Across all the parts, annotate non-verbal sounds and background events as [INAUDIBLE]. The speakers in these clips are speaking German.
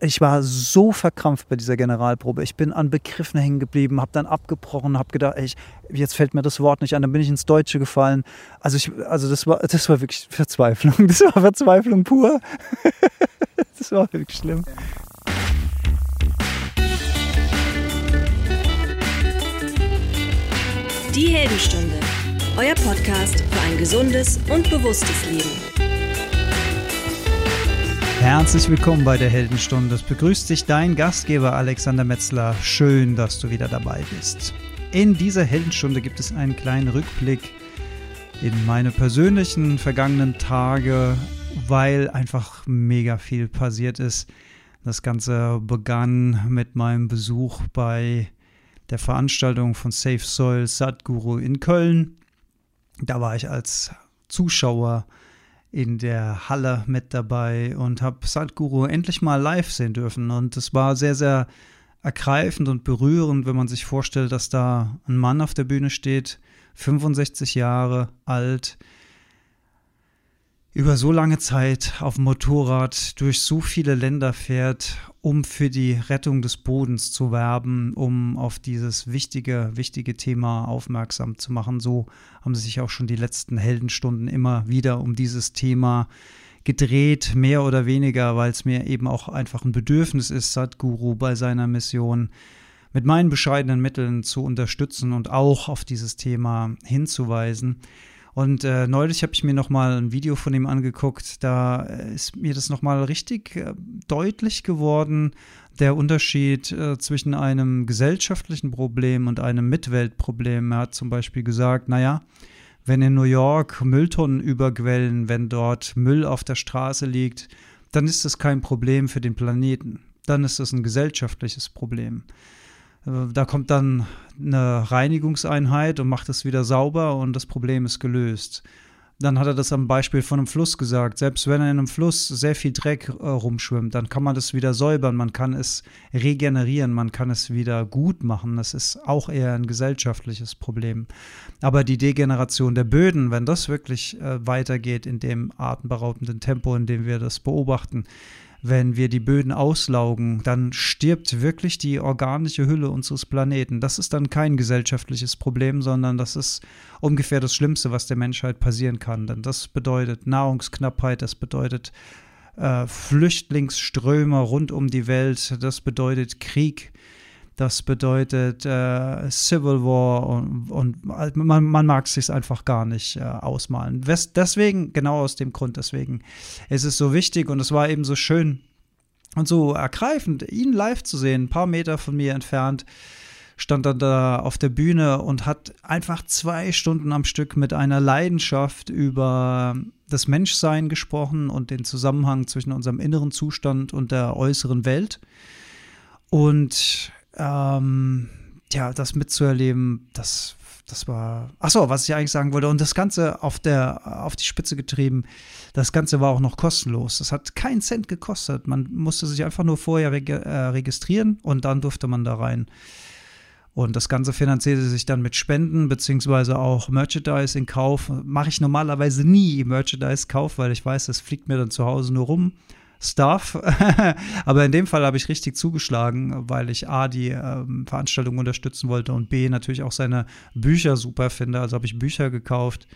ich war so verkrampft bei dieser Generalprobe. Ich bin an Begriffen hängen geblieben, habe dann abgebrochen, habe gedacht, ey, jetzt fällt mir das Wort nicht an, dann bin ich ins Deutsche gefallen. Also, ich, also das, war, das war wirklich Verzweiflung. Das war Verzweiflung pur. [LAUGHS] das war wirklich schlimm. Die Heldenstunde, euer Podcast für ein gesundes und bewusstes Leben. Herzlich willkommen bei der Heldenstunde. Es begrüßt dich dein Gastgeber Alexander Metzler. Schön, dass du wieder dabei bist. In dieser Heldenstunde gibt es einen kleinen Rückblick in meine persönlichen vergangenen Tage, weil einfach mega viel passiert ist. Das Ganze begann mit meinem Besuch bei der Veranstaltung von Safe Soil Sadhguru in Köln. Da war ich als Zuschauer in der Halle mit dabei und habe Sadhguru endlich mal live sehen dürfen. Und es war sehr, sehr ergreifend und berührend, wenn man sich vorstellt, dass da ein Mann auf der Bühne steht, 65 Jahre alt, über so lange Zeit auf dem Motorrad durch so viele Länder fährt, um für die Rettung des Bodens zu werben, um auf dieses wichtige, wichtige Thema aufmerksam zu machen. So haben sich auch schon die letzten Heldenstunden immer wieder um dieses Thema gedreht, mehr oder weniger, weil es mir eben auch einfach ein Bedürfnis ist, Sadhguru bei seiner Mission mit meinen bescheidenen Mitteln zu unterstützen und auch auf dieses Thema hinzuweisen. Und äh, neulich habe ich mir noch mal ein Video von ihm angeguckt. Da äh, ist mir das noch mal richtig äh, deutlich geworden, der Unterschied äh, zwischen einem gesellschaftlichen Problem und einem Mitweltproblem. Er hat zum Beispiel gesagt, naja, wenn in New York Mülltonnen überquellen, wenn dort Müll auf der Straße liegt, dann ist das kein Problem für den Planeten. Dann ist das ein gesellschaftliches Problem. Äh, da kommt dann eine Reinigungseinheit und macht es wieder sauber und das Problem ist gelöst. Dann hat er das am Beispiel von einem Fluss gesagt. Selbst wenn in einem Fluss sehr viel Dreck äh, rumschwimmt, dann kann man das wieder säubern, man kann es regenerieren, man kann es wieder gut machen. Das ist auch eher ein gesellschaftliches Problem. Aber die Degeneration der Böden, wenn das wirklich äh, weitergeht in dem atemberaubenden Tempo, in dem wir das beobachten, wenn wir die Böden auslaugen, dann stirbt wirklich die organische Hülle unseres Planeten. Das ist dann kein gesellschaftliches Problem, sondern das ist ungefähr das Schlimmste, was der Menschheit passieren kann. Denn das bedeutet Nahrungsknappheit, das bedeutet äh, Flüchtlingsströme rund um die Welt, das bedeutet Krieg. Das bedeutet äh, Civil War und, und man, man, mag es sich einfach gar nicht äh, ausmalen. Deswegen, genau aus dem Grund, deswegen ist es so wichtig und es war eben so schön und so ergreifend, ihn live zu sehen, ein paar Meter von mir entfernt stand dann da auf der Bühne und hat einfach zwei Stunden am Stück mit einer Leidenschaft über das Menschsein gesprochen und den Zusammenhang zwischen unserem inneren Zustand und der äußeren Welt. Und ähm, ja, das mitzuerleben, das, das war. Achso, was ich eigentlich sagen wollte. Und das Ganze auf der, auf die Spitze getrieben, das Ganze war auch noch kostenlos. Das hat keinen Cent gekostet. Man musste sich einfach nur vorher reg äh, registrieren und dann durfte man da rein. Und das Ganze finanzierte sich dann mit Spenden beziehungsweise auch Merchandise in Kauf. Mache ich normalerweise nie Merchandise-Kauf, weil ich weiß, das fliegt mir dann zu Hause nur rum. Stuff. [LAUGHS] Aber in dem Fall habe ich richtig zugeschlagen, weil ich A, die ähm, Veranstaltung unterstützen wollte und B, natürlich auch seine Bücher super finde. Also habe ich Bücher gekauft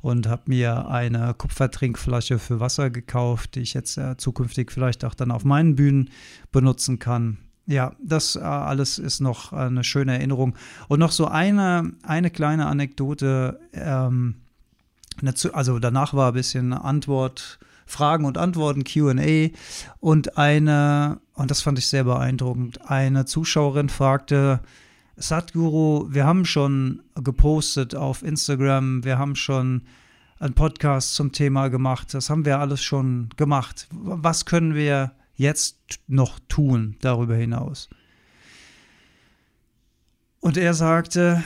und habe mir eine Kupfertrinkflasche für Wasser gekauft, die ich jetzt äh, zukünftig vielleicht auch dann auf meinen Bühnen benutzen kann. Ja, das äh, alles ist noch eine schöne Erinnerung. Und noch so eine, eine kleine Anekdote. Ähm, also danach war ein bisschen Antwort Fragen und Antworten, QA. Und eine, und das fand ich sehr beeindruckend, eine Zuschauerin fragte, Sadhguru, wir haben schon gepostet auf Instagram, wir haben schon einen Podcast zum Thema gemacht, das haben wir alles schon gemacht. Was können wir jetzt noch tun darüber hinaus? Und er sagte,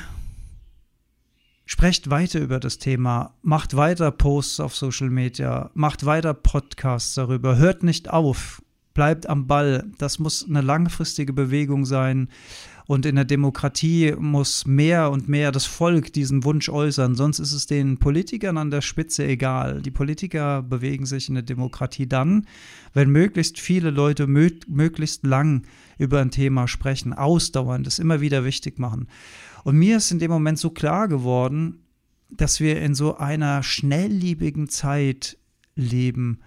Sprecht weiter über das Thema, macht weiter Posts auf Social Media, macht weiter Podcasts darüber, hört nicht auf. bleibt am Ball. Das muss eine langfristige Bewegung sein. Und in der Demokratie muss mehr und mehr das Volk diesen Wunsch äußern. Sonst ist es den Politikern an der Spitze egal. Die Politiker bewegen sich in der Demokratie dann, wenn möglichst viele Leute mö möglichst lang über ein Thema sprechen, ausdauernd, es immer wieder wichtig machen. Und mir ist in dem Moment so klar geworden, dass wir in so einer schnelllebigen Zeit leben,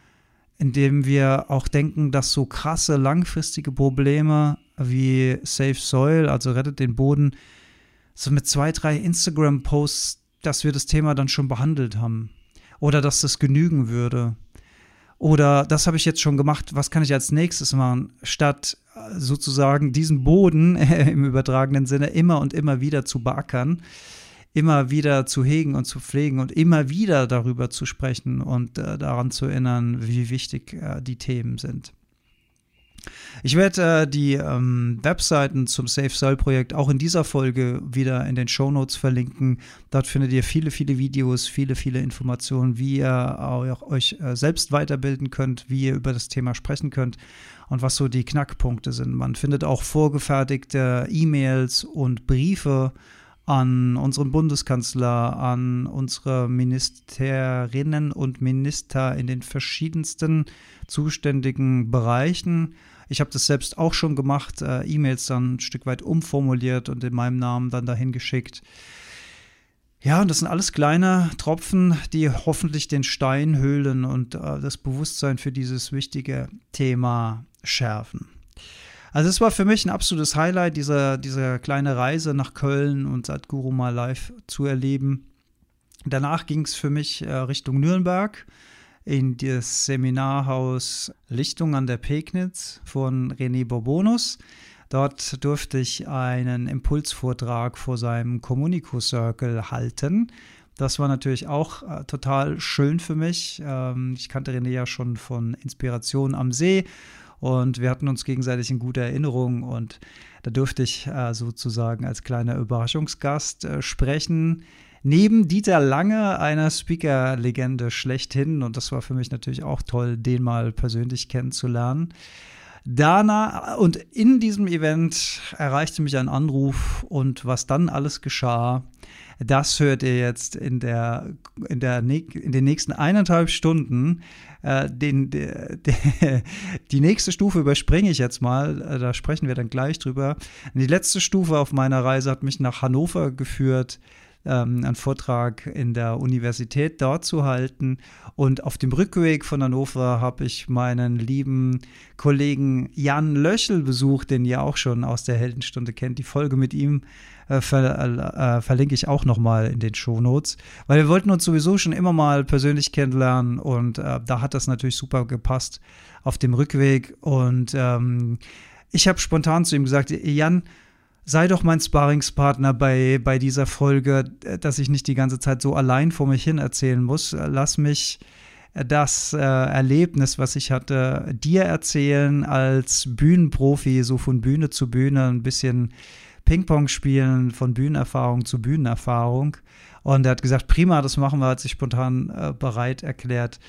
in dem wir auch denken, dass so krasse langfristige Probleme wie Save Soil, also rettet den Boden, so mit zwei, drei Instagram-Posts, dass wir das Thema dann schon behandelt haben. Oder dass das genügen würde. Oder das habe ich jetzt schon gemacht, was kann ich als nächstes machen, statt sozusagen diesen Boden äh, [LAUGHS] im übertragenen Sinne immer und immer wieder zu beackern, immer wieder zu hegen und zu pflegen und immer wieder darüber zu sprechen und äh, daran zu erinnern, wie wichtig äh, die Themen sind. Ich werde äh, die ähm, Webseiten zum Safe Soil Projekt auch in dieser Folge wieder in den Show Notes verlinken. Dort findet ihr viele, viele Videos, viele, viele Informationen, wie ihr euch äh, selbst weiterbilden könnt, wie ihr über das Thema sprechen könnt und was so die Knackpunkte sind. Man findet auch vorgefertigte E-Mails und Briefe an unseren Bundeskanzler, an unsere Ministerinnen und Minister in den verschiedensten zuständigen Bereichen. Ich habe das selbst auch schon gemacht, äh, E-Mails dann ein Stück weit umformuliert und in meinem Namen dann dahin geschickt. Ja, und das sind alles kleine Tropfen, die hoffentlich den Stein höhlen und äh, das Bewusstsein für dieses wichtige Thema schärfen. Also es war für mich ein absolutes Highlight, diese, diese kleine Reise nach Köln und Sadhguru mal live zu erleben. Danach ging es für mich äh, Richtung Nürnberg in das Seminarhaus Lichtung an der Pegnitz von René Bourbonus. Dort durfte ich einen Impulsvortrag vor seinem Communico Circle halten. Das war natürlich auch äh, total schön für mich. Ähm, ich kannte René ja schon von Inspiration am See und wir hatten uns gegenseitig in guter Erinnerung und da durfte ich äh, sozusagen als kleiner Überraschungsgast äh, sprechen neben Dieter Lange, einer Speaker-Legende schlechthin. Und das war für mich natürlich auch toll, den mal persönlich kennenzulernen. Dana und in diesem Event erreichte mich ein Anruf und was dann alles geschah, das hört ihr jetzt in der in der in den nächsten eineinhalb Stunden. Äh, den, de, de, die nächste Stufe überspringe ich jetzt mal, äh, da sprechen wir dann gleich drüber. Die letzte Stufe auf meiner Reise hat mich nach Hannover geführt ähm, einen Vortrag in der Universität dort zu halten. Und auf dem Rückweg von Hannover habe ich meinen lieben Kollegen Jan Löschel besucht, den ihr auch schon aus der Heldenstunde kennt. Die Folge mit ihm äh, ver, äh, verlinke ich auch nochmal in den Shownotes, weil wir wollten uns sowieso schon immer mal persönlich kennenlernen und äh, da hat das natürlich super gepasst auf dem Rückweg. Und ähm, ich habe spontan zu ihm gesagt, Jan, sei doch mein Sparringspartner bei, bei dieser Folge, dass ich nicht die ganze Zeit so allein vor mich hin erzählen muss. Lass mich das äh, Erlebnis, was ich hatte, dir erzählen als Bühnenprofi, so von Bühne zu Bühne, ein bisschen Ping-Pong spielen, von Bühnenerfahrung zu Bühnenerfahrung. Und er hat gesagt, prima, das machen wir, hat sich spontan äh, bereit erklärt,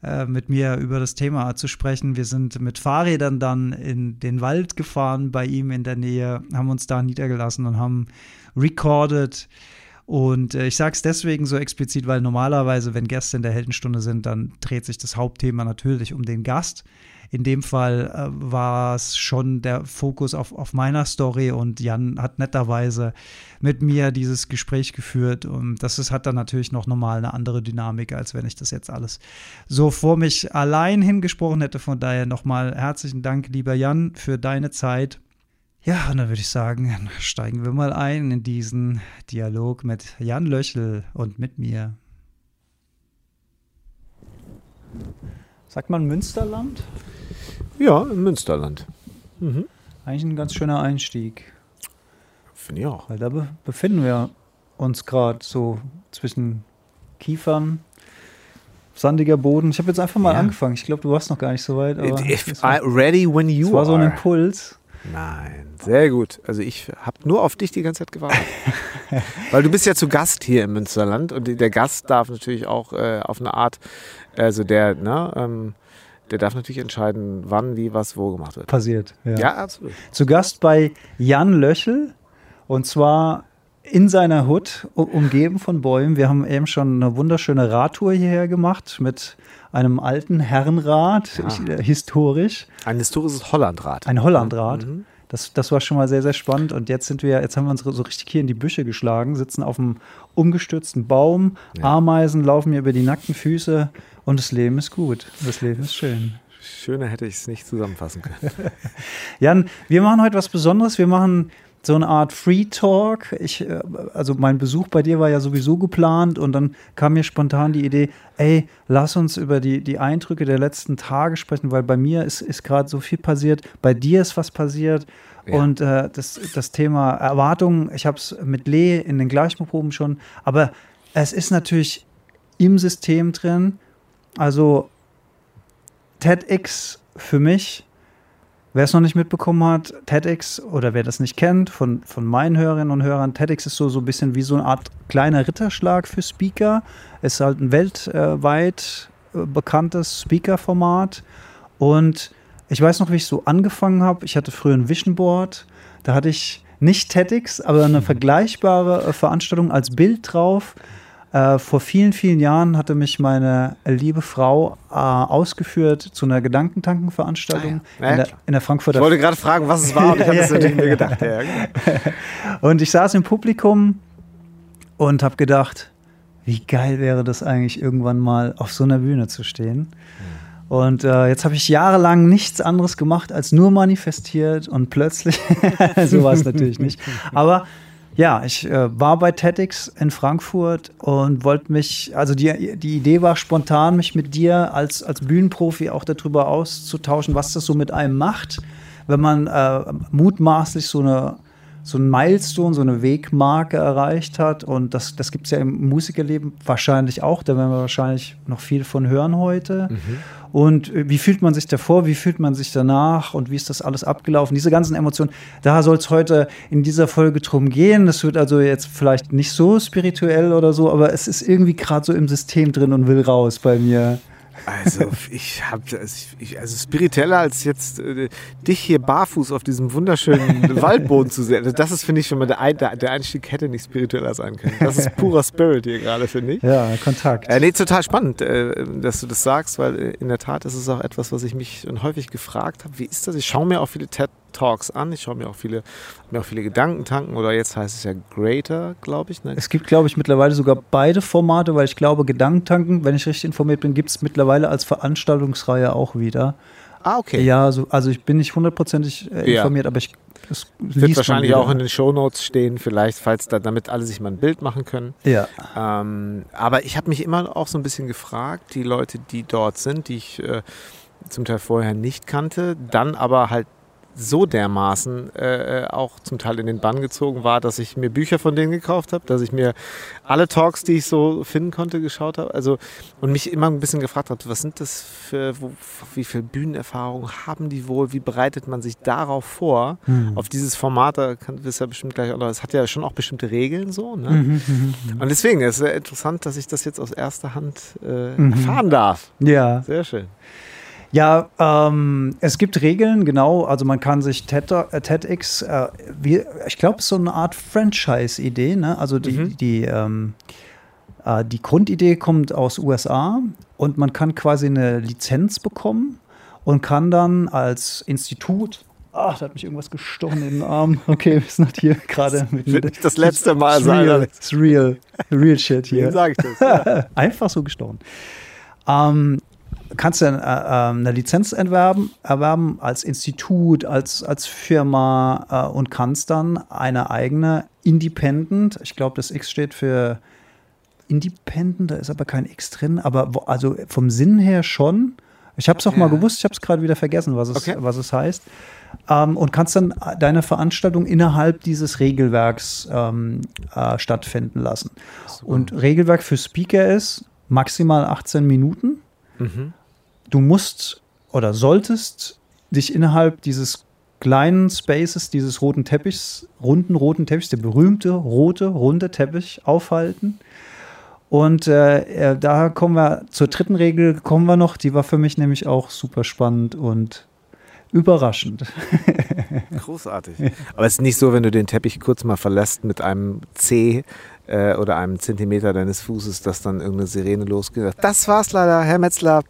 äh, mit mir über das Thema zu sprechen. Wir sind mit Fahrrädern dann in den Wald gefahren, bei ihm in der Nähe, haben uns da niedergelassen und haben recorded. Und äh, ich sage es deswegen so explizit, weil normalerweise, wenn Gäste in der Heldenstunde sind, dann dreht sich das Hauptthema natürlich um den Gast. In dem Fall äh, war es schon der Fokus auf, auf meiner Story und Jan hat netterweise mit mir dieses Gespräch geführt und das ist, hat dann natürlich noch nochmal eine andere Dynamik, als wenn ich das jetzt alles so vor mich allein hingesprochen hätte. Von daher nochmal herzlichen Dank, lieber Jan, für deine Zeit. Ja, und dann würde ich sagen, steigen wir mal ein in diesen Dialog mit Jan Löchel und mit mir. Sagt man Münsterland? Ja, im Münsterland. Mhm. Eigentlich ein ganz schöner Einstieg. Finde ich auch. Weil da be befinden wir uns gerade so zwischen Kiefern, sandiger Boden. Ich habe jetzt einfach mal ja. angefangen. Ich glaube, du warst noch gar nicht so weit. Aber If war, ready when you das war so ein Impuls. Nein, sehr gut. Also ich habe nur auf dich die ganze Zeit gewartet. [LAUGHS] Weil du bist ja zu Gast hier im Münsterland und der Gast darf natürlich auch äh, auf eine Art, also der, ne, ähm, der darf natürlich entscheiden, wann, wie, was, wo gemacht wird. Passiert. Ja. Ja, absolut. Zu Gast bei Jan Löchel und zwar in seiner Hut, umgeben von Bäumen. Wir haben eben schon eine wunderschöne Radtour hierher gemacht mit einem alten Herrenrad, Ja. ich, äh, historisch. Ein historisches Hollandrad. Ein Hollandrad. Mhm. Das, das war schon mal sehr, sehr spannend. Und jetzt sind wir, jetzt haben wir uns so richtig hier in die Büsche geschlagen, sitzen auf einem umgestürzten Baum, Ja. Ameisen laufen mir über die nackten Füße und das Leben ist gut. Das Leben ist schön. Schöner hätte ich es nicht zusammenfassen können. [LAUGHS] Jan, wir machen heute was Besonderes. Wir machen so eine Art Free Talk. Ich, äh, also mein Besuch bei dir war ja sowieso geplant und dann kam mir spontan die Idee, ey, lass uns über die, die Eindrücke der letzten Tage sprechen, weil bei mir ist, ist gerade so viel passiert, bei dir ist was passiert. Ja. Und äh, das, das Thema Erwartungen, ich habe es mit Lee in den Gleichproben schon, aber es ist natürlich im System drin. Also TEDx für mich Wer es noch nicht mitbekommen hat, TEDx oder wer das nicht kennt, von, von meinen Hörerinnen und Hörern, TEDx ist so, so ein bisschen wie so eine Art kleiner Ritterschlag für Speaker. Es ist halt ein weltweit äh, bekanntes Speaker-Format. Und ich weiß noch, wie ich so angefangen habe. Ich hatte früher ein Vision Board. Da hatte ich nicht TEDx, aber eine [LAUGHS] vergleichbare äh, Veranstaltung als Bild drauf. Äh, vor vielen, vielen Jahren hatte mich meine liebe Frau äh, ausgeführt zu einer Gedankentanken-Veranstaltung Ah ja. In, der, in der Ich Frankfurter wollte gerade fragen, was es war und ich [LAUGHS] habe es natürlich mir gedacht. Ja, genau. Und ich saß im Publikum und habe gedacht, wie geil wäre das eigentlich, irgendwann mal auf so einer Bühne zu stehen. Und äh, jetzt habe ich jahrelang nichts anderes gemacht, als nur manifestiert und plötzlich, [LAUGHS] so war es natürlich nicht. Aber ja, ich äh, war bei TEDx in Frankfurt und wollte mich, also die, die Idee war spontan, mich mit dir als, als Bühnenprofi auch darüber auszutauschen, was das so mit einem macht, wenn man äh, mutmaßlich so eine so ein Milestone, so eine Wegmarke erreicht hat. Und das, das gibt es ja im Musikerleben wahrscheinlich auch. Da werden wir wahrscheinlich noch viel von hören heute. Und äh, wie fühlt man sich davor, wie fühlt man sich danach und wie ist das alles abgelaufen? Diese ganzen Emotionen, da soll es heute in dieser Folge drum gehen. Das wird also jetzt vielleicht nicht so spirituell oder so, aber es ist irgendwie gerade so im System drin und will raus bei mir. [LAUGHS] Also ich habe also spiritueller als jetzt äh, dich hier barfuß auf diesem wunderschönen [LAUGHS] Waldboden zu sehen. Also das ist finde ich schon mal der, Ein- der, der Einstieg hätte nicht spiritueller sein können. Das ist purer Spirit hier gerade finde ich. Ja, Kontakt. Äh, nee, total spannend, äh, dass du das sagst, weil äh, in der Tat ist es auch etwas, was ich mich häufig gefragt habe. Wie ist das? Ich schaue mir auch viele TED Talks an, ich schaue mir auch viele, mir auch viele Gedanken tanken oder jetzt heißt es ja Greater, glaube ich. Ne? Es gibt, glaube ich, mittlerweile sogar beide Formate, weil ich glaube, Gedankentanken, wenn ich richtig informiert bin, gibt es mittlerweile als Veranstaltungsreihe auch wieder. Ah, okay. Ja, so, also ich bin nicht hundertprozentig äh, Ja. informiert, aber ich es Wird wahrscheinlich auch in den Shownotes stehen, vielleicht, falls da, damit alle sich mal ein Bild machen können. Ja, Ähm, aber ich habe mich immer auch so ein bisschen gefragt, die Leute, die dort sind, die ich äh, zum Teil vorher nicht kannte, dann aber halt so dermaßen äh, auch zum Teil in den Bann gezogen war, dass ich mir Bücher von denen gekauft habe, dass ich mir alle Talks, die ich so finden konnte, geschaut habe. Also und mich immer ein bisschen gefragt habe, was sind das für, wo, wie viel Bühnenerfahrung haben die wohl? Wie bereitet man sich darauf vor? Hm. Auf dieses Format, da kann es ja bestimmt gleich noch, es hat ja schon auch bestimmte Regeln so, ne? Mhm, mhm, Und deswegen ist es sehr interessant, dass ich das jetzt aus erster Hand äh, Mhm. erfahren darf. ja. Sehr schön. Ja, ähm, es gibt Regeln, genau. Also man kann sich TED, äh, TEDx, äh, wie, ich glaube, es ist so eine Art Franchise-Idee. Ne? Also die, Mhm. die, ähm, äh, die Grundidee kommt aus USA und man kann quasi eine Lizenz bekommen und kann dann als Institut Ach, da hat mich irgendwas gestochen in den Arm. [LAUGHS] Okay, wir sind hier gerade mit nicht das letzte Mal It's sein, real, it's real, real shit hier. Wem sage ich das? Ja. [LAUGHS] Einfach so gestochen. Ähm, kannst du äh, äh, eine Lizenz erwerben, erwerben als Institut, als, als Firma äh, und kannst dann eine eigene Independent, ich glaube, das X steht für Independent, da ist aber kein X drin, aber wo, also vom Sinn her schon. Ich habe es auch mal Ja. gewusst, ich habe es gerade wieder vergessen, was es, Okay. was es heißt. Ähm, und kannst dann deine Veranstaltung innerhalb dieses Regelwerks ähm, äh, stattfinden lassen. Und Regelwerk für Speaker ist maximal 18 Minuten. Mhm. Du musst oder solltest dich innerhalb dieses kleinen Spaces, dieses roten Teppichs, runden roten Teppichs, der berühmte rote, runde Teppich aufhalten. Und äh, äh, da kommen wir zur dritten Regel, kommen wir noch. Die war für mich nämlich auch super spannend und überraschend. [LAUGHS] Großartig. Aber es ist nicht so, wenn du den Teppich kurz mal verlässt mit einem C, äh, oder einem Zentimeter deines Fußes, dass dann irgendeine Sirene losgeht. Das war's leider, Herr Metzler.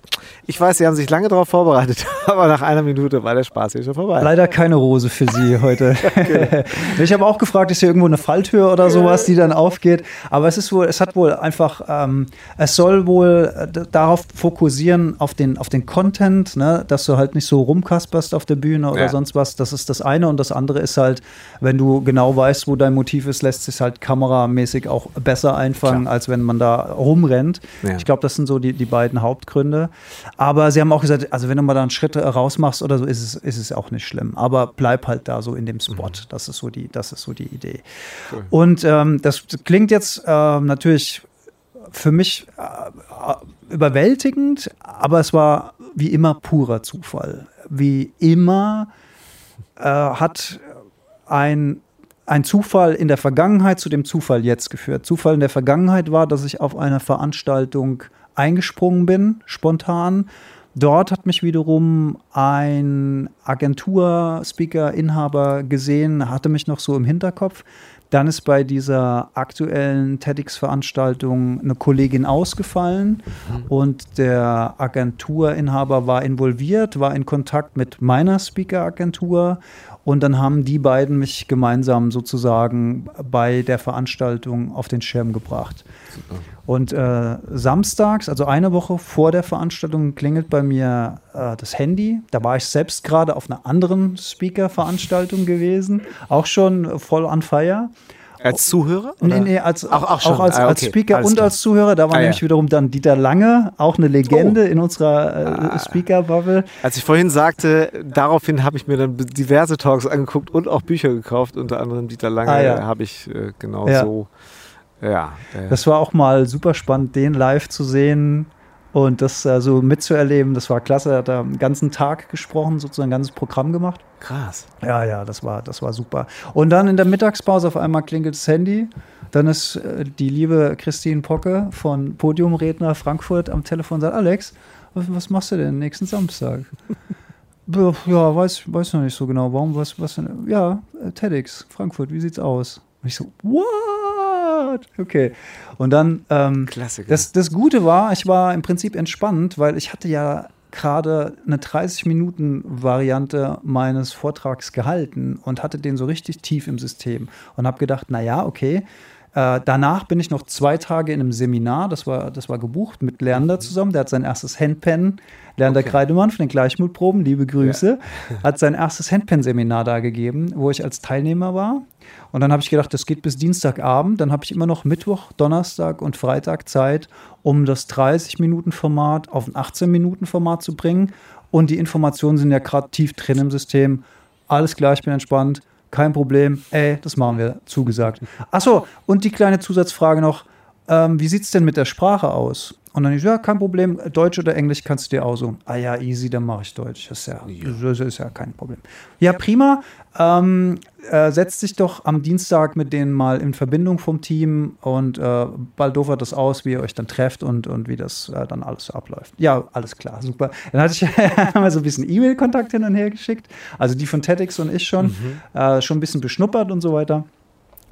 Ich weiß, Sie haben sich lange darauf vorbereitet, [LAUGHS] aber nach einer Minute war der Spaß hier schon vorbei. Leider keine Rose für Sie heute. [LAUGHS] okay. [LAUGHS] ich habe auch gefragt, ist hier irgendwo eine Falltür oder sowas, die dann aufgeht. Aber es ist wohl, es hat wohl einfach, ähm, es soll wohl äh, darauf fokussieren, auf den, auf den Content, ne? dass du halt nicht so rumkasperst auf der Bühne oder ja. sonst was. Das ist das eine. Und das andere ist halt, wenn du genau weißt, wo dein Motiv ist, lässt sich halt kameramäßig auch besser einfangen, Klar. als wenn man da rumrennt. Ja. Ich glaube, das sind so die, die beiden Hauptgründe. Aber sie haben auch gesagt, also wenn du mal da einen Schritt rausmachst oder so, ist es, ist es auch nicht schlimm. Aber bleib halt da so in dem Spot. Mhm. Das, ist so die, das ist so die Idee. Cool. Und ähm, das klingt jetzt äh, natürlich für mich äh, überwältigend, aber es war wie immer purer Zufall. Wie immer äh, hat ein ein Zufall in der Vergangenheit zu dem Zufall jetzt geführt. Zufall in der Vergangenheit war, dass ich auf eine Veranstaltung eingesprungen bin, spontan. Dort hat mich wiederum ein Agentur-Speaker, Inhaber gesehen, hatte mich noch so im Hinterkopf. Dann ist bei dieser aktuellen TEDx-Veranstaltung eine Kollegin ausgefallen mhm. und der Agenturinhaber war involviert, war in Kontakt mit meiner Speaker-Agentur und dann haben die beiden mich gemeinsam sozusagen bei der Veranstaltung auf den Schirm gebracht. Super. Und äh, samstags, also eine Woche vor der Veranstaltung, klingelt bei mir äh, das Handy. Da war ich selbst gerade auf einer anderen Speaker-Veranstaltung gewesen, auch schon voll an Feier. Als Zuhörer? Oder? Nee, nee, als, auch, auch, auch als, ah, okay. als, Speaker Alles und klar. als Zuhörer. Da war ah, nämlich ja. wiederum dann Dieter Lange, auch eine Legende oh. in unserer äh, ah. Speaker-Bubble. Als ich vorhin sagte, daraufhin habe ich mir dann diverse Talks angeguckt und auch Bücher gekauft, unter anderem Dieter Lange ah, ja. habe ich äh, genau ja. so. Ja, äh. das war auch mal super spannend, den live zu sehen. Und das äh, so mitzuerleben, das war klasse. Er hat da einen ganzen Tag gesprochen, sozusagen ein ganzes Programm gemacht. Krass. Ja, ja, das war, das war super. Und dann in der Mittagspause auf einmal klingelt das Handy. Dann ist äh, die liebe Christine Pocke von Podiumredner Frankfurt am Telefon und sagt: Alex, was, was machst du denn nächsten Samstag? [LAUGHS] ja, weiß, weiß noch nicht so genau. Warum, was, was denn? Ja, äh, TEDx Frankfurt, wie sieht's aus? Und ich so, what? Okay. Und dann, ähm, Klassiker. Das, das Gute war, ich war im Prinzip entspannt, weil ich hatte ja gerade eine 30-Minuten-Variante meines Vortrags gehalten und hatte den so richtig tief im System und habe gedacht, naja, okay, äh, danach bin ich noch zwei Tage in einem Seminar, das war, das war gebucht, mit Lerner mhm. zusammen. Der hat sein erstes Handpen, Lerner okay. Kreidemann von den Gleichmutproben, liebe Grüße, ja. hat sein erstes Handpen-Seminar da gegeben, wo ich als Teilnehmer war. Und dann habe ich gedacht, das geht bis Dienstagabend. Dann habe ich immer noch Mittwoch, Donnerstag und Freitag Zeit, um das 30-Minuten-Format auf ein 18-Minuten-Format zu bringen. Und die Informationen sind ja gerade tief drin im System. Alles klar, ich bin entspannt. Kein Problem. Ey, das machen wir. Zugesagt. Achso, und die kleine Zusatzfrage noch. Ähm, wie sieht es denn mit der Sprache aus? Und dann ich, ja, kein Problem, Deutsch oder Englisch kannst du dir aussuchen. Ah ja, easy, dann mache ich Deutsch. Das ist ja, ja. Das ist ja kein Problem. Ja, prima. Ähm, äh, setzt sich doch am Dienstag mit denen mal in Verbindung vom Team und äh, baldofert das aus, wie ihr euch dann trefft und, und wie das äh, dann alles so abläuft. Ja, alles klar, super. Dann hatte ich [LAUGHS] mal so ein bisschen E-Mail-Kontakt hin und her geschickt. Also die von TEDx und ich schon. Mhm. Äh, schon ein bisschen beschnuppert und so weiter.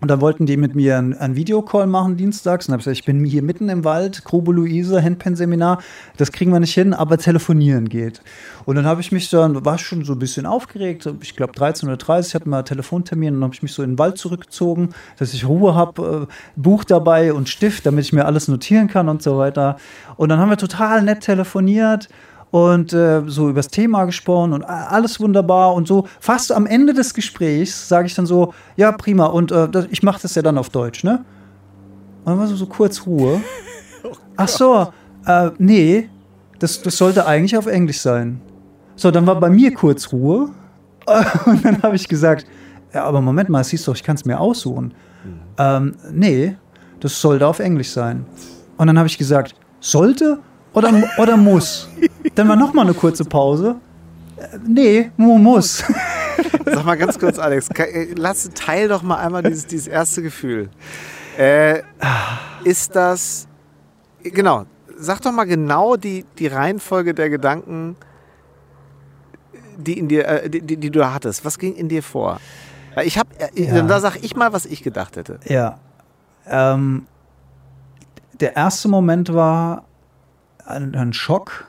Und dann wollten die mit mir einen, Videocall machen dienstags. Und habe ich gesagt, ich bin hier mitten im Wald, Grube Luise, Handpen-Seminar. Das kriegen wir nicht hin, aber telefonieren geht. Und dann habe ich mich dann, war schon so ein bisschen aufgeregt. Ich glaube 13.30 Uhr hatten wir einen Telefontermin. Und dann habe ich mich so in den Wald zurückgezogen, dass ich Ruhe habe, äh, Buch dabei und Stift, damit ich mir alles notieren kann und so weiter. Und dann haben wir total nett telefoniert und äh, so über das Thema gesprochen und alles wunderbar und so. Fast am Ende des Gesprächs sage ich dann so, ja prima und äh, ich mache das ja dann auf Deutsch, ne? Und dann war so, so kurz Ruhe. [LAUGHS] oh Ach so, äh, nee, das, das sollte eigentlich auf Englisch sein. So, dann war bei mir kurz Ruhe [LAUGHS] und dann habe ich gesagt, ja, aber Moment mal, siehst du, ich kann es mir aussuchen. Mhm. Ähm, nee, das sollte auf Englisch sein. Und dann habe ich gesagt, sollte oder, oder muss? Dann war noch mal eine kurze Pause. Äh, nee, muss. [LAUGHS] Sag mal ganz kurz, Alex, äh, lass, teil doch mal einmal dieses, dieses erste Gefühl. Äh, ist das genau. Sag doch mal genau die, die Reihenfolge der Gedanken, die, in dir, äh, die, die, die du hattest. Was ging in dir vor? Ich habe, äh, Ja. da sag ich mal, was ich gedacht hätte. Ja. Ähm, der erste Moment war ein, ein Schock,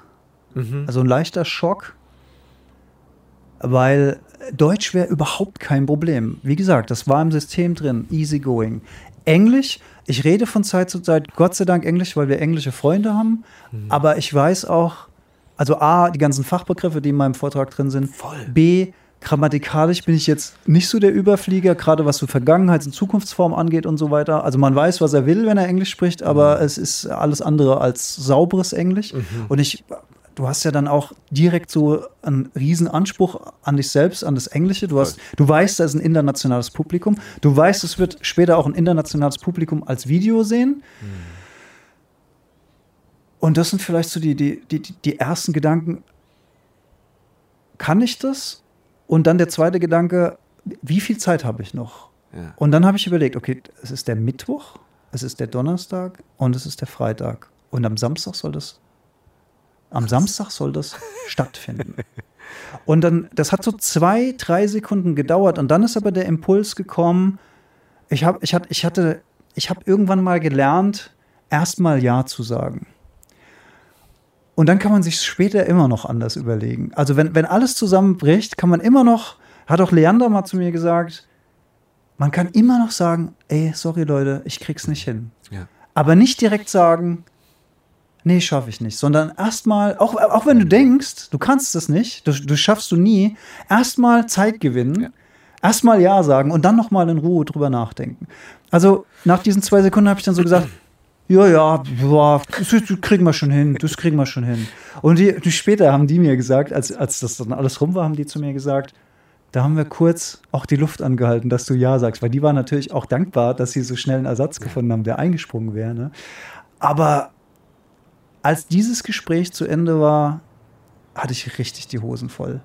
also ein leichter Schock, weil Deutsch wäre überhaupt kein Problem. Wie gesagt, das war im System drin, easy going. Englisch, ich rede von Zeit zu Zeit, Gott sei Dank Englisch, weil wir englische Freunde haben, aber ich weiß auch, also A, die ganzen Fachbegriffe, die in meinem Vortrag drin sind, Voll. B, grammatikalisch bin ich jetzt nicht so der Überflieger, gerade was so Vergangenheits- und Zukunftsform angeht und so weiter. Also man weiß, was er will, wenn er Englisch spricht, aber es ist alles andere als sauberes Englisch. Und ich, du hast ja dann auch direkt so einen riesen Anspruch an dich selbst, an das Englische. Du, hast, du weißt, da ist ein internationales Publikum. Du weißt, es wird später auch ein internationales Publikum als Video sehen. Und das sind vielleicht so die, die, die, die ersten Gedanken. Kann ich das? Und dann der zweite Gedanke, wie viel Zeit habe ich noch? Ja. Und dann habe ich überlegt, okay, es ist der Mittwoch, es ist der Donnerstag und es ist der Freitag. Und am Samstag soll das, am Samstag soll das stattfinden. Und dann, das hat so zwei, drei Sekunden gedauert und dann ist aber der Impuls gekommen, ich, hab, ich, hatte, ich hatte, ich habe irgendwann mal gelernt, erstmal Ja zu sagen. Und dann kann man sich später immer noch anders überlegen. Also wenn, wenn alles zusammenbricht, kann man immer noch, hat auch Leander mal zu mir gesagt, man kann immer noch sagen, ey, sorry Leute, ich krieg's nicht hin. Ja. Aber nicht direkt sagen, nee, schaffe ich nicht, sondern erstmal, auch, auch wenn du denkst, du kannst es nicht, du, du schaffst du nie, erstmal Zeit gewinnen, Ja. erstmal Ja sagen und dann nochmal in Ruhe drüber nachdenken. Also nach diesen zwei Sekunden habe ich dann so gesagt, ja, ja, ja, das, kriegen wir schon hin, das kriegen wir schon hin. Und die, später haben die mir gesagt, als, als das dann alles rum war, haben die zu mir gesagt, da haben wir kurz auch die Luft angehalten, dass du Ja sagst, weil die waren natürlich auch dankbar, dass sie so schnell einen Ersatz gefunden haben, der eingesprungen wäre. Ne? Aber als dieses Gespräch zu Ende war, hatte ich richtig die Hosen voll.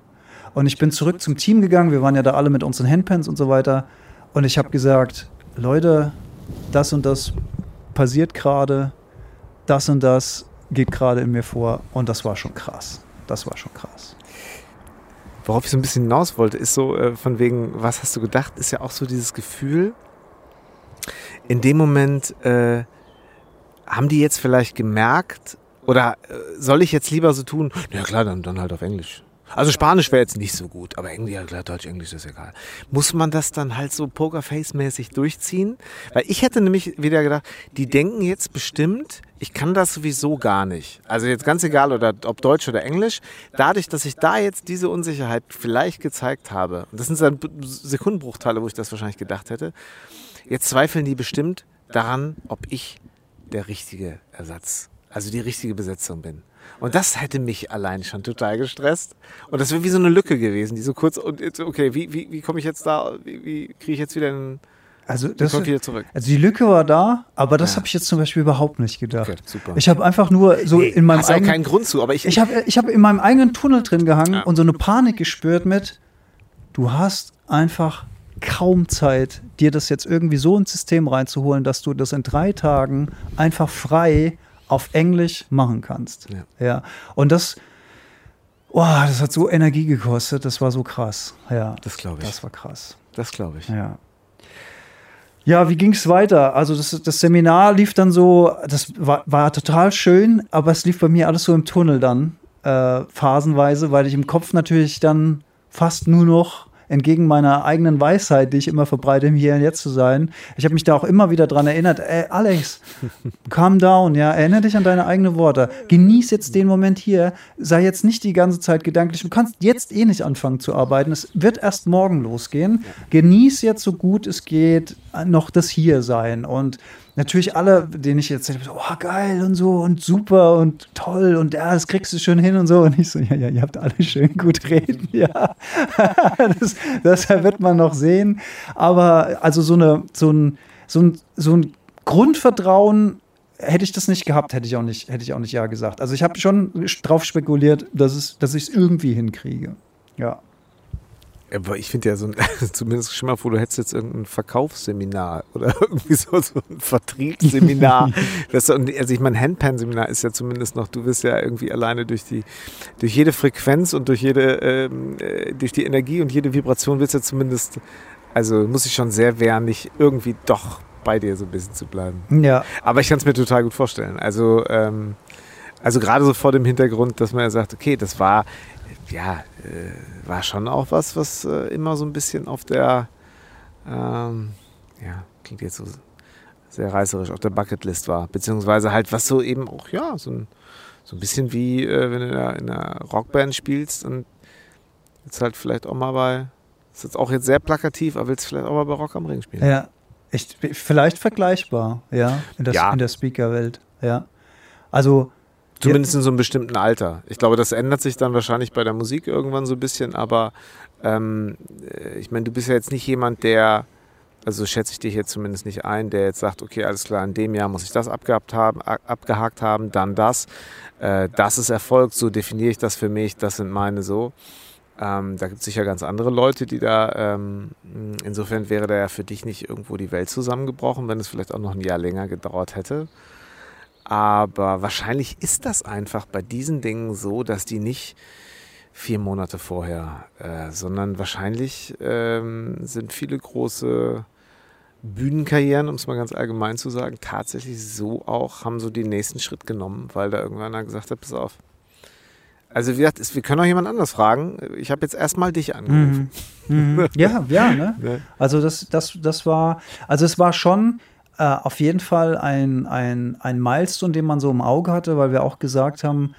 Und ich bin zurück zum Team gegangen. Wir waren ja da alle mit unseren Handpens und so weiter. Und ich habe gesagt, Leute, das und das passiert gerade, das und das geht gerade in mir vor. Und das war schon krass. Das war schon krass. Worauf ich so ein bisschen hinaus wollte, ist so äh, von wegen, was hast du gedacht, ist ja auch so dieses Gefühl, in dem Moment äh, haben die jetzt vielleicht gemerkt, oder äh, soll ich jetzt lieber so tun, na klar, dann, dann halt auf Englisch. Also Spanisch wäre jetzt nicht so gut, aber Englisch, ja klar, Deutsch, Englisch ist egal. Muss man das dann halt so Pokerface-mäßig durchziehen? Weil ich hätte nämlich wieder gedacht, die denken jetzt bestimmt, ich kann das sowieso gar nicht. Also jetzt ganz egal, oder ob Deutsch oder Englisch. Dadurch, dass ich da jetzt diese Unsicherheit vielleicht gezeigt habe, und das sind dann Sekundenbruchteile, wo ich das wahrscheinlich gedacht hätte, jetzt zweifeln die bestimmt daran, ob ich der richtige Ersatz, also die richtige Besetzung bin. Und das hätte mich allein schon total gestresst. Und das wäre wie so eine Lücke gewesen, die so kurz, und jetzt, okay, wie, wie, wie komme ich jetzt da, wie, wie kriege ich jetzt wieder einen, Also, das, wieder zurück? also die Lücke war da, aber das Ja. habe ich jetzt zum Beispiel überhaupt nicht gedacht. Okay, super. Ich habe einfach nur so Nee, in meinem hast auch eigenen keinen Grund zu, aber ich, Ich habe ich hab in meinem eigenen Tunnel drin gehangen Ja. und so eine Panik gespürt mit, du hast einfach kaum Zeit, dir das jetzt irgendwie so ins System reinzuholen, dass du das in drei Tagen einfach frei auf Englisch machen kannst. Ja. ja. Und das, oh, das hat so Energie gekostet, das war so krass. Ja, Das glaube ich. Das war krass. das glaube ich. Ja. Ja, wie ging es weiter? Also das, das Seminar lief dann so, das war, war total schön, aber es lief bei mir alles so im Tunnel dann, äh, phasenweise, weil ich im Kopf natürlich dann fast nur noch entgegen meiner eigenen Weisheit, die ich immer verbreite, im Hier und Jetzt zu sein. Ich habe mich da auch immer wieder dran erinnert, ey, Alex, [LAUGHS] calm down, ja, erinnere dich an deine eigenen Worte. Genieß jetzt den Moment hier, sei jetzt nicht die ganze Zeit gedanklich. Du kannst jetzt eh nicht anfangen zu arbeiten. Es wird erst morgen losgehen. Genieß jetzt so gut es geht noch das hier sein und Natürlich alle, denen ich jetzt so, oh geil und so und super und toll und ja, das kriegst du schon hin und so. Und ich so, ja, ja, ihr habt alle schön gut reden, ja. [LAUGHS] das, das wird man noch sehen. Aber also so, eine, so, ein, so, ein, so ein Grundvertrauen hätte ich das nicht gehabt, hätte ich auch nicht, hätte ich auch nicht ja gesagt. Also ich habe schon drauf spekuliert, dass, es, dass ich es irgendwie hinkriege. Ja. Aber ich finde ja so ein, [LAUGHS] zumindest schon mal vor, du hättest jetzt irgendein Verkaufsseminar oder [LAUGHS] irgendwie so, so ein Vertriebsseminar. [LAUGHS] das, also ich meine, Handpan-Seminar ist ja zumindest noch, du wirst ja irgendwie alleine durch die, durch jede Frequenz und durch jede, ähm, äh, durch die Energie und jede Vibration wirst ja zumindest, also muss ich schon sehr wehren, nicht irgendwie doch bei dir so ein bisschen zu bleiben. Ja. Aber ich kann es mir total gut vorstellen. Also, ähm, also gerade so vor dem Hintergrund, dass man ja sagt, okay, das war, ja, äh, war schon auch was, was äh, immer so ein bisschen auf der, ähm, ja, klingt jetzt so sehr reißerisch, auf der Bucketlist war. Beziehungsweise halt, was so eben auch, ja, so ein, so ein bisschen wie, äh, wenn du in einer, in einer Rockband spielst und jetzt halt vielleicht auch mal bei, ist jetzt auch jetzt sehr plakativ, aber willst vielleicht auch mal bei Rock am Ring spielen. Ja, ich, vielleicht vergleichbar, ja, in, das, Ja. in der Speaker-Welt, ja. Also, Zumindest in so einem bestimmten Alter. Ich glaube, das ändert sich dann wahrscheinlich bei der Musik irgendwann so ein bisschen, aber ähm, äh, ich meine, du bist ja jetzt nicht jemand, der, also schätze ich dich jetzt zumindest nicht ein, der jetzt sagt, okay, alles klar, in dem Jahr muss ich das abgehabt haben, abgehakt haben, dann das. Äh, das ist Erfolg, so definiere ich das für mich, das sind meine so. Ähm, da gibt es sicher ganz andere Leute, die da, ähm, insofern wäre da ja für dich nicht irgendwo die Welt zusammengebrochen, wenn es vielleicht auch noch ein Jahr länger gedauert hätte. Aber wahrscheinlich ist das einfach bei diesen Dingen so, dass die nicht vier Monate vorher, äh, sondern wahrscheinlich ähm, sind viele große Bühnenkarrieren, um es mal ganz allgemein zu sagen, tatsächlich so auch, haben so den nächsten Schritt genommen, weil da irgendwann einer gesagt hat, pass auf. Also wie gesagt, es- wir können auch jemand anders fragen. Ich habe jetzt erstmal dich angerufen. mhm, mhm. ja, [LAUGHS] ja, ne? Ne? Also das, das, das war, also es war schon äh, auf jeden Fall ein, ein, ein Milestone, den man so im Auge hatte, weil wir auch gesagt haben,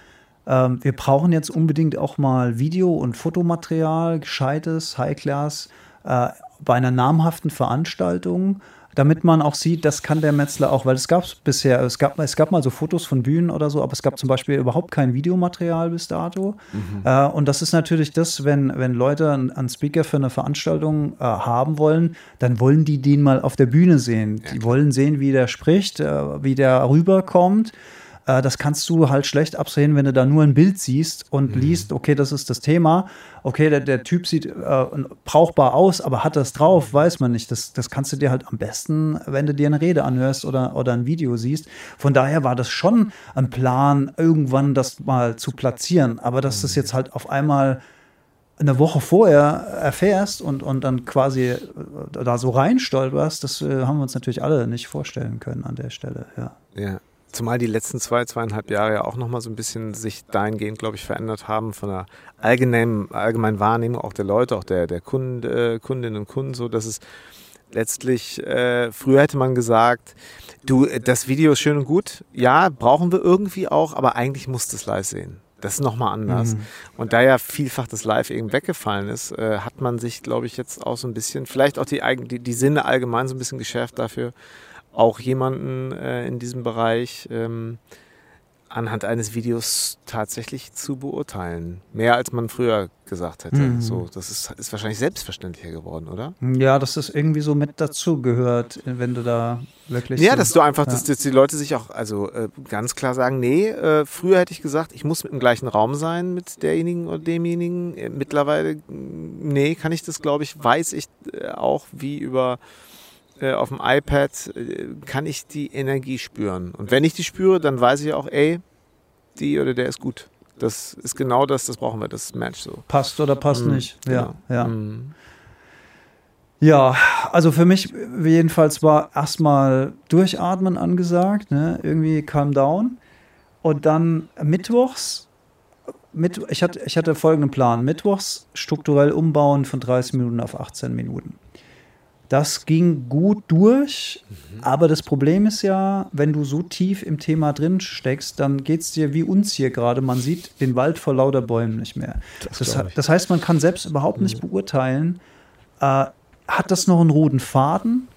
ähm, wir brauchen jetzt unbedingt auch mal Video- und Fotomaterial, gescheites, High-Class, äh, bei einer namhaften Veranstaltung, damit man auch sieht, das kann der Metzler auch, weil es gab bisher, es gab, es gab mal so Fotos von Bühnen oder so, aber es gab zum Beispiel überhaupt kein Videomaterial bis dato. Äh, und das ist natürlich das, wenn, wenn Leute einen Speaker für eine Veranstaltung äh, haben wollen, dann wollen die den mal auf der Bühne sehen. Die wollen sehen, wie der spricht, äh, wie der rüberkommt. Äh, das kannst du halt schlecht absehen, wenn du da nur ein Bild siehst und liest, okay, das ist das Thema. Okay, der, der Typ sieht äh, brauchbar aus, aber hat das drauf, weiß man nicht. Das, das kannst du dir halt am besten, wenn du dir eine Rede anhörst oder, oder ein Video siehst. Von daher war das schon ein Plan, irgendwann das mal zu platzieren. Aber dass das jetzt halt auf einmal eine Woche vorher erfährst und, und dann quasi äh, da so reinstolperst, das äh, haben wir uns natürlich alle nicht vorstellen können an der Stelle, ja. Ja. Zumal die letzten zwei, zweieinhalb Jahre ja auch nochmal so ein bisschen sich dahingehend, glaube ich, verändert haben von der allgemeinen, allgemeinen Wahrnehmung auch der Leute, auch der, der Kunden, äh, Kundinnen und Kunden, so dass es letztlich, äh, früher hätte man gesagt, du, das Video ist schön und gut, ja, brauchen wir irgendwie auch, aber eigentlich musst du es live sehen. Das ist nochmal anders. Und da ja vielfach das Live eben weggefallen ist, äh, hat man sich, glaube ich, jetzt auch so ein bisschen, vielleicht auch die, die, die Sinne allgemein so ein bisschen geschärft dafür, auch jemanden äh, in diesem Bereich ähm, anhand eines Videos tatsächlich zu beurteilen. Mehr als man früher gesagt hätte. Mhm. So, das ist, ist wahrscheinlich selbstverständlicher geworden, oder? Ja, dass das irgendwie so mit dazu gehört, wenn du da wirklich. Ja, so, dass du einfach, ja. dass, dass die Leute sich auch also äh, ganz klar sagen, nee, äh, früher hätte ich gesagt, ich muss im gleichen Raum sein mit derjenigen oder demjenigen. Äh, mittlerweile, nee, kann ich das, glaube ich, weiß ich äh, auch, wie über auf dem iPad äh, kann ich die Energie spüren. Und wenn ich die spüre, dann weiß ich auch, ey, die oder der ist gut. Das ist genau das, das brauchen wir, das Match so. passt oder passt Mhm, nicht. Ja, genau. ja. Mhm. Ja, also für mich jedenfalls war erstmal Durchatmen angesagt, ne? irgendwie calm down. Und dann mittwochs, mit, ich, hatte, ich hatte folgenden Plan: Mittwochs strukturell umbauen von 30 Minuten auf 18 Minuten. Das ging gut durch, aber das Problem ist ja, wenn du so tief im Thema drin steckst, dann geht es dir wie uns hier gerade. Man sieht den Wald vor lauter Bäumen nicht mehr. Das, ich. das heißt, man kann selbst überhaupt nicht beurteilen, äh, hat das noch einen roten Faden?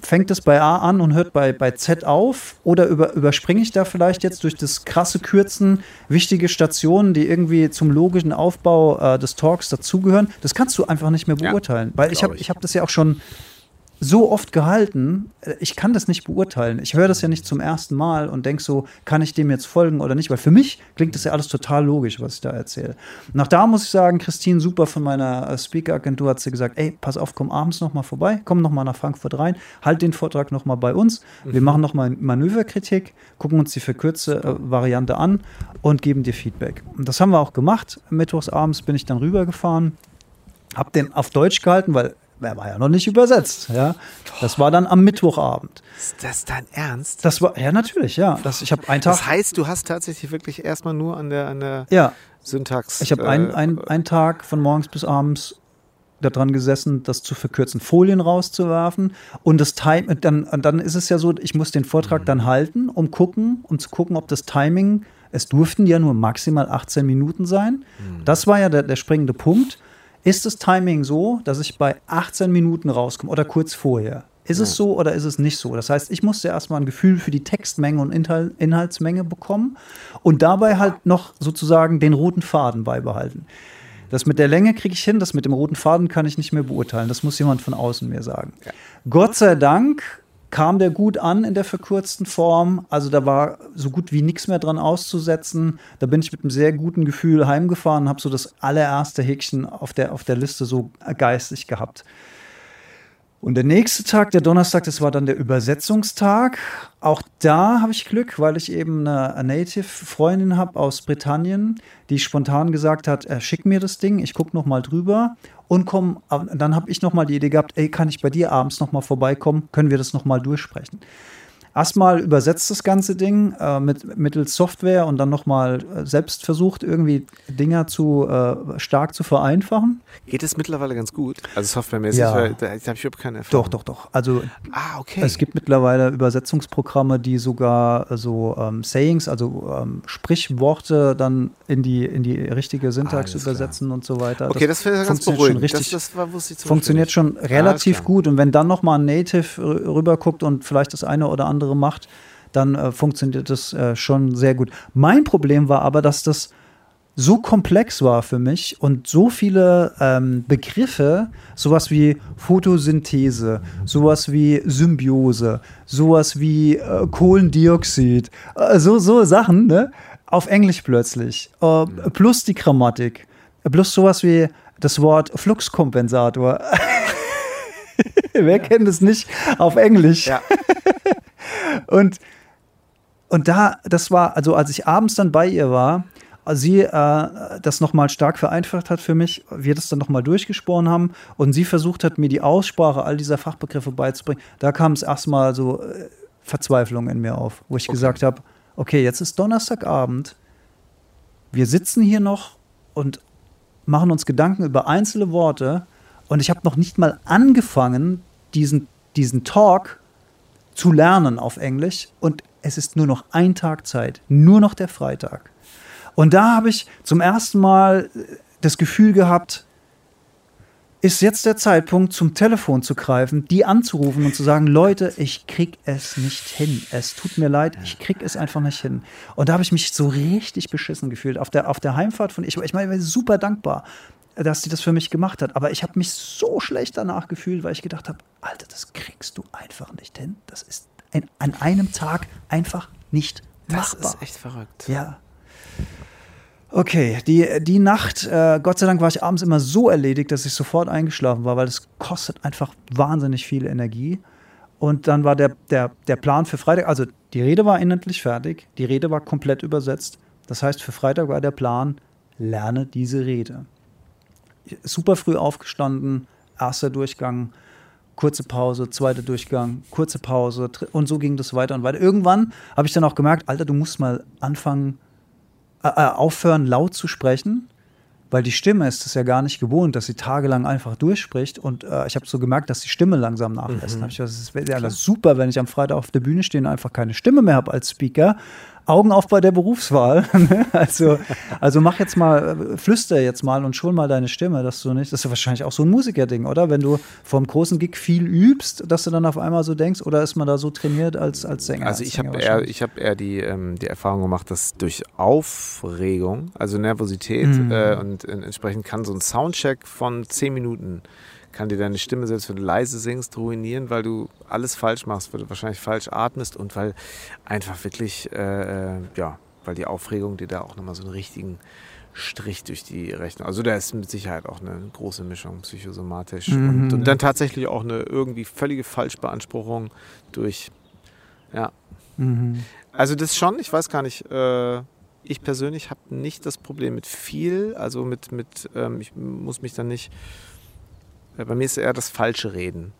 Fängt es bei A an und hört bei, bei Z auf? Oder über, überspringe ich da vielleicht jetzt durch das krasse Kürzen wichtige Stationen, die irgendwie zum logischen Aufbau äh, des Talks dazugehören? Das kannst du einfach nicht mehr Ja, beurteilen. Weil ich habe ich. ich hab das ja auch schon so oft gehalten, äh, ich kann das nicht beurteilen. Ich höre das ja nicht zum ersten Mal und denke so, kann ich dem jetzt folgen oder nicht? Weil für mich klingt das ja alles total logisch, was ich da erzähle. Nach da muss ich sagen, Christine Super von meiner äh, Speaker-Agentur hat sie gesagt, ey, pass auf, komm abends noch mal vorbei, komm noch mal nach Frankfurt rein, halt den Vortrag noch mal bei uns. Wir mhm. machen noch mal Manöverkritik, gucken uns die verkürzte äh, Variante an und geben dir Feedback. Und das haben wir auch gemacht. Mittwochs abends bin ich dann rübergefahren, habe den auf Deutsch gehalten, weil er war ja noch nicht übersetzt. Ja, das war dann am Mittwochabend. Ist das dein Ernst? Das war ja natürlich, ja. Das, ich habe einen Tag. Das heißt, du hast tatsächlich wirklich erstmal nur an der, an der ja. Syntax. Ich habe äh, einen, einen, einen Tag von morgens bis abends daran gesessen, das zu verkürzen, Folien rauszuwerfen und das Time, dann, dann ist es ja so, ich muss den Vortrag mhm. dann halten, um gucken, um zu gucken, ob das Timing, es durften ja nur maximal 18 Minuten sein. Mhm. Das war ja der, der springende Punkt. Ist das Timing so, dass ich bei 18 Minuten rauskomme oder kurz vorher? Ist ja. es so oder ist es nicht so? Das heißt, ich musste erstmal ein Gefühl für die Textmenge und Inhal Inhaltsmenge bekommen und dabei halt noch sozusagen den roten Faden beibehalten. Das mit der Länge kriege ich hin, das mit dem roten Faden kann ich nicht mehr beurteilen. Das muss jemand von außen mir sagen. Ja. Gott sei Dank kam der gut an in der verkürzten Form. Also da war so gut wie nichts mehr dran auszusetzen. Da bin ich mit einem sehr guten Gefühl heimgefahren, habe so das allererste Häkchen auf der, auf der Liste so geistig gehabt. Und der nächste Tag, der Donnerstag, das war dann der Übersetzungstag. Auch da habe ich Glück, weil ich eben eine Native-Freundin habe aus Britannien, die spontan gesagt hat, äh, schick mir das Ding, ich gucke noch mal drüber und komm. Dann habe ich noch mal die Idee gehabt, ey, kann ich bei dir abends noch mal vorbeikommen? Können wir das noch mal durchsprechen? Erstmal übersetzt das ganze Ding äh, mit mittels Software und dann nochmal äh, selbst versucht, irgendwie Dinger zu äh, stark zu vereinfachen. Geht es mittlerweile ganz gut? Also softwaremäßig, ja. weil da habe ich überhaupt keine Erfahrung. Doch, doch, doch. Also ah, okay. es gibt mittlerweile Übersetzungsprogramme, die sogar so ähm, Sayings, also ähm, Sprichworte dann in die, in die richtige Syntax Alles übersetzen klar. und so weiter. Okay, das, das ganz beruhigend. Richtig, das, das war, funktioniert schon relativ gut und wenn dann nochmal ein Native rüberguckt und vielleicht das eine oder andere andere macht, dann äh, funktioniert das äh, schon sehr gut. Mein Problem war aber, dass das so komplex war für mich und so viele ähm, Begriffe, sowas wie Photosynthese, sowas wie Symbiose, sowas wie äh, Kohlendioxid, äh, so, so Sachen, ne? auf Englisch plötzlich, äh, plus die Grammatik, plus sowas wie das Wort Fluxkompensator. [LAUGHS] [LAUGHS] Wer ja. kennt es nicht auf Englisch? Ja. [LAUGHS] und, und da, das war, also als ich abends dann bei ihr war, sie äh, das nochmal stark vereinfacht hat für mich, wir das dann nochmal durchgesprochen haben und sie versucht hat, mir die Aussprache all dieser Fachbegriffe beizubringen, da kam es erstmal so äh, Verzweiflung in mir auf, wo ich okay. gesagt habe, okay, jetzt ist Donnerstagabend, wir sitzen hier noch und machen uns Gedanken über einzelne Worte und ich habe noch nicht mal angefangen, diesen, diesen Talk zu lernen auf Englisch und es ist nur noch ein Tag Zeit, nur noch der Freitag. Und da habe ich zum ersten Mal das Gefühl gehabt, ist jetzt der Zeitpunkt, zum Telefon zu greifen, die anzurufen und zu sagen, Leute, ich krieg es nicht hin. Es tut mir leid, ich krieg es einfach nicht hin. Und da habe ich mich so richtig beschissen gefühlt. Auf der, auf der Heimfahrt von, ich, ich meine, super dankbar dass sie das für mich gemacht hat. Aber ich habe mich so schlecht danach gefühlt, weil ich gedacht habe, Alter, das kriegst du einfach nicht hin. Das ist ein, an einem Tag einfach nicht machbar. Das ist echt verrückt. Ja. Okay, die, die Nacht, äh, Gott sei Dank war ich abends immer so erledigt, dass ich sofort eingeschlafen war, weil es kostet einfach wahnsinnig viel Energie. Und dann war der, der, der Plan für Freitag, also die Rede war inhaltlich fertig, die Rede war komplett übersetzt. Das heißt, für Freitag war der Plan, lerne diese Rede super früh aufgestanden, erster Durchgang, kurze Pause, zweiter Durchgang, kurze Pause und so ging das weiter und weiter. Irgendwann habe ich dann auch gemerkt, Alter, du musst mal anfangen, äh, äh aufhören, laut zu sprechen, weil die Stimme ist es ja gar nicht gewohnt, dass sie tagelang einfach durchspricht. Und äh, ich habe so gemerkt, dass die Stimme langsam nachlässt. Mhm. es wäre ja super, wenn ich am Freitag auf der Bühne stehe und einfach keine Stimme mehr habe als Speaker. Augen auf bei der Berufswahl. [LAUGHS] Ne? also, also mach jetzt mal, flüster jetzt mal und schon mal deine Stimme, dass du nicht, das ist ja wahrscheinlich auch so ein Musikerding, oder? Wenn du vom großen Gig viel übst, dass du dann auf einmal so denkst, oder ist man da so trainiert als, als Sänger? Also ich habe eher, ich hab eher die, ähm, die Erfahrung gemacht, dass durch Aufregung, also Nervosität mhm. äh, und äh, entsprechend kann so ein Soundcheck von zehn Minuten kann dir deine Stimme, selbst wenn du leise singst, ruinieren, weil du alles falsch machst, weil du wahrscheinlich falsch atmest und weil einfach wirklich, äh, äh ja, weil die Aufregung dir da auch nochmal so einen richtigen Strich durch die Rechnung. Also da ist mit Sicherheit auch eine große Mischung psychosomatisch mhm. und, und, dann tatsächlich auch eine irgendwie völlige Falschbeanspruchung durch, ja. Mhm. Also das schon, ich weiß gar nicht, äh, ich persönlich habe nicht das Problem mit viel, also mit, mit ähm, ich muss mich dann nicht, bei mir ist eher das falsche Reden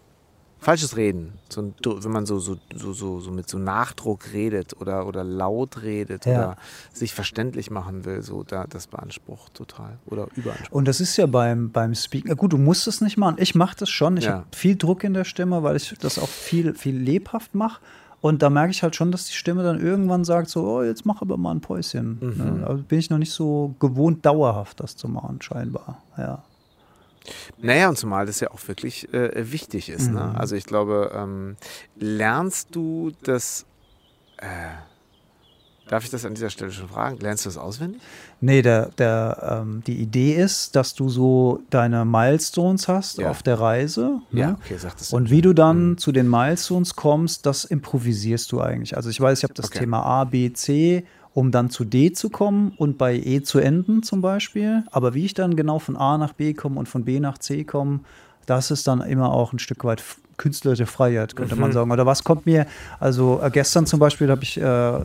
falsches Reden. So, wenn man so, so, so, so, mit so Nachdruck redet oder, oder laut redet ja. oder sich verständlich machen will, so da, das beansprucht total oder überansprucht. Und das ist ja beim, beim Speaking, gut, du musst es nicht machen. Ich mache das schon. Ich ja. habe viel Druck in der Stimme, weil ich das auch viel, viel lebhaft mache. Und da merke ich halt schon, dass die Stimme dann irgendwann sagt, so, oh, jetzt mach aber mal ein Päuschen. Mhm. Ne? Also bin ich noch nicht so gewohnt, dauerhaft das zu machen, scheinbar. Ja. Naja, und zumal das ja auch wirklich äh, wichtig ist. Ne? Mhm. Ne? Also ich glaube, ähm, lernst du das, äh, darf ich das an dieser Stelle schon fragen, lernst du das auswendig? Nee, der, der, ähm, die Idee ist, dass du so deine Milestones hast ja. auf der Reise. Ne? Ja, okay, sag das. Und wie du dann mhm. zu den Milestones kommst, das improvisierst du eigentlich. Also ich weiß, ich habe das okay. Thema A, B, C um dann zu D zu kommen und bei E zu enden zum Beispiel. Aber wie ich dann genau von A nach B komme und von B nach C komme, das ist dann immer auch ein Stück weit künstlerische Freiheit, könnte mhm. man sagen. Oder was kommt mir, also äh, gestern zum Beispiel habe ich äh, äh,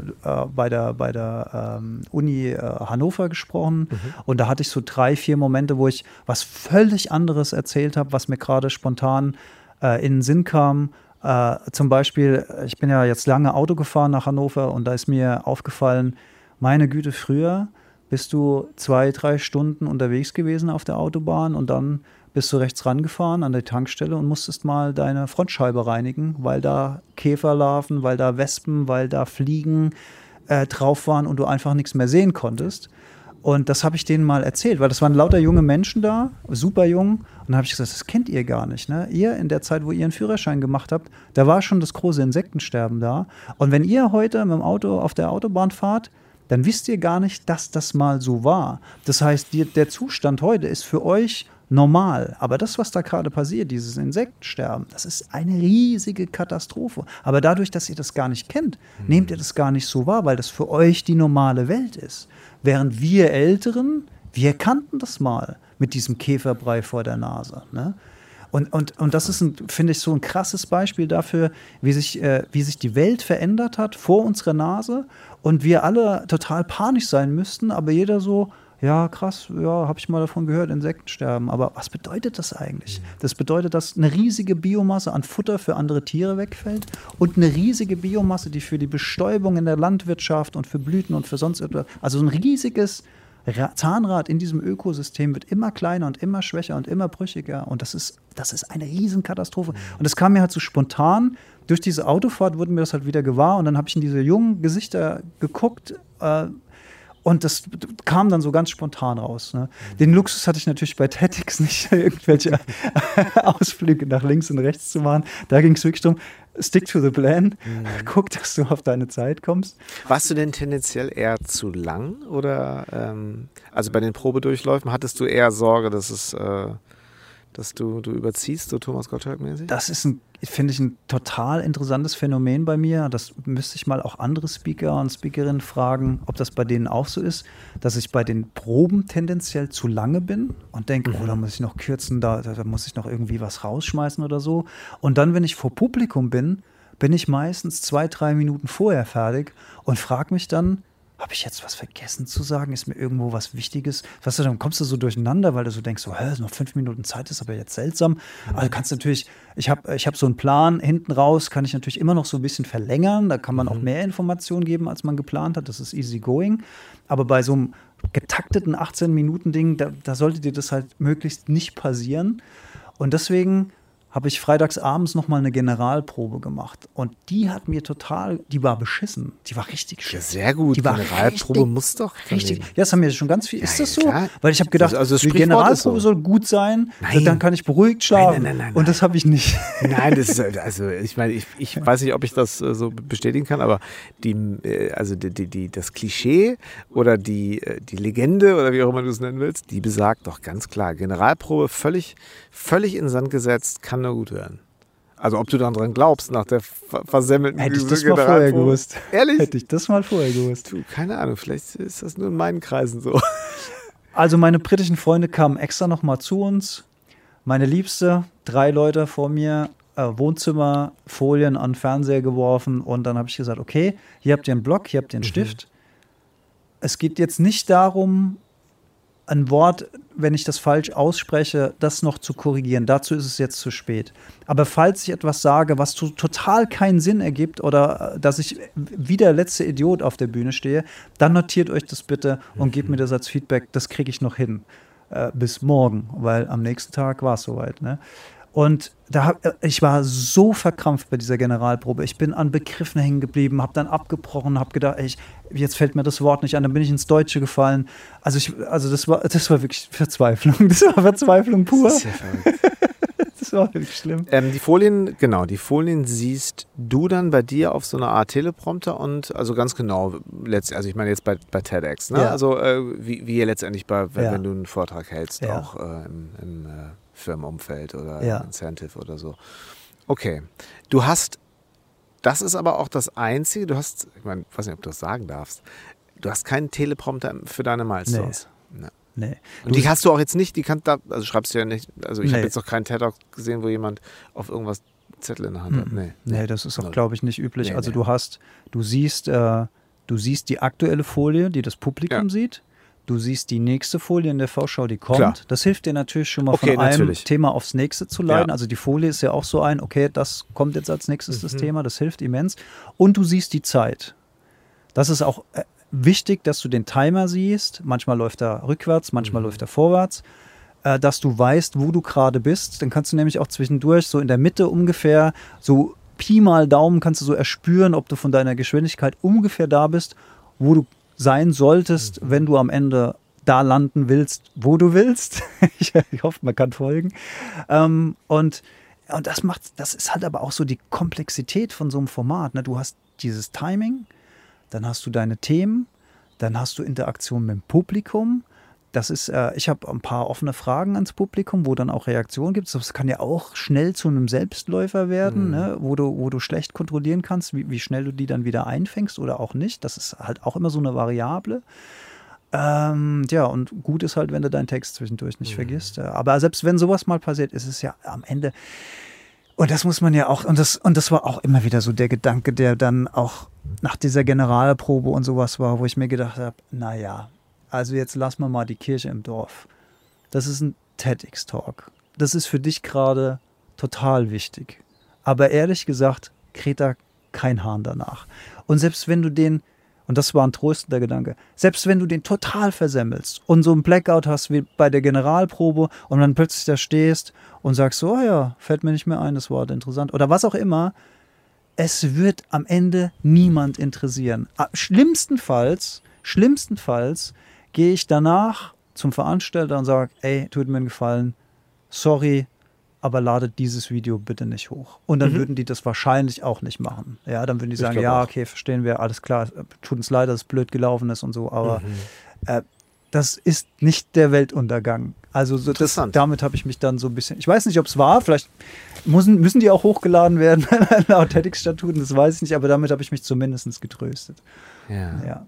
bei der, bei der ähm, Uni äh, Hannover gesprochen mhm. und da hatte ich so drei, vier Momente, wo ich was völlig anderes erzählt habe, was mir gerade spontan äh, in den Sinn kam äh, zum Beispiel, ich bin ja jetzt lange Auto gefahren nach Hannover und da ist mir aufgefallen, meine Güte, früher bist du zwei, drei Stunden unterwegs gewesen auf der Autobahn und dann bist du rechts rangefahren an der Tankstelle und musstest mal deine Frontscheibe reinigen, weil da Käferlarven, weil da Wespen, weil da Fliegen äh, drauf waren und du einfach nichts mehr sehen konntest. Und das habe ich denen mal erzählt, weil das waren lauter junge Menschen da, super jung. Und dann habe ich gesagt, das kennt ihr gar nicht. Ne? Ihr in der Zeit, wo ihr einen Führerschein gemacht habt, da war schon das große Insektensterben da. Und wenn ihr heute mit dem Auto auf der Autobahn fahrt, dann wisst ihr gar nicht, dass das mal so war. Das heißt, die, der Zustand heute ist für euch normal. Aber das, was da gerade passiert, dieses Insektensterben, das ist eine riesige Katastrophe. Aber dadurch, dass ihr das gar nicht kennt, mhm. nehmt ihr das gar nicht so wahr, weil das für euch die normale Welt ist. Während wir Älteren, wir kannten das mal mit diesem Käferbrei vor der Nase. Ne? Und, und, und das ist, finde ich, so ein krasses Beispiel dafür, wie sich, äh, wie sich die Welt verändert hat vor unserer Nase und wir alle total panisch sein müssten, aber jeder so, ja, krass, ja, habe ich mal davon gehört, Insektensterben. Aber was bedeutet das eigentlich? Mhm. Das bedeutet, dass eine riesige Biomasse an Futter für andere Tiere wegfällt und eine riesige Biomasse, die für die Bestäubung in der Landwirtschaft und für Blüten und für sonst etwas, also ein riesiges Zahnrad in diesem Ökosystem wird immer kleiner und immer schwächer und immer brüchiger. Und das ist, das ist eine Riesenkatastrophe. Und das kam mir halt so spontan. Durch diese Autofahrt wurden mir das halt wieder gewahr. Und dann habe ich in diese jungen Gesichter geguckt. Äh, und das kam dann so ganz spontan raus. Ne? Den Luxus hatte ich natürlich bei TEDx nicht, [LAUGHS] irgendwelche [LAUGHS] Ausflüge nach links und rechts zu machen. Da ging es wirklich darum, stick to the plan, mhm. guck, dass du auf deine Zeit kommst. Warst du denn tendenziell eher zu lang oder ähm, also bei den Probedurchläufen hattest du eher Sorge, dass es äh, dass du, du überziehst, so Thomas Gottschalk-mäßig? Das ist, finde ich, ein total interessantes Phänomen bei mir. Das müsste ich mal auch andere Speaker und Speakerinnen fragen, ob das bei denen auch so ist, dass ich bei den Proben tendenziell zu lange bin und denke, mhm. oh, da muss ich noch kürzen, da, da muss ich noch irgendwie was rausschmeißen oder so. Und dann, wenn ich vor Publikum bin, bin ich meistens zwei, drei Minuten vorher fertig und frage mich dann, habe ich jetzt was vergessen zu sagen? Ist mir irgendwo was Wichtiges? Weißt du, dann kommst du so durcheinander, weil du so denkst, so, hä, noch fünf Minuten Zeit ist aber jetzt seltsam. Mhm. Also kannst natürlich, ich habe ich hab so einen Plan hinten raus, kann ich natürlich immer noch so ein bisschen verlängern. Da kann man mhm. auch mehr Informationen geben, als man geplant hat. Das ist easy going. Aber bei so einem getakteten 18-Minuten-Ding, da, da sollte dir das halt möglichst nicht passieren. Und deswegen habe ich freitags abends nochmal eine Generalprobe gemacht. Und die hat mir total, die war beschissen. Die war richtig schön. Ja, sehr gut. Die Generalprobe richtig, muss doch. Richtig. Ja, das haben wir schon ganz viel. Ist Ja, das so? klar. Weil ich habe gedacht, Also das die Generalprobe ist so. soll gut sein, Nein. dann kann ich beruhigt schlafen. nein, nein, nein, Und das habe ich nicht. Nein, das ist [LAUGHS] also ich meine, ich, ich weiß nicht, ob ich das äh, so bestätigen kann, aber die, äh, also die, die, die, das Klischee oder die, äh, die Legende oder wie auch immer du es nennen willst, die besagt doch ganz klar, Generalprobe völlig, völlig in Sand gesetzt, kann nur gut werden. Also ob du dann dran glaubst nach der ver versemmelten Hätte ich das mal vorher gewusst. Ehrlich? Hätte ich das mal vorher gewusst. Du, keine Ahnung, vielleicht ist das nur in meinen Kreisen so. Also meine britischen Freunde kamen extra nochmal zu uns. Meine Liebste, drei Leute vor mir, äh, Wohnzimmer, Folien an den Fernseher geworfen und dann habe ich gesagt, okay, hier habt ihr einen Block, hier habt ihr einen Stift. Es geht jetzt nicht darum, ein Wort, wenn ich das falsch ausspreche, das noch zu korrigieren. Dazu ist es jetzt zu spät. Aber falls ich etwas sage, was to total keinen Sinn ergibt oder äh, dass ich wie der letzte Idiot auf der Bühne stehe, dann notiert euch das bitte und gebt mir das als Feedback. Das kriege ich noch hin. Äh, bis morgen, weil am nächsten Tag war es soweit. Ne? Und da hab, äh, ich war so verkrampft bei dieser Generalprobe. Ich bin an Begriffen hängen geblieben, habe dann abgebrochen, habe gedacht, ich, jetzt fällt mir das Wort nicht an, dann bin ich ins Deutsche gefallen. Also ich, also das war, das war wirklich Verzweiflung. [LAUGHS] Das war Verzweiflung pur. Das ist ja verrückt. Das war wirklich schlimm. Ähm, die Folien, genau, die Folien siehst du dann bei dir auf so einer Art Teleprompter und also ganz genau, letzt, also ich meine jetzt bei, bei TEDx, ne? Ja. Also äh, wie, wie letztendlich bei, wenn, Ja. wenn du einen Vortrag hältst, Ja. auch äh, im, im äh, Firmenumfeld oder Incentive oder so. Okay. Du hast, das ist aber auch das Einzige, du hast, ich meine, ich weiß nicht, ob du das sagen darfst, du hast keinen Teleprompter für deine Milestones. Nee. Nee. Und die hast du auch jetzt nicht, die kannst da, also schreibst du ja nicht, also ich Nee. habe jetzt noch keinen TED-Talk gesehen, wo jemand auf irgendwas Zettel in der Hand hat. Nee. Nee, das ist auch, glaube ich, nicht üblich. Also du hast, du siehst, äh, du siehst die aktuelle Folie, die das Publikum Ja. sieht. Du siehst die nächste Folie in der Vorschau, die kommt. Klar. Das hilft dir natürlich schon mal Okay, von einem natürlich. Thema aufs nächste zu leiten. Ja. Also die Folie ist ja auch so ein, okay, das kommt jetzt als nächstes das Mhm. Thema, das hilft immens. Und du siehst die Zeit. Das ist auch äh, wichtig, dass du den Timer siehst. Manchmal läuft er rückwärts, manchmal Mhm. läuft er vorwärts. Äh, dass du weißt, wo du gerade bist. Dann kannst du nämlich auch zwischendurch so in der Mitte ungefähr so Pi mal Daumen kannst du so erspüren, ob du von deiner Geschwindigkeit ungefähr da bist, wo du sein solltest, Mhm. wenn du am Ende da landen willst, wo du willst. [LAUGHS] ich, ich hoffe, man kann folgen. Ähm, und, und das macht, das ist halt aber auch so die Komplexität von so einem Format. Ne? Du hast dieses Timing, dann hast du deine Themen, dann hast du Interaktion mit dem Publikum. Das ist, äh, ich habe ein paar offene Fragen ans Publikum, wo dann auch Reaktionen gibt. Das kann ja auch schnell zu einem Selbstläufer werden, Mhm. ne? wo, du, wo du schlecht kontrollieren kannst, wie, wie schnell du die dann wieder einfängst oder auch nicht. Das ist halt auch immer so eine Variable. Ähm, ja, und gut ist halt, wenn du deinen Text zwischendurch nicht vergisst. Äh, Aber selbst wenn sowas mal passiert, ist es ja am Ende. Und das muss man ja auch, und das, und das war auch immer wieder so der Gedanke, der dann auch nach dieser Generalprobe und sowas war, wo ich mir gedacht habe, naja, also jetzt lassen wir mal die Kirche im Dorf. Das ist ein TEDx-Talk. Das ist für dich gerade total wichtig. Aber ehrlich gesagt, kräht da kein Hahn danach. Und selbst wenn du den, und das war ein tröstender Gedanke, selbst wenn du den total versemmelst und so einen Blackout hast wie bei der Generalprobe und dann plötzlich da stehst und sagst, oh ja, fällt mir nicht mehr ein, das Wort interessant. Oder was auch immer, es wird am Ende niemand interessieren. Ah, Schlimmstenfalls, schlimmstenfalls gehe ich danach zum Veranstalter und sage, ey, tut mir einen Gefallen, sorry, aber ladet dieses Video bitte nicht hoch. Und dann Mhm. würden die das wahrscheinlich auch nicht machen. Ja, dann würden die sagen, ja, okay, verstehen wir, alles klar, tut uns leid, dass es blöd gelaufen ist und so, aber Mhm. äh, das ist nicht der Weltuntergang. Also so das, damit habe ich mich dann so ein bisschen, ich weiß nicht, ob es war, vielleicht müssen, müssen die auch hochgeladen werden [LAUGHS] laut TEDx-Statuten, das weiß ich nicht, aber damit habe ich mich zumindest getröstet. Ja. Ja.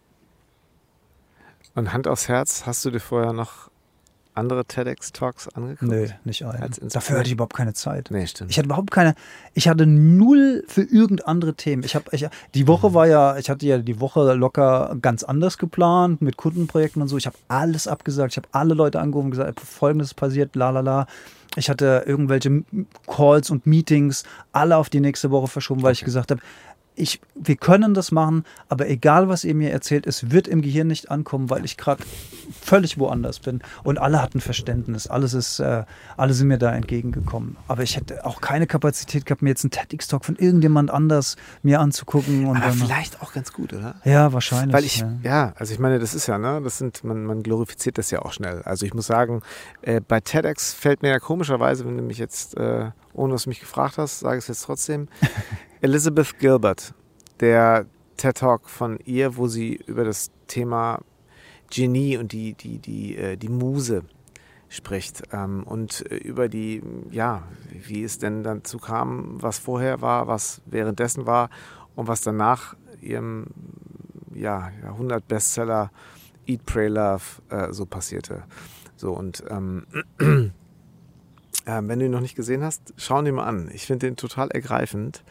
Und Hand aufs Herz, hast du dir vorher noch andere TEDx-Talks angeguckt? Nö, nicht ein. Als Inspiration? Dafür hatte ich überhaupt keine Zeit. Nee, stimmt. Ich hatte überhaupt keine, ich hatte null für irgend andere Themen. Ich habe, ich, die Mhm. Woche war ja, ich hatte ja die Woche locker ganz anders geplant mit Kundenprojekten und so. Ich habe alles abgesagt. Ich habe alle Leute angerufen und gesagt, folgendes passiert, la la la. Ich hatte irgendwelche Calls und Meetings alle auf die nächste Woche verschoben, weil ich gesagt habe, ich, wir können das machen, aber egal, was ihr mir erzählt, es wird im Gehirn nicht ankommen, weil ich gerade völlig woanders bin. Und alle hatten Verständnis, alles ist, äh, alle sind mir da entgegengekommen. Aber ich hätte auch keine Kapazität gehabt, mir jetzt einen TEDx-Talk von irgendjemand anders mir anzugucken. Und Aber dann, vielleicht auch ganz gut, oder? Ja, wahrscheinlich. Weil ich, ja. ja. also ich meine, das ist ja, ne, das sind, man, man glorifiziert das ja auch schnell. Also ich muss sagen, äh, bei TEDx fällt mir ja komischerweise, wenn du mich jetzt, äh, ohne dass du mich gefragt hast, sage ich es jetzt trotzdem, [LAUGHS] Elizabeth Gilbert, der TED Talk von ihr, wo sie über das Thema Genie und die, die, die, äh, die Muse spricht ähm, und äh, über die, ja, wie es denn dazu kam, was vorher war, was währenddessen war und was danach ihrem ja, Jahrhundert-Bestseller Eat, Pray, Love äh, so passierte. So und ähm, [CLEARS THROAT] äh, wenn du ihn noch nicht gesehen hast, schau ihn mal an. Ich finde den total ergreifend.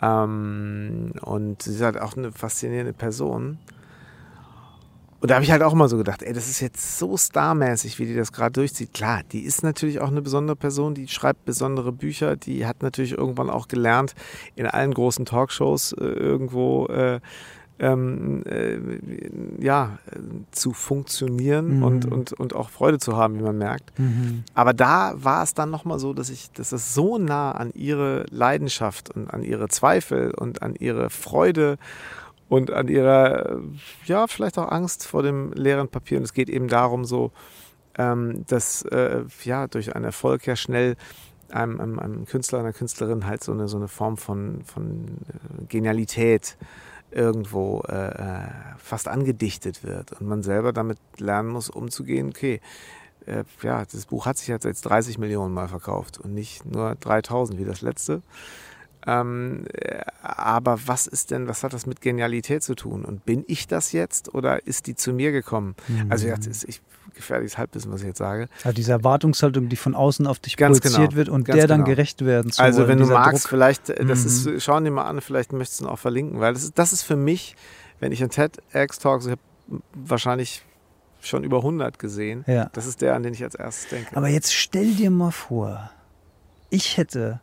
Ähm, und sie ist halt auch eine faszinierende Person. Und da habe ich halt auch immer so gedacht, ey, das ist jetzt so starmäßig, wie die das gerade durchzieht. Klar, die ist natürlich auch eine besondere Person, die schreibt besondere Bücher, die hat natürlich irgendwann auch gelernt, in allen großen Talkshows äh, irgendwo äh, ähm, äh, ja, zu funktionieren Mhm. und, und, und auch Freude zu haben, wie man merkt. Mhm. Aber da war es dann nochmal so, dass ich, dass es so nah an ihre Leidenschaft und an ihre Zweifel und an ihre Freude und an ihrer, ja, vielleicht auch Angst vor dem leeren Papier. Und es geht eben darum, so, ähm, dass äh, ja durch einen Erfolg ja schnell einem, einem, einem Künstler, einer Künstlerin halt so eine, so eine Form von, von äh, Genialität irgendwo äh, äh, fast angedichtet wird und man selber damit lernen muss, umzugehen, okay, äh, ja, das Buch hat sich jetzt jetzt 30 Millionen Mal verkauft und nicht nur 3000 wie das letzte. Ähm, äh, aber was ist denn, was hat das mit Genialität zu tun? Und bin ich das jetzt oder ist die zu mir gekommen? Mhm. Also jetzt ist ich gefährliches Halbwissen, was ich jetzt sage. Also diese Erwartungshaltung, die von außen auf dich Ganz projiziert genau, wird und der dann genau. gerecht werden zu Also wenn du magst, Druck. vielleicht, äh, das Mhm. ist, schauen dir mal an, vielleicht möchtest du ihn auch verlinken, weil das ist, das ist für mich, wenn ich einen TEDx-Talk, ich habe wahrscheinlich schon über 100 gesehen, Ja. das ist der, an den ich als erstes denke. Aber jetzt stell dir mal vor, ich hätte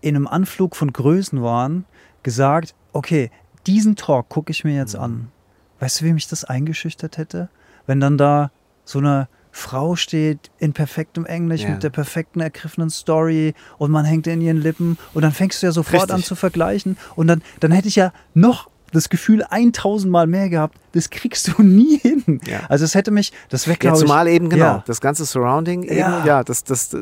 in einem Anflug von Größenwahn gesagt, okay, diesen Talk gucke ich mir jetzt Mhm. an. Weißt du, wie mich das eingeschüchtert hätte? Wenn dann da so eine Frau steht in perfektem Englisch Ja. mit der perfekten ergriffenen Story und man hängt in ihren Lippen und dann fängst du ja sofort Richtig. an zu vergleichen und dann, dann hätte ich ja noch das Gefühl 1000 Mal mehr gehabt, das kriegst du [LAUGHS] nie hin. Ja. Also es hätte mich, das wäre Ja, glaube ich... zumal eben genau, Ja. das ganze Surrounding eben, Ja. ja, das, das äh,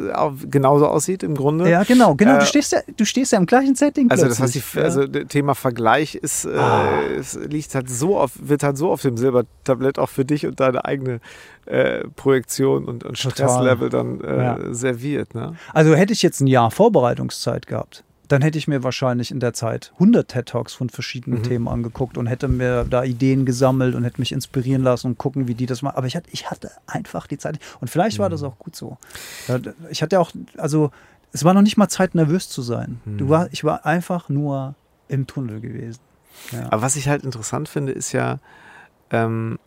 genauso aussieht im Grunde. Ja, genau, genau. Äh, du, stehst ja, du stehst ja im gleichen Setting. Also das heißt, die, also das Thema Vergleich ist, äh, Ah. es liegt halt so auf, wird halt so auf dem Silbertablett auch für dich und deine eigene äh, Projektion und, und. Stresslevel dann äh, Ja. serviert. Ne? also hätte ich jetzt ein Jahr Vorbereitungszeit gehabt, dann hätte ich mir wahrscheinlich in der Zeit 100 TED Talks von verschiedenen Mhm. Themen angeguckt und hätte mir da Ideen gesammelt und hätte mich inspirieren lassen und gucken, wie die das machen. Aber ich hatte, ich hatte einfach die Zeit. Und vielleicht war das Mhm. auch gut so. Ich hatte auch, also es war noch nicht mal Zeit, nervös zu sein. Du Mhm. war, ich war einfach nur im Tunnel gewesen. Ja. Aber was ich halt interessant finde, ist ja, ähm,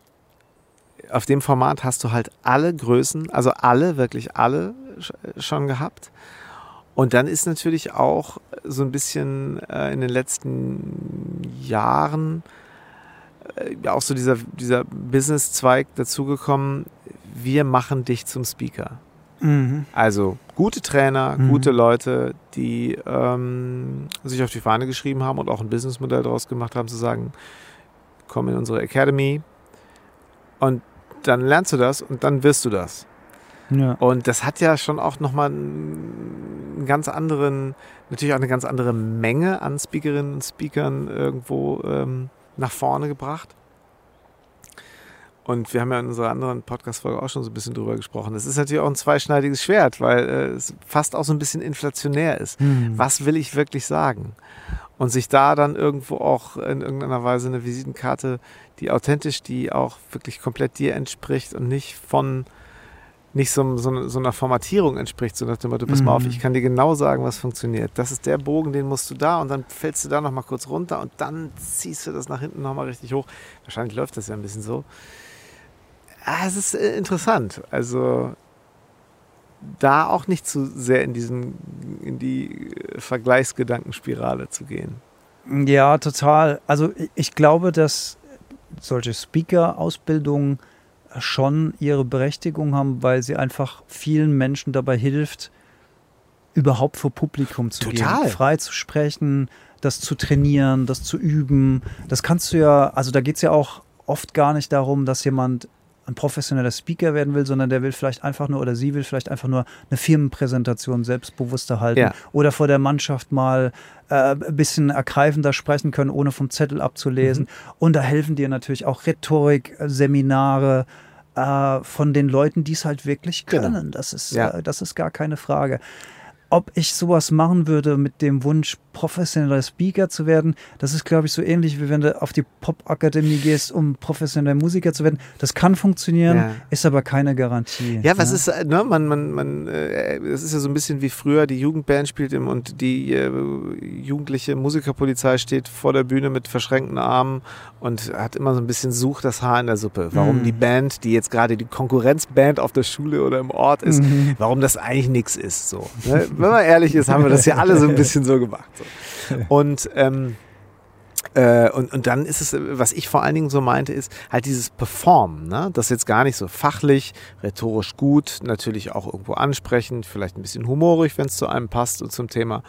auf dem Format hast du halt alle Größen, also alle, wirklich alle sch- schon gehabt. Und dann ist natürlich auch so ein bisschen äh, in den letzten Jahren äh, auch so dieser, dieser Business-Zweig dazugekommen, wir machen dich zum Speaker. Mhm. Also gute Trainer, Mhm. gute Leute, die ähm, sich auf die Fahne geschrieben haben und auch ein Businessmodell daraus gemacht haben, zu sagen, komm in unsere Academy und dann lernst du das und dann wirst du das. Ja. Und das hat ja schon auch nochmal einen ganz anderen, natürlich auch eine ganz andere Menge an Speakerinnen und Speakern irgendwo ähm, nach vorne gebracht. Und wir haben ja in unserer anderen Podcast-Folge auch schon so ein bisschen drüber gesprochen. Das ist natürlich auch ein zweischneidiges Schwert, weil äh, es fast auch so ein bisschen inflationär ist. Mhm. Was will ich wirklich sagen? Und sich da dann irgendwo auch in irgendeiner Weise eine Visitenkarte, die authentisch, die auch wirklich komplett dir entspricht und nicht von nicht so, so, so einer Formatierung entspricht, so nach dem Motto, pass mal auf, Mhm. ich kann dir genau sagen, was funktioniert. Das ist der Bogen, den musst du da und dann fällst du da nochmal kurz runter und dann ziehst du das nach hinten nochmal richtig hoch. Wahrscheinlich läuft das ja ein bisschen so. Ah, es ist äh, interessant. Also da auch nicht zu sehr in diesen, in die äh, Vergleichsgedankenspirale zu gehen. Ja, total. Also ich glaube, dass solche Speaker-Ausbildungen schon ihre Berechtigung haben, weil sie einfach vielen Menschen dabei hilft, überhaupt vor Publikum zu Total. gehen, frei zu sprechen, das zu trainieren, das zu üben. Das kannst du ja, also da geht es ja auch oft gar nicht darum, dass jemand ein professioneller Speaker werden will, sondern der will vielleicht einfach nur oder sie will vielleicht einfach nur eine Firmenpräsentation selbstbewusster halten Ja. oder vor der Mannschaft mal äh, ein bisschen ergreifender sprechen können, ohne vom Zettel abzulesen. Mhm. Und da helfen dir natürlich auch Rhetorik, Seminare äh, von den Leuten, die es halt wirklich Genau. können. Das, ist, Ja. äh, das ist gar keine Frage. Ob ich sowas machen würde mit dem Wunsch, professioneller Speaker zu werden, das ist, glaube ich, so ähnlich, wie wenn du auf die Popakademie gehst, um professioneller Musiker zu werden. Das kann funktionieren, Ja. ist aber keine Garantie. Ja, was ne? ist, äh, ne, man, man, man, äh, es ist ja so ein bisschen wie früher, die Jugendband spielt im, und die äh, jugendliche Musikerpolizei steht vor der Bühne mit verschränkten Armen und hat immer so ein bisschen sucht das Haar in der Suppe. Warum Mhm. die Band, die jetzt gerade die Konkurrenzband auf der Schule oder im Ort ist, Mhm. warum das eigentlich nichts ist. So. Ne? Wenn man ehrlich ist, haben wir das ja alle so ein bisschen so gemacht. So. [LAUGHS] Und ähm, äh, und, und dann ist es, äh, was ich vor allen Dingen so meinte, ist halt dieses Performen, ne? Das jetzt gar nicht so fachlich, rhetorisch gut, natürlich auch irgendwo ansprechend, vielleicht ein bisschen humorig, wenn es zu einem passt und zum Thema,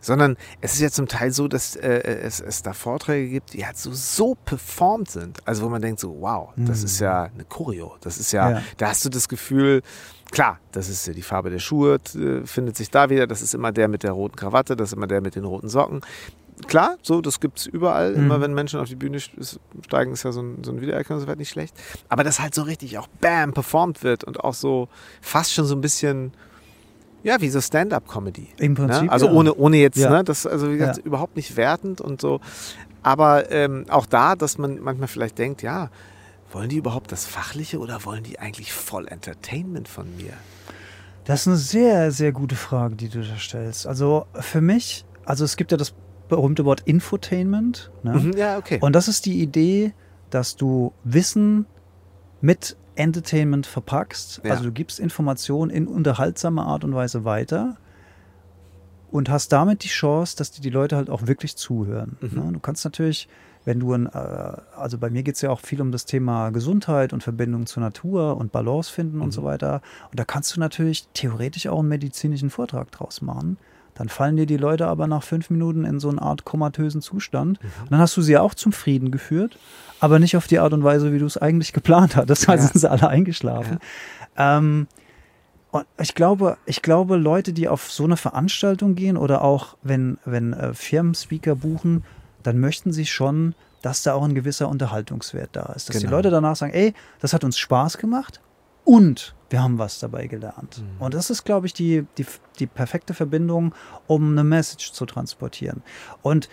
sondern es ist ja zum Teil so, dass äh, es, es da Vorträge gibt, die halt so, so performt sind. Also wo man denkt so, wow, das ist ja eine Choreo. Das ist ja, Ja. da hast du das Gefühl, Klar, das ist äh, die Farbe der Schuhe, äh, findet sich da wieder. Das ist immer der mit der roten Krawatte, das ist immer der mit den roten Socken. Klar, so, das gibt es überall. Mhm. Immer wenn Menschen auf die Bühne st- steigen, ist ja so ein, so ein Wiedererkennungswert nicht schlecht. Aber dass halt so richtig auch BAM performt wird und auch so fast schon so ein bisschen, ja, wie so Stand-up-Comedy. Im Prinzip. Ne? Also ja. ohne, ohne jetzt, Ja. ne, das, also wie gesagt, Ja. überhaupt nicht wertend und so. Aber ähm, auch da, dass man manchmal vielleicht denkt, ja, wollen die überhaupt das Fachliche oder wollen die eigentlich voll Entertainment von mir? Das ist eine sehr, sehr gute Frage, die du da stellst. Also für mich, also es gibt ja das berühmte Wort Infotainment. Ne? Mhm, ja, okay. Und das ist die Idee, dass du Wissen mit Entertainment verpackst. Ja. Also du gibst Informationen in unterhaltsamer Art und Weise weiter und hast damit die Chance, dass dir die Leute halt auch wirklich zuhören. Mhm. Ne? Du kannst natürlich, wenn du ein, äh, also bei mir geht es ja auch viel um das Thema Gesundheit und Verbindung zur Natur und Balance finden und Mhm. so weiter. Und da kannst du natürlich theoretisch auch einen medizinischen Vortrag draus machen. Dann fallen dir die Leute aber nach fünf Minuten in so eine Art komatösen Zustand. Mhm. Und dann hast du sie auch zum Frieden geführt, aber nicht auf die Art und Weise, wie du es eigentlich geplant hattest. Also Ja. sind sie alle eingeschlafen. Ähm, und ich glaube, ich glaube, Leute, die auf so eine Veranstaltung gehen oder auch wenn, wenn äh, Firmen Speaker buchen, dann möchten sie schon, dass da auch ein gewisser Unterhaltungswert da ist. Dass die Genau. Leute danach sagen, ey, das hat uns Spaß gemacht und wir haben was dabei gelernt. Mhm. Und das ist, glaube ich, die, die, die perfekte Verbindung, um eine Message zu transportieren. Und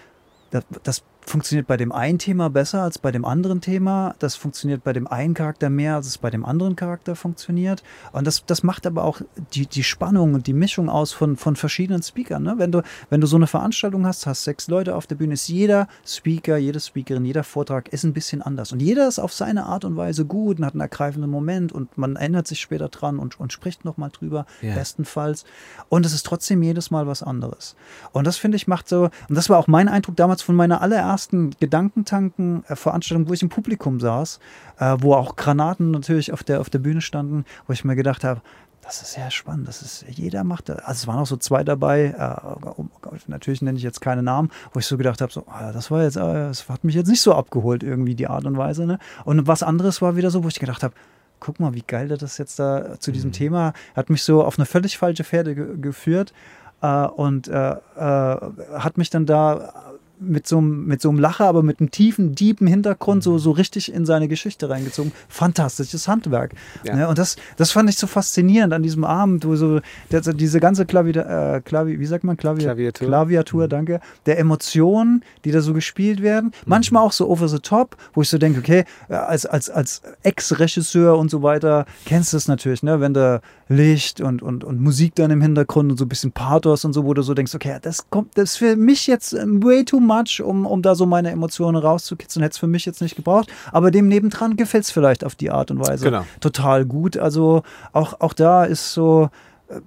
das, das funktioniert bei dem einen Thema besser als bei dem anderen Thema. Das funktioniert bei dem einen Charakter mehr, als es bei dem anderen Charakter funktioniert. Und das, das macht aber auch die, die Spannung und die Mischung aus von, von verschiedenen Speakern. Ne? Wenn, du, wenn du so eine Veranstaltung hast, hast sechs Leute auf der Bühne, ist jeder Speaker, jede Speakerin, jeder Vortrag ist ein bisschen anders. Und jeder ist auf seine Art und Weise gut und hat einen ergreifenden Moment und man erinnert sich später dran und, und spricht nochmal drüber, Ja. bestenfalls. Und es ist trotzdem jedes Mal was anderes. Und das finde ich macht so, und das war auch mein Eindruck damals von meiner allerersten Gedankentanken-Veranstaltung, wo ich im Publikum saß, äh, wo auch Granaten natürlich auf der, auf der Bühne standen, wo ich mir gedacht habe, das ist sehr spannend. Das ist, jeder macht das. Also es waren auch so zwei dabei, äh, natürlich nenne ich jetzt keine Namen, wo ich so gedacht habe, so, ah, das war jetzt, äh, das hat mich jetzt nicht so abgeholt, irgendwie die Art und Weise. Ne? Und was anderes war wieder so, wo ich gedacht habe, guck mal, wie geil der das jetzt da zu diesem Thema hat mich so auf eine völlig falsche Pferde ge geführt äh, und äh, äh, hat mich dann da mit so, einem, mit so einem Lacher, aber mit einem tiefen, deepen Hintergrund so, so richtig in seine Geschichte reingezogen. Fantastisches Handwerk. Ja. Ne? Und das, das fand ich so faszinierend an diesem Abend, wo so der, diese ganze Klavi, äh, Klavi, wie sagt man, Klavi, Klaviatur. Klaviatur, danke, der Emotionen, die da so gespielt werden. Manchmal auch so over the top, wo ich so denke, okay, äh, als, als, als Ex-Regisseur und so weiter kennst du es natürlich, ne? wenn da Licht und, und, und Musik dann im Hintergrund und so ein bisschen Pathos und so, wo du so denkst, okay, das kommt, das ist für mich jetzt ähm, way too much, um, um da so meine Emotionen rauszukitzeln, hätte es für mich jetzt nicht gebraucht, aber dem nebendran gefällt es vielleicht auf die Art und Weise Genau. total gut. Also auch, auch da ist so äh,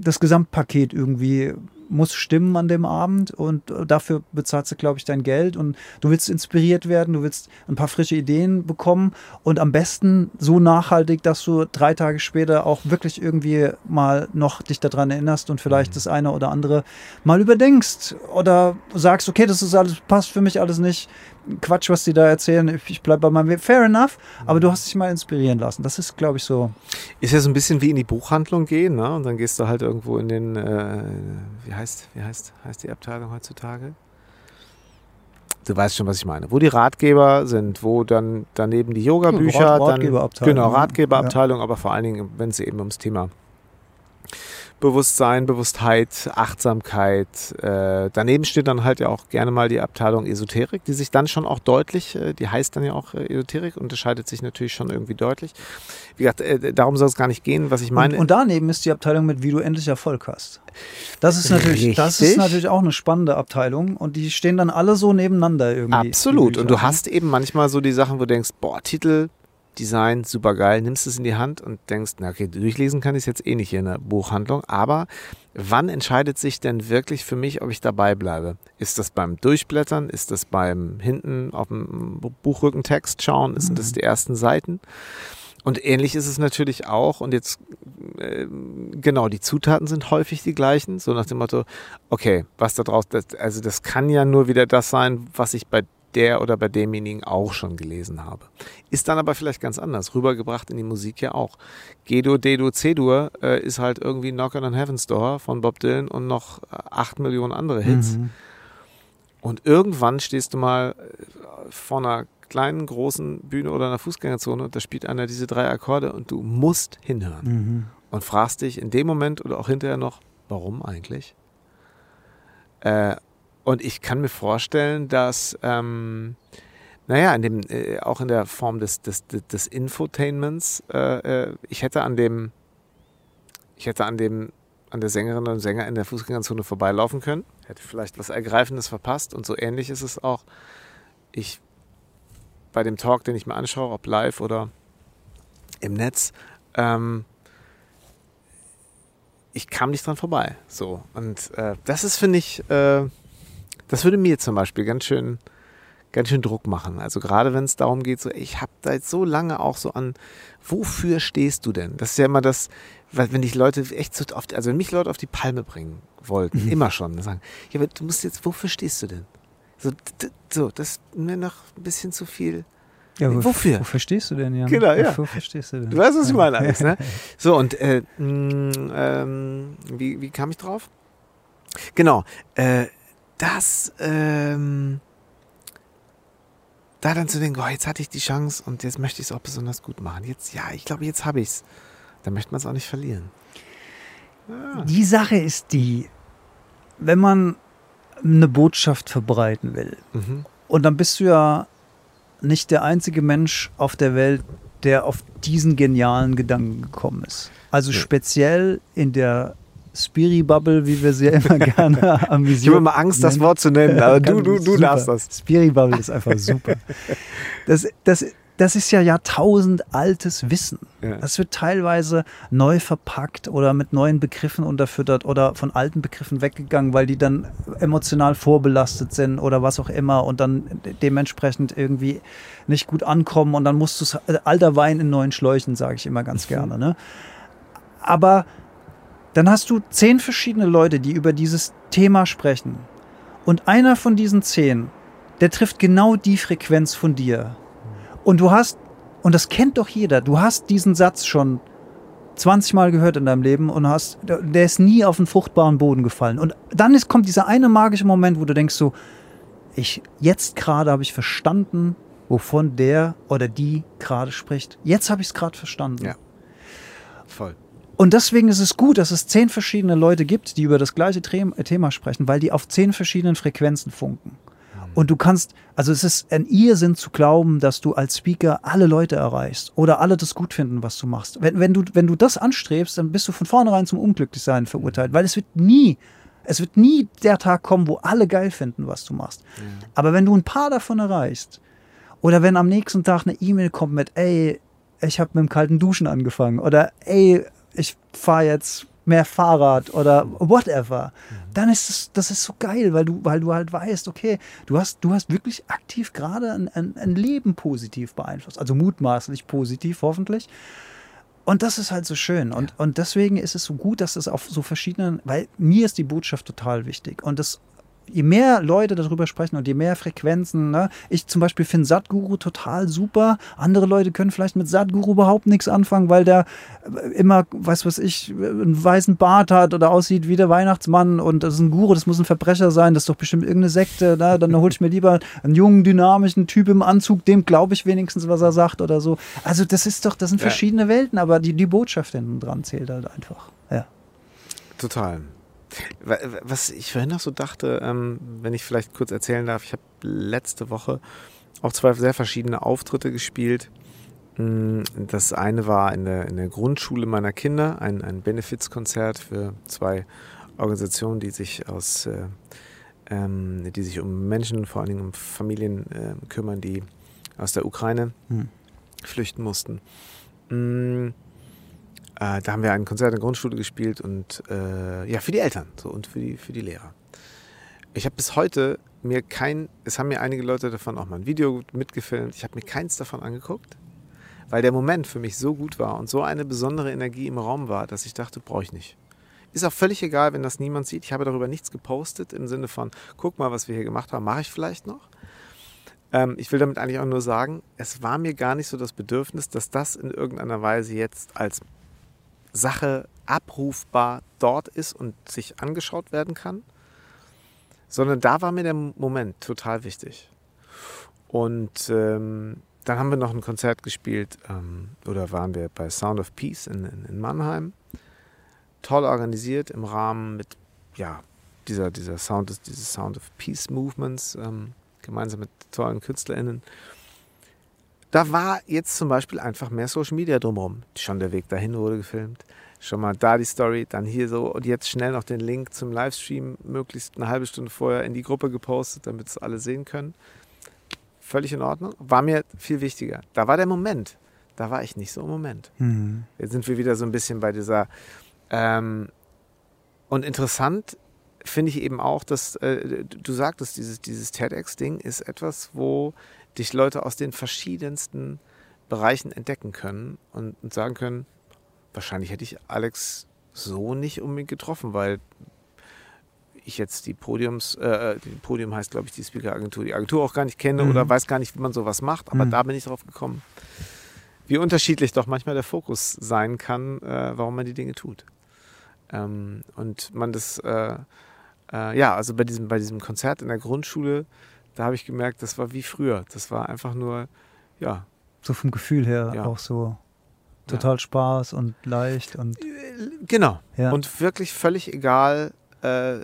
das Gesamtpaket irgendwie muss stimmen an dem Abend und dafür bezahlst du, glaube ich, dein Geld und du willst inspiriert werden, du willst ein paar frische Ideen bekommen und am besten so nachhaltig, dass du drei Tage später auch wirklich irgendwie mal noch dich daran erinnerst und vielleicht mhm. das eine oder andere mal überdenkst oder sagst, okay, das ist alles, passt für mich alles nicht, Quatsch, was die da erzählen. Ich bleibe bei meinem Weg. Fair enough, aber du hast dich mal inspirieren lassen. Das ist, glaube ich, so. Ist ja so ein bisschen wie in die Buchhandlung gehen, ne? Und dann gehst du halt irgendwo in den, äh, wie heißt, wie heißt, heißt die Abteilung heutzutage? Du weißt schon, was ich meine. Wo die Ratgeber sind, wo dann daneben die Yoga-Bücher, ja, Ratgeberabteilung. Genau, Ratgeberabteilung, ja. aber vor allen Dingen, wenn es eben ums Thema Bewusstsein, Bewusstheit, Achtsamkeit. Äh, daneben steht dann halt ja auch gerne mal die Abteilung Esoterik, die sich dann schon auch deutlich, äh, die heißt dann ja auch äh, Esoterik, unterscheidet sich natürlich schon irgendwie deutlich. Wie gesagt, äh, darum soll es gar nicht gehen, was ich meine. Und, und, daneben ist die Abteilung mit, wie du endlich Erfolg hast. Das ist natürlich, das ist natürlich auch eine spannende Abteilung und die stehen dann alle so nebeneinander irgendwie. Absolut. Und du hast eben manchmal so die Sachen, wo du denkst, boah, Titel, Design, super geil, nimmst es in die Hand und denkst, na okay, durchlesen kann ich es jetzt eh nicht hier in der Buchhandlung, aber wann entscheidet sich denn wirklich für mich, ob ich dabei bleibe? Ist das beim Durchblättern? Ist das beim hinten auf dem Buchrückentext schauen? Sind das mhm. die ersten Seiten? Und ähnlich ist es natürlich auch, und jetzt, äh, genau, die Zutaten sind häufig die gleichen, so nach dem Motto, okay, was da draus, das, also das kann ja nur wieder das sein, was ich bei der oder bei demjenigen auch schon gelesen habe. Ist dann aber vielleicht ganz anders, rübergebracht in die Musik ja auch. G-Dur, D-Dur, C-Dur äh, ist halt irgendwie Knock on Heaven's Door von Bob Dylan und noch äh, acht Millionen andere Hits. Mhm. Und irgendwann stehst du mal äh, vor einer kleinen, großen Bühne oder einer Fußgängerzone und da spielt einer diese drei Akkorde und du musst hinhören. Mhm. Und fragst dich in dem Moment oder auch hinterher noch, warum eigentlich? Äh, und ich kann mir vorstellen, dass, ähm, naja, in dem, äh, auch in der Form des, des, des Infotainments, äh, äh, ich hätte an dem, ich hätte an dem, an der Sängerin und Sänger in der Fußgängerzone vorbeilaufen können, hätte vielleicht was Ergreifendes verpasst und so ähnlich ist es auch. Ich bei dem Talk, den ich mir anschaue, ob live oder im Netz, ähm, ich kam nicht dran vorbei. So und äh, das ist finde ich äh, das würde mir zum Beispiel ganz schön, ganz schön Druck machen. Also gerade wenn es darum geht, so, ich habe da jetzt so lange auch so an, wofür stehst du denn? Das ist ja immer das, wenn dich Leute echt so oft, also wenn mich Leute auf die Palme bringen wollten, mhm. immer schon, sagen, ja, aber du musst jetzt, wofür stehst du denn? So, so das ist mir noch ein bisschen zu viel. Ja, wofür? Wofür stehst du denn, Jan? Genau, ja. Wofür stehst du denn? Du weißt, was ich meine alles, ne? [LAUGHS] So, und äh, mh, mm, ähm, wie, wie kam ich drauf? Genau, äh, das, ähm, da dann zu denken, oh, jetzt hatte ich die Chance und jetzt möchte ich es auch besonders gut machen. Jetzt, ja, ich glaube, jetzt habe ich es. Da möchte man es auch nicht verlieren. Ja. Die Sache ist die, wenn man eine Botschaft verbreiten will, mhm. und dann bist du ja nicht der einzige Mensch auf der Welt, der auf diesen genialen Gedanken gekommen ist. Also ja. speziell in der Spiri-Bubble, wie wir sie ja immer [LAUGHS] gerne amüsieren. Ich habe immer Angst, das Wort zu nennen, aber du, du, du darfst das. Spiri-Bubble ist einfach [LAUGHS] super. Das, das, das ist ja Jahrtausend altes Wissen. Ja. Das wird teilweise neu verpackt oder mit neuen Begriffen unterfüttert oder von alten Begriffen weggegangen, weil die dann emotional vorbelastet sind oder was auch immer und dann dementsprechend irgendwie nicht gut ankommen und dann musst du es, äh, alter Wein in neuen Schläuchen, sage ich immer ganz gerne. Ne? Aber dann hast du zehn verschiedene Leute, die über dieses Thema sprechen. Und einer von diesen zehn, der trifft genau die Frequenz von dir. Und du hast, und das kennt doch jeder, du hast diesen Satz schon 20 Mal gehört in deinem Leben und hast, der ist nie auf einen fruchtbaren Boden gefallen. Und dann ist, kommt dieser eine magische Moment, wo du denkst so, ich, jetzt gerade habe ich verstanden, wovon der oder die gerade spricht. Jetzt habe ich es gerade verstanden. Ja. Und deswegen ist es gut, dass es zehn verschiedene Leute gibt, die über das gleiche Thema sprechen, weil die auf zehn verschiedenen Frequenzen funken. Mhm. Und du kannst, also es ist ein Irrsinn zu glauben, dass du als Speaker alle Leute erreichst oder alle das gut finden, was du machst. Wenn, wenn, du, wenn du das anstrebst, dann bist du von vornherein zum Unglücklichsein verurteilt, weil es wird nie, es wird nie der Tag kommen, wo alle geil finden, was du machst. Mhm. Aber wenn du ein paar davon erreichst, oder wenn am nächsten Tag eine E-Mail kommt mit, ey, ich habe mit dem kalten Duschen angefangen oder ey, ich fahre jetzt mehr Fahrrad oder whatever, dann ist es, das ist so geil, weil du, weil du halt weißt, okay, du hast, du hast wirklich aktiv gerade ein, ein, ein Leben positiv beeinflusst. Also mutmaßlich positiv, hoffentlich. Und das ist halt so schön. Und, und deswegen ist es so gut, dass es auf so verschiedenen, weil mir ist die Botschaft total wichtig. Und das je mehr Leute darüber sprechen und je mehr Frequenzen, ne? ich zum Beispiel finde Satguru total super. Andere Leute können vielleicht mit Satguru überhaupt nichts anfangen, weil der immer, weiß was ich, einen weißen Bart hat oder aussieht wie der Weihnachtsmann und das ist ein Guru, das muss ein Verbrecher sein, das ist doch bestimmt irgendeine Sekte. Ne? Dann hole ich mir lieber einen jungen, dynamischen Typ im Anzug, dem glaube ich wenigstens, was er sagt oder so. Also das ist doch, das sind verschiedene Welten, aber die, die Botschaft hinten dran zählt halt einfach. Ja. Total. Was ich vorhin noch so dachte, ähm, wenn ich vielleicht kurz erzählen darf, ich habe letzte Woche auch zwei sehr verschiedene Auftritte gespielt. Mm, das eine war in der, in der Grundschule meiner Kinder, ein, ein Benefizkonzert für zwei Organisationen, die sich aus äh, ähm, die sich um Menschen, vor allen Dingen um Familien äh, kümmern, die aus der Ukraine hm. flüchten mussten. Mm, äh, da haben wir ein Konzert in der Grundschule gespielt und äh, ja, für die Eltern so, und für die, für die Lehrer. Ich habe bis heute mir kein, es haben mir einige Leute davon auch mal ein Video mitgefilmt, ich habe mir keins davon angeguckt, weil der Moment für mich so gut war und so eine besondere Energie im Raum war, dass ich dachte, brauche ich nicht. Ist auch völlig egal, wenn das niemand sieht. Ich habe darüber nichts gepostet im Sinne von, guck mal, was wir hier gemacht haben, mache ich vielleicht noch. Ähm, ich will damit eigentlich auch nur sagen, es war mir gar nicht so das Bedürfnis, dass das in irgendeiner Weise jetzt als Sache abrufbar dort ist und sich angeschaut werden kann, sondern da war mir der Moment total wichtig. Und ähm, dann haben wir noch ein Konzert gespielt ähm, oder waren wir bei Sound of Peace in, in, in, Mannheim. Toll organisiert im Rahmen mit ja, dieser, dieser Sound, dieses Sound of Peace Movements, ähm, gemeinsam mit tollen KünstlerInnen. Da war jetzt zum Beispiel einfach mehr Social Media drumherum. Schon der Weg dahin wurde gefilmt. Schon mal da die Story, dann hier so und jetzt schnell noch den Link zum Livestream möglichst eine halbe Stunde vorher in die Gruppe gepostet, damit es alle sehen können. Völlig in Ordnung. War mir viel wichtiger. Da war der Moment. Da war ich nicht so im Moment. Mhm. Jetzt sind wir wieder so ein bisschen bei dieser. Ähm, und interessant finde ich eben auch, dass äh, du sagtest, dieses, dieses TEDx-Ding ist etwas, wo dich Leute aus den verschiedensten Bereichen entdecken können und, und sagen können, wahrscheinlich hätte ich Alex so nicht unbedingt getroffen, weil ich jetzt die Podiums, äh, äh die Podium heißt, glaube ich, die Speaker-Agentur, die Agentur auch gar nicht kenne mhm. oder weiß gar nicht, wie man sowas macht, aber mhm. da bin ich drauf gekommen, wie unterschiedlich doch manchmal der Fokus sein kann, äh, warum man die Dinge tut. Ähm, und man das, äh, äh ja, also bei diesem, bei diesem Konzert in der Grundschule, da habe ich gemerkt, das war wie früher. Das war einfach nur, ja. So vom Gefühl her ja. auch so total ja. Spaß und leicht und. Äh, genau. Ja. Und wirklich völlig egal, äh,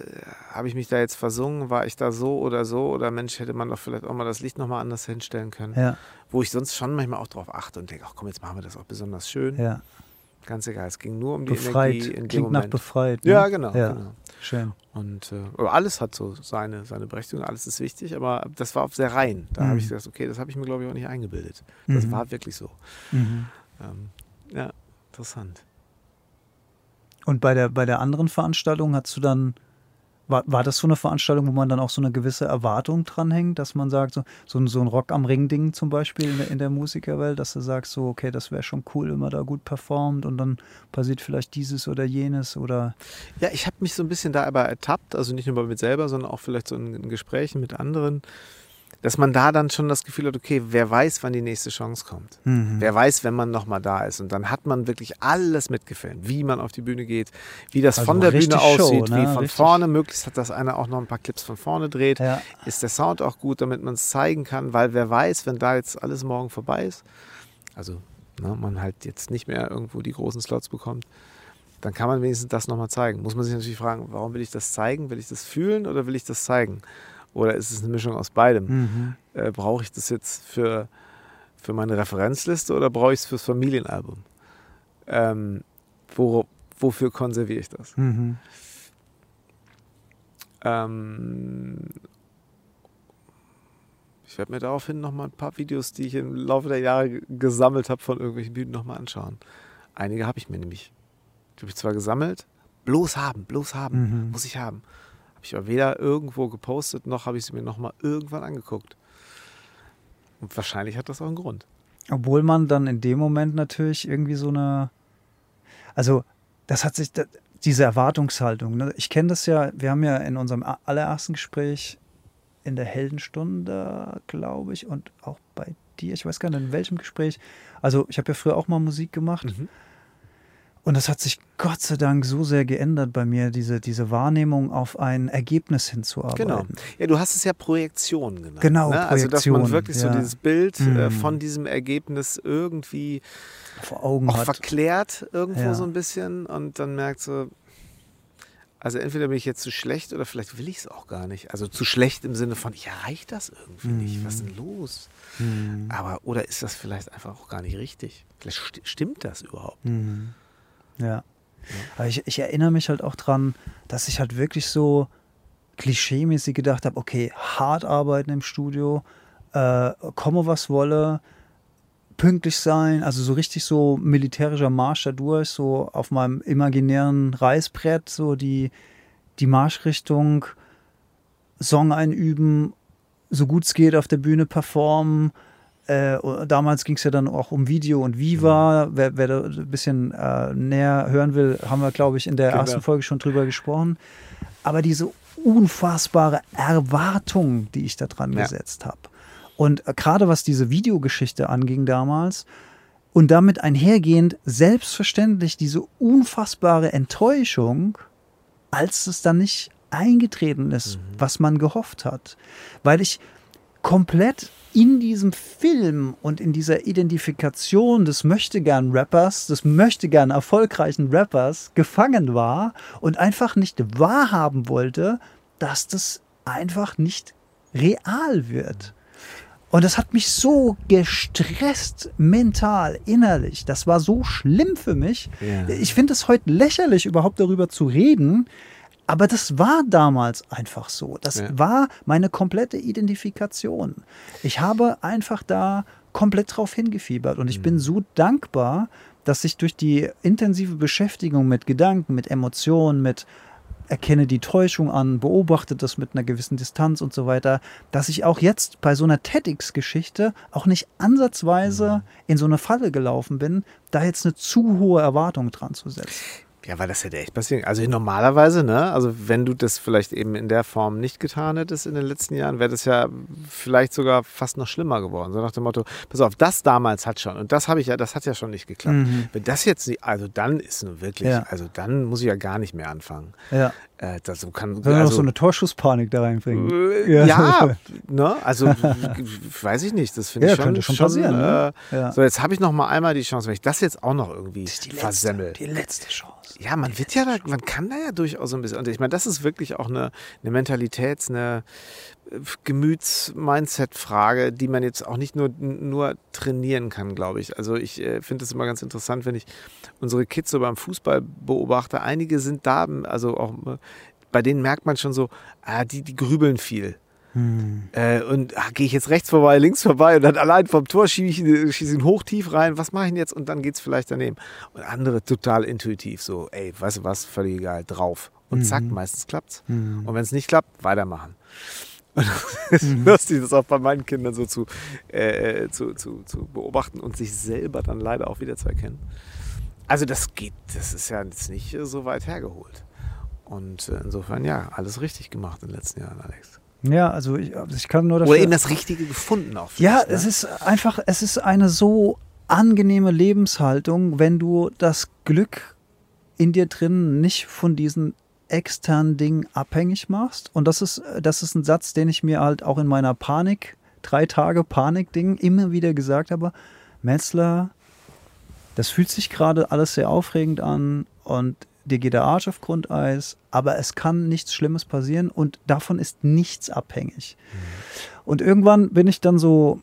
habe ich mich da jetzt versungen, war ich da so oder so oder Mensch, hätte man doch vielleicht auch mal das Licht nochmal anders hinstellen können. Ja. Wo ich sonst schon manchmal auch drauf achte und denke, ach komm, jetzt machen wir das auch besonders schön. Ja. Ganz egal, es ging nur um die befreit. Energie in Klingt nach befreit. Ne? Ja, genau. Ja. genau. Schön. Und äh, alles hat so seine, seine Berechtigung, alles ist wichtig, aber das war sehr rein. Da mhm. habe ich gesagt, okay, das habe ich mir, glaube ich, auch nicht eingebildet. Das mhm. war wirklich so. Mhm. Ähm, ja, interessant. Und bei der, bei der anderen Veranstaltung hast du dann war, war das so eine Veranstaltung, wo man dann auch so eine gewisse Erwartung dranhängt, dass man sagt, so, so, ein, so ein Rock am Ring-Ding zum Beispiel in der, in der Musikerwelt, dass du sagst, so, okay, das wäre schon cool, wenn man da gut performt und dann passiert vielleicht dieses oder jenes oder. Ja, ich habe mich so ein bisschen da aber ertappt, also nicht nur bei mir selber, sondern auch vielleicht so in, in Gesprächen mit anderen dass man da dann schon das Gefühl hat, okay, wer weiß, wann die nächste Chance kommt. Mhm. Wer weiß, wenn man nochmal da ist. Und dann hat man wirklich alles mitgefilmt, wie man auf die Bühne geht, wie das also von der Bühne aussieht, Show, ne? wie von richtig. vorne, möglichst hat das einer auch noch ein paar Clips von vorne dreht. Ja. Ist der Sound auch gut, damit man es zeigen kann, weil wer weiß, wenn da jetzt alles morgen vorbei ist, also ne, man halt jetzt nicht mehr irgendwo die großen Slots bekommt, dann kann man wenigstens das nochmal zeigen. Muss man sich natürlich fragen, warum will ich das zeigen? Will ich das fühlen oder will ich das zeigen? Oder ist es eine Mischung aus beidem? Mhm. Äh, brauche ich das jetzt für, für meine Referenzliste oder brauche ich es fürs Familienalbum? Ähm, wo, wofür konserviere ich das? Mhm. Ähm, ich werde mir daraufhin noch mal ein paar Videos, die ich im Laufe der Jahre gesammelt habe, von irgendwelchen Bühnen noch mal anschauen. Einige habe ich mir nämlich. Die habe ich zwar gesammelt, bloß haben, bloß haben, Mhm. muss ich haben. Habe ich aber weder irgendwo gepostet, noch habe ich sie mir nochmal irgendwann angeguckt. Und wahrscheinlich hat das auch einen Grund. Obwohl man dann in dem Moment natürlich irgendwie so eine, also das hat sich, diese Erwartungshaltung, ne? ich kenne das ja, wir haben ja in unserem allerersten Gespräch in der Heldenstunde, glaube ich, und auch bei dir, ich weiß gar nicht in welchem Gespräch, also ich habe ja früher auch mal Musik gemacht Mhm. Und das hat sich Gott sei Dank so sehr geändert bei mir, diese, diese Wahrnehmung auf ein Ergebnis hinzuarbeiten. Genau. Ja, du hast es ja Projektion genannt. Genau, ne? Also, dass man Projektion, wirklich so ja. dieses Bild äh, Mhm. von diesem Ergebnis irgendwie Vor Augen auch hat. verklärt irgendwo Ja. so ein bisschen und dann merkt so, also entweder bin ich jetzt zu schlecht oder vielleicht will ich es auch gar nicht. Also zu schlecht im Sinne von, ich erreiche das irgendwie nicht. Was ist denn los? Mhm. Aber oder ist das vielleicht einfach auch gar nicht richtig? Vielleicht sti- stimmt das überhaupt? Mhm. Ja. Aber ich, ich erinnere mich halt auch dran, dass ich halt wirklich so klischeemäßig gedacht habe, okay, hart arbeiten im Studio, äh, komme was wolle, pünktlich sein, also so richtig so militärischer Marsch da durch, so auf meinem imaginären Reißbrett, so die, die Marschrichtung, Song einüben, so gut es geht auf der Bühne performen. Äh, damals ging es ja dann auch um Video und Viva. Wer, wer da ein bisschen äh, näher hören will, haben wir, glaube ich, in der Genau. ersten Folge schon drüber gesprochen. Aber diese unfassbare Erwartung, die ich da dran Ja. gesetzt habe. Und äh, gerade was diese Videogeschichte anging damals, und damit einhergehend selbstverständlich diese unfassbare Enttäuschung, als es dann nicht eingetreten ist, was man gehofft hat. Weil ich komplett in diesem Film und in dieser Identifikation des möchtegern Rappers, des möchtegern erfolgreichen Rappers gefangen war und einfach nicht wahrhaben wollte, dass das einfach nicht real wird. Und das hat mich so gestresst, mental, innerlich. Das war so schlimm für mich. Ja. Ich finde es heute lächerlich, überhaupt darüber zu reden. Aber das war damals einfach so. Das Ja. war meine komplette Identifikation. Ich habe einfach da komplett drauf hingefiebert. Und ich bin so dankbar, dass ich durch die intensive Beschäftigung mit Gedanken, mit Emotionen, mit erkenne die Täuschung an, beobachte das mit einer gewissen Distanz und so weiter, dass ich auch jetzt bei so einer TEDx-Geschichte auch nicht ansatzweise in so eine Falle gelaufen bin, da jetzt eine zu hohe Erwartung dran zu setzen. Ja, weil das hätte echt passieren. Also normalerweise, ne, also wenn du das vielleicht eben in der Form nicht getan hättest in den letzten Jahren, wäre das ja vielleicht sogar fast noch schlimmer geworden. So nach dem Motto, pass auf, das damals hat schon und das habe ich ja, das hat ja schon nicht geklappt. Wenn das jetzt nicht, also dann ist nun wirklich, Ja. also dann muss ich ja gar nicht mehr anfangen. Ja. Äh, das so kann, also, so eine Torschusspanik da reinbringen? äh, Ja. ja, [LAUGHS] ne? Also [LAUGHS] weiß ich nicht. Das finde Ja, ich schon, könnte schon passieren, ne? Äh, Ja. So, jetzt habe ich noch mal einmal die Chance, wenn ich das jetzt auch noch irgendwie Das die versemmel. letzte, die letzte Chance. Ja, man wird ja, da, man kann da ja durchaus so ein bisschen. Und ich meine, das ist wirklich auch eine, eine Mentalitäts-, eine Gemüts-Mindset-Frage, die man jetzt auch nicht nur, nur trainieren kann, glaube ich. Also ich äh, finde es immer ganz interessant, wenn ich unsere Kids so beim Fußball beobachte. Einige sind da, also auch äh, bei denen merkt man schon so, ah, die, die grübeln viel. Äh, und ah, gehe ich jetzt rechts vorbei, links vorbei und dann allein vom Tor schiebe ich ihn, schieße ihn hoch, tief rein. Was mache ich denn jetzt? Und dann geht es vielleicht daneben. Und andere total intuitiv, so, ey, weißt du was, völlig egal, drauf. Und zack, meistens klappt's. Und wenn es nicht klappt, weitermachen. Und es ist lustig, das auch bei meinen Kindern so zu, äh, zu, zu, zu beobachten und sich selber dann leider auch wieder zu erkennen. Also das geht, das ist ja jetzt nicht äh, so weit hergeholt. Und äh, insofern, ja, alles richtig gemacht in den letzten Jahren, Alex. Ja, also ich, also ich kann nur dafür. Oder eben das Richtige gefunden auch. Ja, ne? es ist einfach, es ist eine so angenehme Lebenshaltung, wenn du das Glück in dir drin nicht von diesen externen Dingen abhängig machst. Und das ist, das ist ein Satz, den ich mir halt auch in meiner Panik, drei Tage Panik-Ding immer wieder gesagt habe. Metzler, das fühlt sich gerade alles sehr aufregend an und dir geht der Arsch auf Grundeis, aber es kann nichts Schlimmes passieren und davon ist nichts abhängig. Und irgendwann bin ich dann so,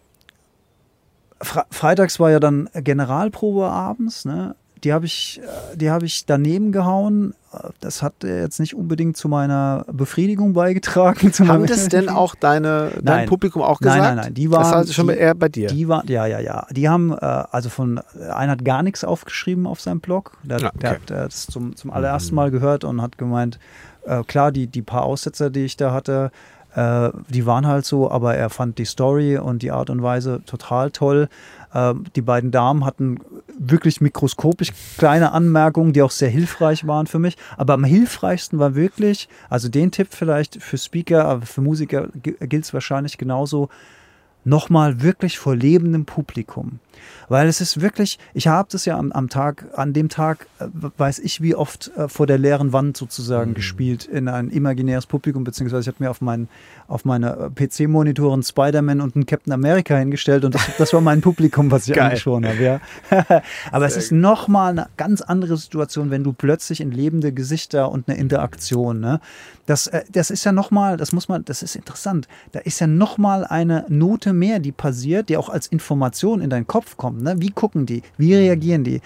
Fre freitags war ja dann Generalprobe abends, ne? Die habe ich, äh, die habe ich daneben gehauen. Das hat jetzt nicht unbedingt zu meiner Befriedigung beigetragen. [LAUGHS] Haben das denn auch deine, dein Nein. Publikum auch gesagt? Nein, nein, nein. Die waren, das heißt schon die, eher bei dir. Die waren, ja, ja, ja. Die haben, äh, also von, einer hat gar nichts aufgeschrieben auf seinem Blog. Der, Ja, okay. der hat äh, das zum, zum allerersten Mal gehört und hat gemeint, äh, klar, die, die paar Aussetzer, die ich da hatte, äh, die waren halt so, aber er fand die Story und die Art und Weise total toll. Ähm, die beiden Damen hatten wirklich mikroskopisch kleine Anmerkungen, die auch sehr hilfreich waren für mich. Aber am hilfreichsten war wirklich, also den Tipp vielleicht für Speaker, aber für Musiker gilt es wahrscheinlich genauso, nochmal wirklich vor lebendem Publikum. Weil es ist wirklich, ich habe das ja am, am Tag, an dem Tag, äh, weiß ich, wie oft äh, vor der leeren Wand sozusagen gespielt in ein imaginäres Publikum, beziehungsweise ich habe mir auf, mein, auf meine äh, PC-Monitoren Spider-Man und einen Captain America hingestellt und das, das war mein Publikum, was ich [LAUGHS] angeschaut habe. Ja. [LAUGHS] Aber es ist nochmal eine ganz andere Situation, wenn du plötzlich in lebende Gesichter und eine Interaktion, ne? Das, äh, das ist ja nochmal, das muss man, das ist interessant. Da ist ja nochmal eine Note mehr, die passiert, die auch als Information in deinen Kopf kommt. Ne? Wie gucken die? Wie reagieren die?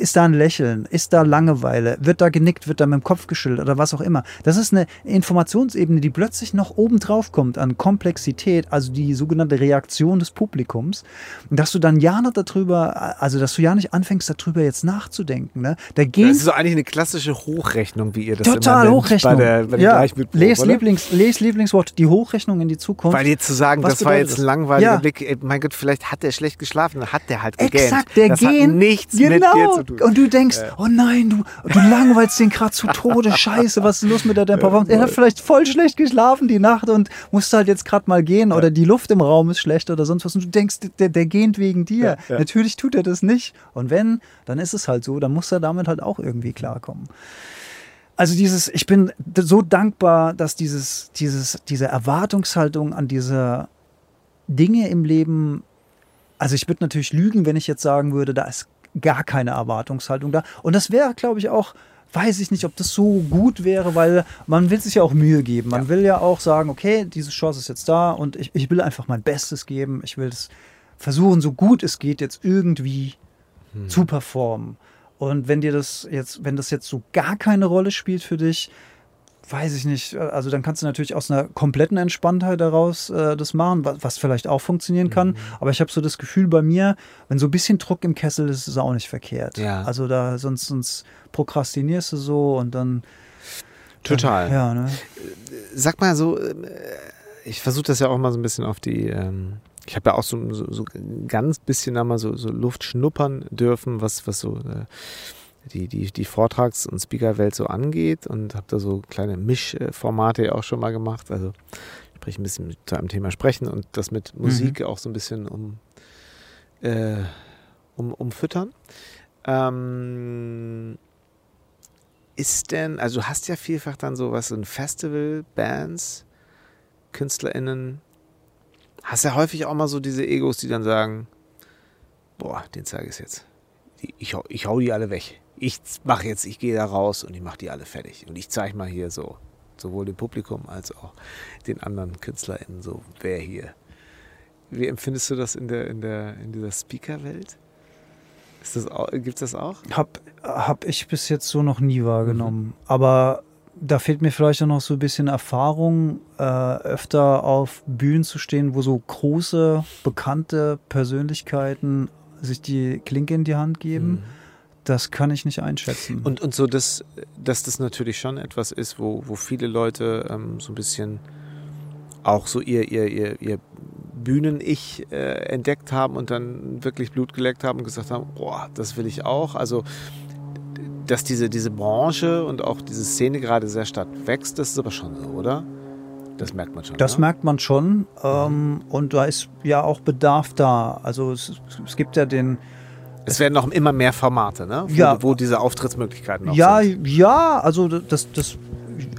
Ist da ein Lächeln? Ist da Langeweile? Wird da genickt? Wird da mit dem Kopf geschüttelt oder was auch immer? Das ist eine Informationsebene, die plötzlich noch oben drauf kommt an Komplexität, also die sogenannte Reaktion des Publikums. Und dass du dann ja nicht darüber, also dass du ja nicht anfängst, darüber jetzt nachzudenken. Ne? Da Das gehen ist so eigentlich eine klassische Hochrechnung, wie ihr das Total immer nennt Hochrechnung. bei der, bei der ja, les? Lieblings, les Lieblingswort, die Hochrechnung in die Zukunft. Weil jetzt zu sagen, Was das war jetzt ein langweiliger Ja. Blick, mein Gott, vielleicht hat der schlecht geschlafen, hat der halt gegähnt. Exakt, der das Gen. hat nichts mit genau. dir zu tun. Und du denkst, oh nein, du, du langweilst den gerade zu Tode. [LAUGHS] Scheiße, was ist los mit der Performance? Er hat vielleicht voll schlecht geschlafen die Nacht und musste halt jetzt gerade mal gehen oder die Luft im Raum ist schlecht oder sonst was. Und du denkst, der, der gähnt wegen dir. Natürlich tut er das nicht. Und wenn, dann ist es halt so, dann muss er damit halt auch irgendwie klarkommen. Also dieses, ich bin so dankbar, dass dieses, dieses, diese Erwartungshaltung an diese Dinge im Leben, also ich würde natürlich lügen, wenn ich jetzt sagen würde, da ist gar keine Erwartungshaltung da. Und das wäre, glaube ich, auch, weiß ich nicht, ob das so gut wäre, weil man will sich ja auch Mühe geben. Man will ja auch sagen, okay, diese Chance ist jetzt da und ich, ich will einfach mein Bestes geben. Ich will es versuchen, so gut es geht, jetzt irgendwie zu performen. Und wenn dir das jetzt, wenn das jetzt so gar keine Rolle spielt für dich, weiß ich nicht. Also dann kannst du natürlich aus einer kompletten Entspanntheit daraus äh, das machen, was, was vielleicht auch funktionieren kann. Aber ich habe so das Gefühl bei mir, wenn so ein bisschen Druck im Kessel ist, ist es auch nicht verkehrt. Ja. Also da sonst, sonst prokrastinierst du so und dann. Total. Ja, ne? Sag mal so, äh, ich versuche das ja auch mal so ein bisschen auf die, ähm, ich habe ja auch so, so, so ganz bisschen da mal so, so Luft schnuppern dürfen, was, was so äh, die, die, die Vortrags- und Speakerwelt so angeht und habe da so kleine Mischformate auch schon mal gemacht. Also sprich ein bisschen mit, zu einem Thema sprechen und das mit Musik auch so ein bisschen um, äh, um, umfüttern. Ähm, ist denn, also du hast ja vielfach dann sowas, so ein Festival, Bands, KünstlerInnen, hast ja häufig auch mal so diese Egos, die dann sagen, boah, den zeige ich jetzt. Ich, hau, ich hau die alle weg. Ich mache jetzt, ich gehe da raus und ich mache die alle fertig. Und ich zeige mal hier so, sowohl dem Publikum als auch den anderen KünstlerInnen so, wer hier. Wie empfindest du das in der, in der, in dieser Speaker-Welt? Auch, gibt's das auch? Hab, hab ich bis jetzt so noch nie Mhm. wahrgenommen. Aber da fehlt mir vielleicht auch noch so ein bisschen Erfahrung, äh, öfter auf Bühnen zu stehen, wo so große, bekannte Persönlichkeiten sich die Klinke in die Hand geben. Das kann ich nicht einschätzen. Mhm. Und, und so, dass, dass das natürlich schon etwas ist, wo, wo viele Leute ähm, so ein bisschen auch so ihr, ihr, ihr, ihr Bühnen-Ich äh, entdeckt haben und dann wirklich Blut geleckt haben und gesagt haben, boah, das will ich auch. Also, dass diese, diese Branche und auch diese Szene gerade sehr stark wächst, das ist aber schon so, oder? Das merkt man schon. Das ne? merkt man schon. Ähm, und da ist ja auch Bedarf da. Also es, es gibt ja den, Es werden noch immer mehr Formate, ne? Wo, Ja. wo diese Auftrittsmöglichkeiten noch ja, sind. ja, also das, das,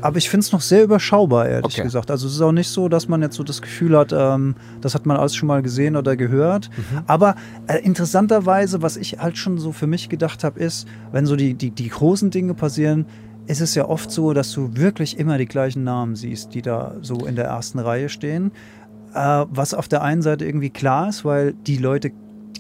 aber ich finde es noch sehr überschaubar, ehrlich Okay. gesagt. Also es ist auch nicht so, dass man jetzt so das Gefühl hat, ähm, das hat man alles schon mal gesehen oder gehört. Mhm. Aber äh, interessanterweise, was ich halt schon so für mich gedacht habe, ist, wenn so die, die, die großen Dinge passieren, ist es ja oft so, dass du wirklich immer die gleichen Namen siehst, die da so in der ersten Reihe stehen. Äh, was auf der einen Seite irgendwie klar ist, weil die Leute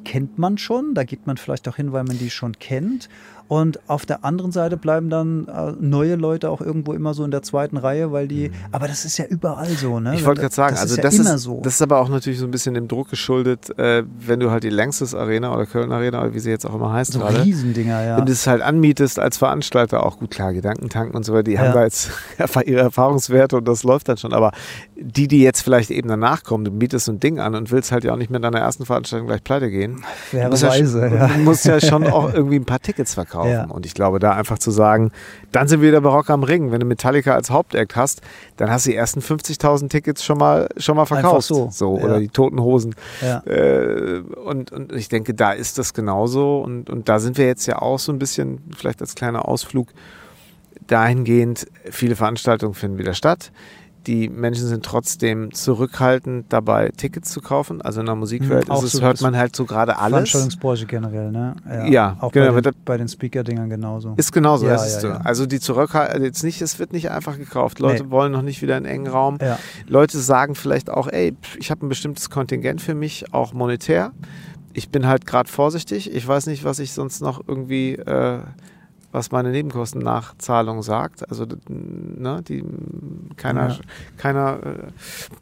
kennt man schon, da geht man vielleicht auch hin, weil man die schon kennt. Und auf der anderen Seite bleiben dann äh, neue Leute auch irgendwo immer so in der zweiten Reihe, weil die, mhm. aber das ist ja überall so, ne? Ich wollte gerade sagen, das also ist ja das, immer ist, so. das ist aber auch natürlich so ein bisschen dem Druck geschuldet, äh, wenn du halt die Längstes Arena oder Köln Arena oder wie sie jetzt auch immer heißt so gerade. Riesendinger, ja. Wenn du es halt anmietest als Veranstalter, auch gut klar, Gedankentanken und so weiter, die ja. haben da jetzt [LAUGHS] ihre Erfahrungswerte und das läuft dann schon. Aber die, die jetzt vielleicht eben danach kommen, du mietest so ein Ding an und willst halt ja auch nicht mehr in deiner ersten Veranstaltung gleich pleite gehen. Wäre weise, ja, ja. Du musst ja schon [LAUGHS] auch irgendwie ein paar Tickets verkaufen kaufen. Ja. Und ich glaube, da einfach zu sagen, dann sind wir wieder bei Rock am Ring. Wenn du Metallica als Hauptact hast, dann hast du die ersten 50.000 Tickets schon mal, schon mal verkauft. so. so ja. Oder die toten Hosen. Ja. Äh, und, und ich denke, da ist das genauso. Und, und da sind wir jetzt ja auch so ein bisschen, vielleicht als kleiner Ausflug, dahingehend, viele Veranstaltungen finden wieder statt die Menschen sind trotzdem zurückhaltend dabei, Tickets zu kaufen. Also in der Musikwelt hm, ist es, so hört man halt so gerade alles. Veranstaltungsbranche generell, ne? Ja, ja auch genau, bei den, bei den Speaker-Dingern genauso. Ist genauso, ja, ist ja, ja. Also die Zurückhaltung, jetzt nicht, es wird nicht einfach gekauft. Leute nee. wollen noch nicht wieder einen engen Raum. Leute sagen vielleicht auch, ey, ich habe ein bestimmtes Kontingent für mich, auch monetär. Ich bin halt gerade vorsichtig. Ich weiß nicht, was ich sonst noch irgendwie äh, was meine Nebenkostennachzahlung sagt. Also ne, die keiner, ja. keiner äh,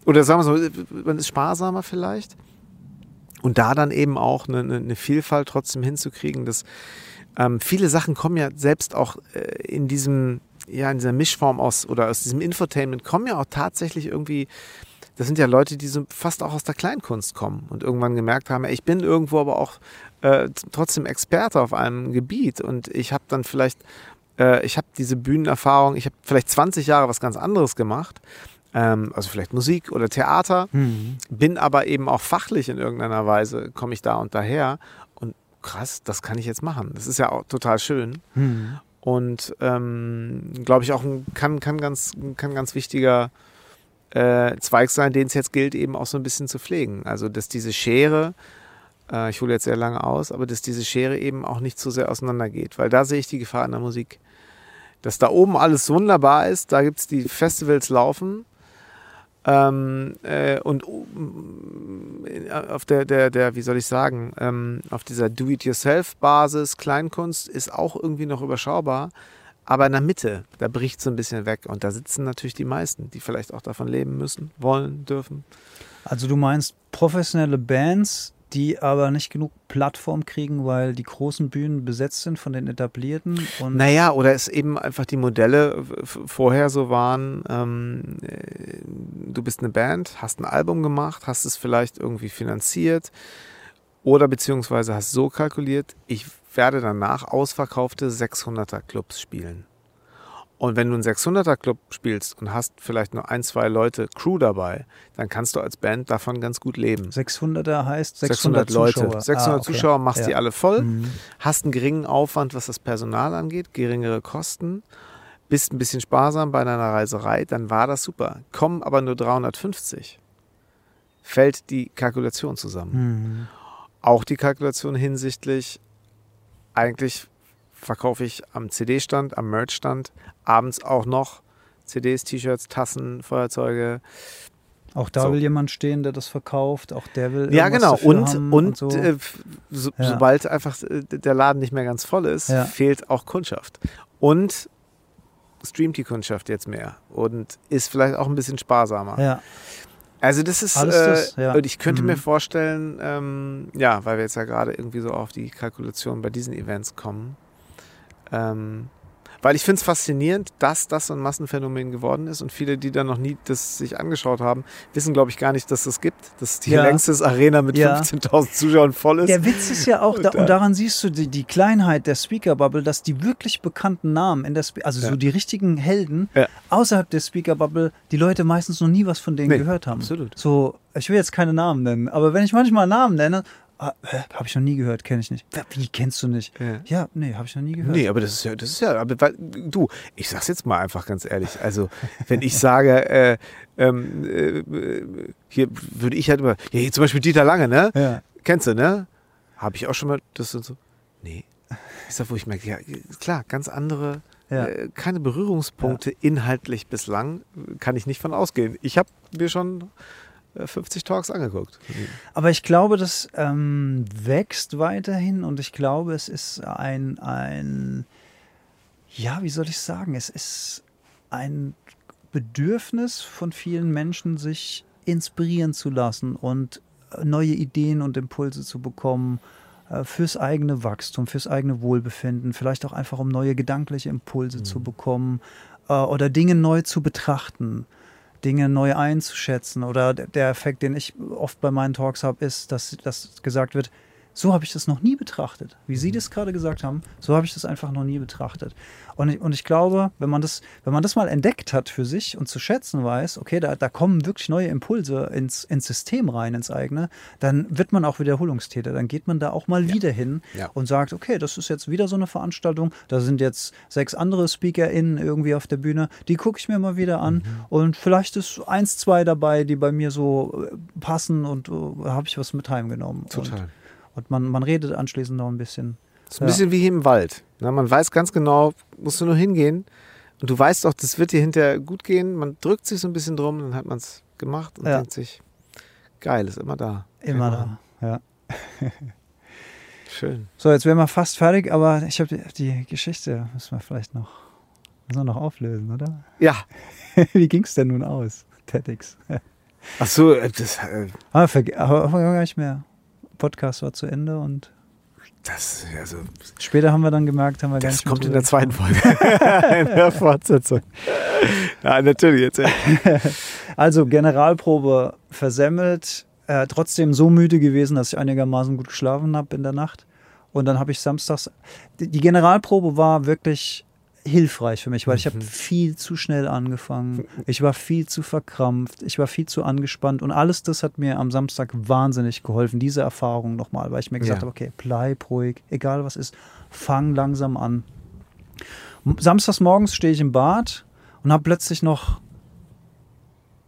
oder sagen wir so, man ist sparsamer vielleicht. Und da dann eben auch eine, eine Vielfalt trotzdem hinzukriegen, dass ähm, viele Sachen kommen ja selbst auch äh, in diesem, ja, in dieser Mischform aus oder aus diesem Infotainment kommen ja auch tatsächlich irgendwie das sind ja Leute, die so fast auch aus der Kleinkunst kommen und irgendwann gemerkt haben, ich bin irgendwo aber auch äh, trotzdem Experte auf einem Gebiet und ich habe dann vielleicht, äh, ich habe diese Bühnenerfahrung, ich habe vielleicht 20 Jahre was ganz anderes gemacht, ähm, also vielleicht Musik oder Theater, mhm. bin aber eben auch fachlich in irgendeiner Weise, komme ich da und daher und krass, das kann ich jetzt machen. Das ist ja auch total schön. Mhm. Und ähm, glaube ich auch ein, kann, kann, ganz, kann ganz wichtiger äh, Zweig sein, den es jetzt gilt, eben auch so ein bisschen zu pflegen. Also, dass diese Schere, äh, ich hole jetzt sehr lange aus, aber dass diese Schere eben auch nicht zu sehr auseinandergeht, weil da sehe ich die Gefahr in der Musik. Dass da oben alles wunderbar ist, da gibt es die Festivals laufen ähm, äh, und äh, auf der, der, der, wie soll ich sagen, ähm, auf dieser Do-it-yourself-Basis, Kleinkunst ist auch irgendwie noch überschaubar. Aber in der Mitte, da bricht so ein bisschen weg. Und da sitzen natürlich die meisten, die vielleicht auch davon leben müssen, wollen, dürfen. Also du meinst professionelle Bands, die aber nicht genug Plattform kriegen, weil die großen Bühnen besetzt sind von den etablierten. Und naja, oder es eben einfach die Modelle vorher so waren, ähm, äh, du bist eine Band, hast ein Album gemacht, hast es vielleicht irgendwie finanziert oder beziehungsweise hast so kalkuliert, ich werde danach ausverkaufte 600er Clubs spielen. Und wenn du einen 600er Club spielst und hast vielleicht nur ein, zwei Leute Crew dabei, dann kannst du als Band davon ganz gut leben. 600er heißt 600, 600 Leute. Zuschauer. 600 ah, okay. Zuschauer, machst ja. die alle voll, mhm. hast einen geringen Aufwand, was das Personal angeht, geringere Kosten, bist ein bisschen sparsam bei deiner Reiserei, dann war das super. Kommen aber nur 350. Fällt die Kalkulation zusammen. Mhm. Auch die Kalkulation hinsichtlich, eigentlich verkaufe ich am CD-Stand, am Merch-Stand, abends auch noch CDs, T-Shirts, Tassen, Feuerzeuge. Auch da so. will jemand stehen, der das verkauft. Auch der will. Ja, genau. Und, und, und so. äh, so, ja. sobald einfach äh, der Laden nicht mehr ganz voll ist, ja. fehlt auch Kundschaft. Und streamt die Kundschaft jetzt mehr und ist vielleicht auch ein bisschen sparsamer. Ja. Also das ist, das, äh, ja. ich könnte mhm. mir vorstellen, ähm, ja, weil wir jetzt ja gerade irgendwie so auf die Kalkulation bei diesen Events kommen, ähm, weil ich finde es faszinierend, dass das so ein Massenphänomen geworden ist und viele, die da noch nie das sich angeschaut haben, wissen, glaube ich, gar nicht, dass es das gibt, dass die ja. längste Arena mit ja. 15.000 Zuschauern voll ist. Der Witz ist ja auch, da, und daran siehst du die, die Kleinheit der Speaker-Bubble, dass die wirklich bekannten Namen, in der Spe also ja. so die richtigen Helden außerhalb der Speaker-Bubble, die Leute meistens noch nie was von denen nee, gehört haben. Absolut. So, ich will jetzt keine Namen nennen, aber wenn ich manchmal Namen nenne, Ah, habe ich noch nie gehört, kenne ich nicht. Wie kennst du nicht? Ja, ja nee, habe ich noch nie gehört. Nee, aber das ist ja, das ist ja, aber du, ich sag's jetzt mal einfach ganz ehrlich. Also, wenn ich sage, äh, ähm, äh, hier würde ich halt immer, ja, hier zum Beispiel Dieter Lange, ne? Ja. Kennst du, ne? Habe ich auch schon mal, das sind so, nee. Ich sag, wo ich merke, ja, klar, ganz andere, ja. äh, keine Berührungspunkte inhaltlich bislang, kann ich nicht von ausgehen. Ich habe mir schon 50 Talks angeguckt. Aber ich glaube, das ähm, wächst weiterhin und ich glaube, es ist ein, ein, ja, wie soll ich sagen, es ist ein Bedürfnis von vielen Menschen, sich inspirieren zu lassen und neue Ideen und Impulse zu bekommen äh, fürs eigene Wachstum, fürs eigene Wohlbefinden, vielleicht auch einfach um neue gedankliche Impulse mhm. zu bekommen äh, oder Dinge neu zu betrachten. Dinge neu einzuschätzen. Oder der Effekt, den ich oft bei meinen Talks habe, ist, dass, dass gesagt wird, so habe ich das noch nie betrachtet. Wie Sie mhm. das gerade gesagt haben, so habe ich das einfach noch nie betrachtet. Und ich, und ich glaube, wenn man, das, wenn man das mal entdeckt hat für sich und zu schätzen weiß, okay, da, da kommen wirklich neue Impulse ins, ins System rein, ins eigene, dann wird man auch Wiederholungstäter. Dann geht man da auch mal ja. wieder hin ja. und sagt, okay, das ist jetzt wieder so eine Veranstaltung, da sind jetzt sechs andere SpeakerInnen irgendwie auf der Bühne, die gucke ich mir mal wieder an mhm. und vielleicht ist eins, zwei dabei, die bei mir so äh, passen und uh, habe ich was mit heimgenommen. Total. Und, und man, man redet anschließend noch ein bisschen. Das ist ein bisschen wie hier im Wald. Na, man weiß ganz genau, musst du nur hingehen. Und du weißt doch, das wird dir hinterher gut gehen. Man drückt sich so ein bisschen drum, dann hat man es gemacht und ja. denkt sich, geil, ist immer da. Immer da, ja. Schön. So, jetzt wären wir fast fertig, aber ich habe die, die, Geschichte, müssen wir vielleicht noch, müssen wir noch auflösen, oder? Ja. [LAUGHS] Wie ging es denn nun aus, TEDx? Ach so, äh, das. Äh, aber, verge aber gar nicht mehr. Podcast war zu Ende und das, also, Später haben wir dann gemerkt, haben wir Das kommt in der zweiten Folge. [LAUGHS] in der Fortsetzung. Ja, natürlich jetzt. [LAUGHS] Also Generalprobe versemmelt, äh, trotzdem so müde gewesen, dass ich einigermaßen gut geschlafen habe in der Nacht. Und dann habe ich samstags. Die Generalprobe war wirklich hilfreich für mich, weil ich habe mhm. viel zu schnell angefangen. Ich war viel zu verkrampft, ich war viel zu angespannt und alles das hat mir am Samstag wahnsinnig geholfen, diese Erfahrung nochmal, weil ich mir gesagt ja. habe, okay, bleib ruhig, egal was ist, fang langsam an. Samstags morgens stehe ich im Bad und habe plötzlich noch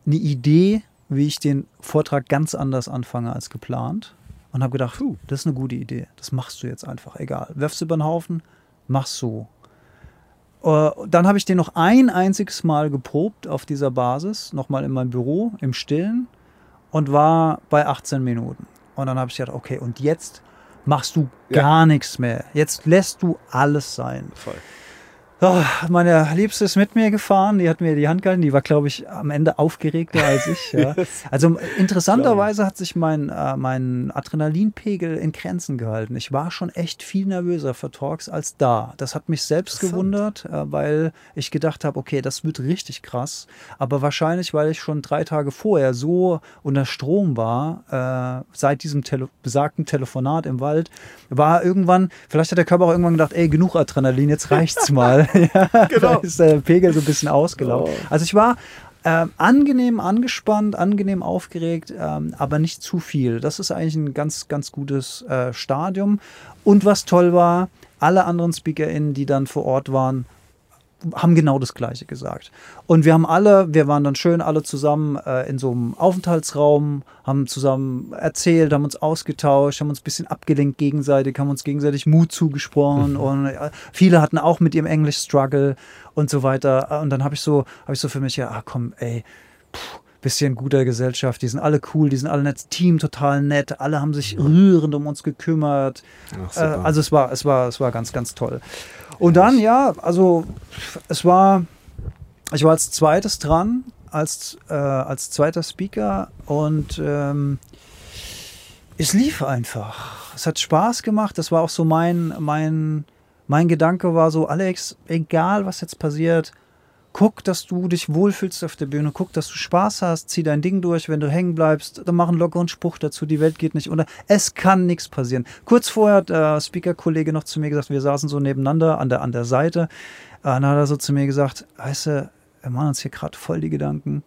eine Idee, wie ich den Vortrag ganz anders anfange als geplant und habe gedacht, das ist eine gute Idee, das machst du jetzt einfach, egal. Werfst du über den Haufen, machst so. Äh, dann habe ich den noch ein einziges Mal geprobt auf dieser Basis, nochmal in meinem Büro im Stillen und war bei 18 Minuten. Und dann habe ich gedacht, okay, und jetzt machst du gar ja. nichts mehr. Jetzt lässt du alles sein. Voll. Oh, meine Liebste ist mit mir gefahren, die hat mir die Hand gehalten, die war, glaube ich, am Ende aufgeregter als ich. Ja. [LAUGHS] Also interessanterweise hat sich mein, äh, mein Adrenalinpegel in Grenzen gehalten. Ich war schon echt viel nervöser für Talks als da. Das hat mich selbst gewundert, äh, weil ich gedacht habe, okay, das wird richtig krass. Aber wahrscheinlich, weil ich schon drei Tage vorher so unter Strom war, äh, seit diesem Tele besagten Telefonat im Wald, war irgendwann, vielleicht hat der Körper auch irgendwann gedacht, ey, genug Adrenalin, jetzt reicht's [LAUGHS] mal. [LAUGHS] ja, genau. Da ist der Pegel so ein bisschen ausgelaufen. Oh. Also ich war ähm, angenehm angespannt, angenehm aufgeregt, ähm, aber nicht zu viel. Das ist eigentlich ein ganz, ganz gutes äh, Stadium. Und was toll war, alle anderen SpeakerInnen, die dann vor Ort waren, haben genau das Gleiche gesagt. Und wir haben alle, wir waren dann schön alle zusammen äh, in so einem Aufenthaltsraum, haben zusammen erzählt, haben uns ausgetauscht, haben uns ein bisschen abgelenkt gegenseitig, haben uns gegenseitig Mut zugesprochen mhm. und äh, viele hatten auch mit ihrem Englisch Struggle und so weiter. Und dann habe ich so, habe ich so für mich ja, ah komm, ey, puh, bisschen guter Gesellschaft. Die sind alle cool, die sind alle nett, Team total nett, alle haben sich rührend um uns gekümmert. Ach, äh, also es war, es war, es war ganz, ganz toll. Und dann, ja, also es war, ich war als zweites dran, als, äh, als zweiter Speaker und ähm, es lief einfach. Es hat Spaß gemacht. Das war auch so mein, mein, mein Gedanke war so, Alex, egal was jetzt passiert, guck, dass du dich wohlfühlst auf der Bühne, guck, dass du Spaß hast, zieh dein Ding durch, wenn du hängen bleibst, dann mach einen lockeren Spruch dazu, die Welt geht nicht unter. Es kann nichts passieren. Kurz vorher hat der Speaker-Kollege noch zu mir gesagt, wir saßen so nebeneinander an der, an der Seite, dann hat er so zu mir gesagt, weißt du, wir machen uns hier gerade voll die Gedanken,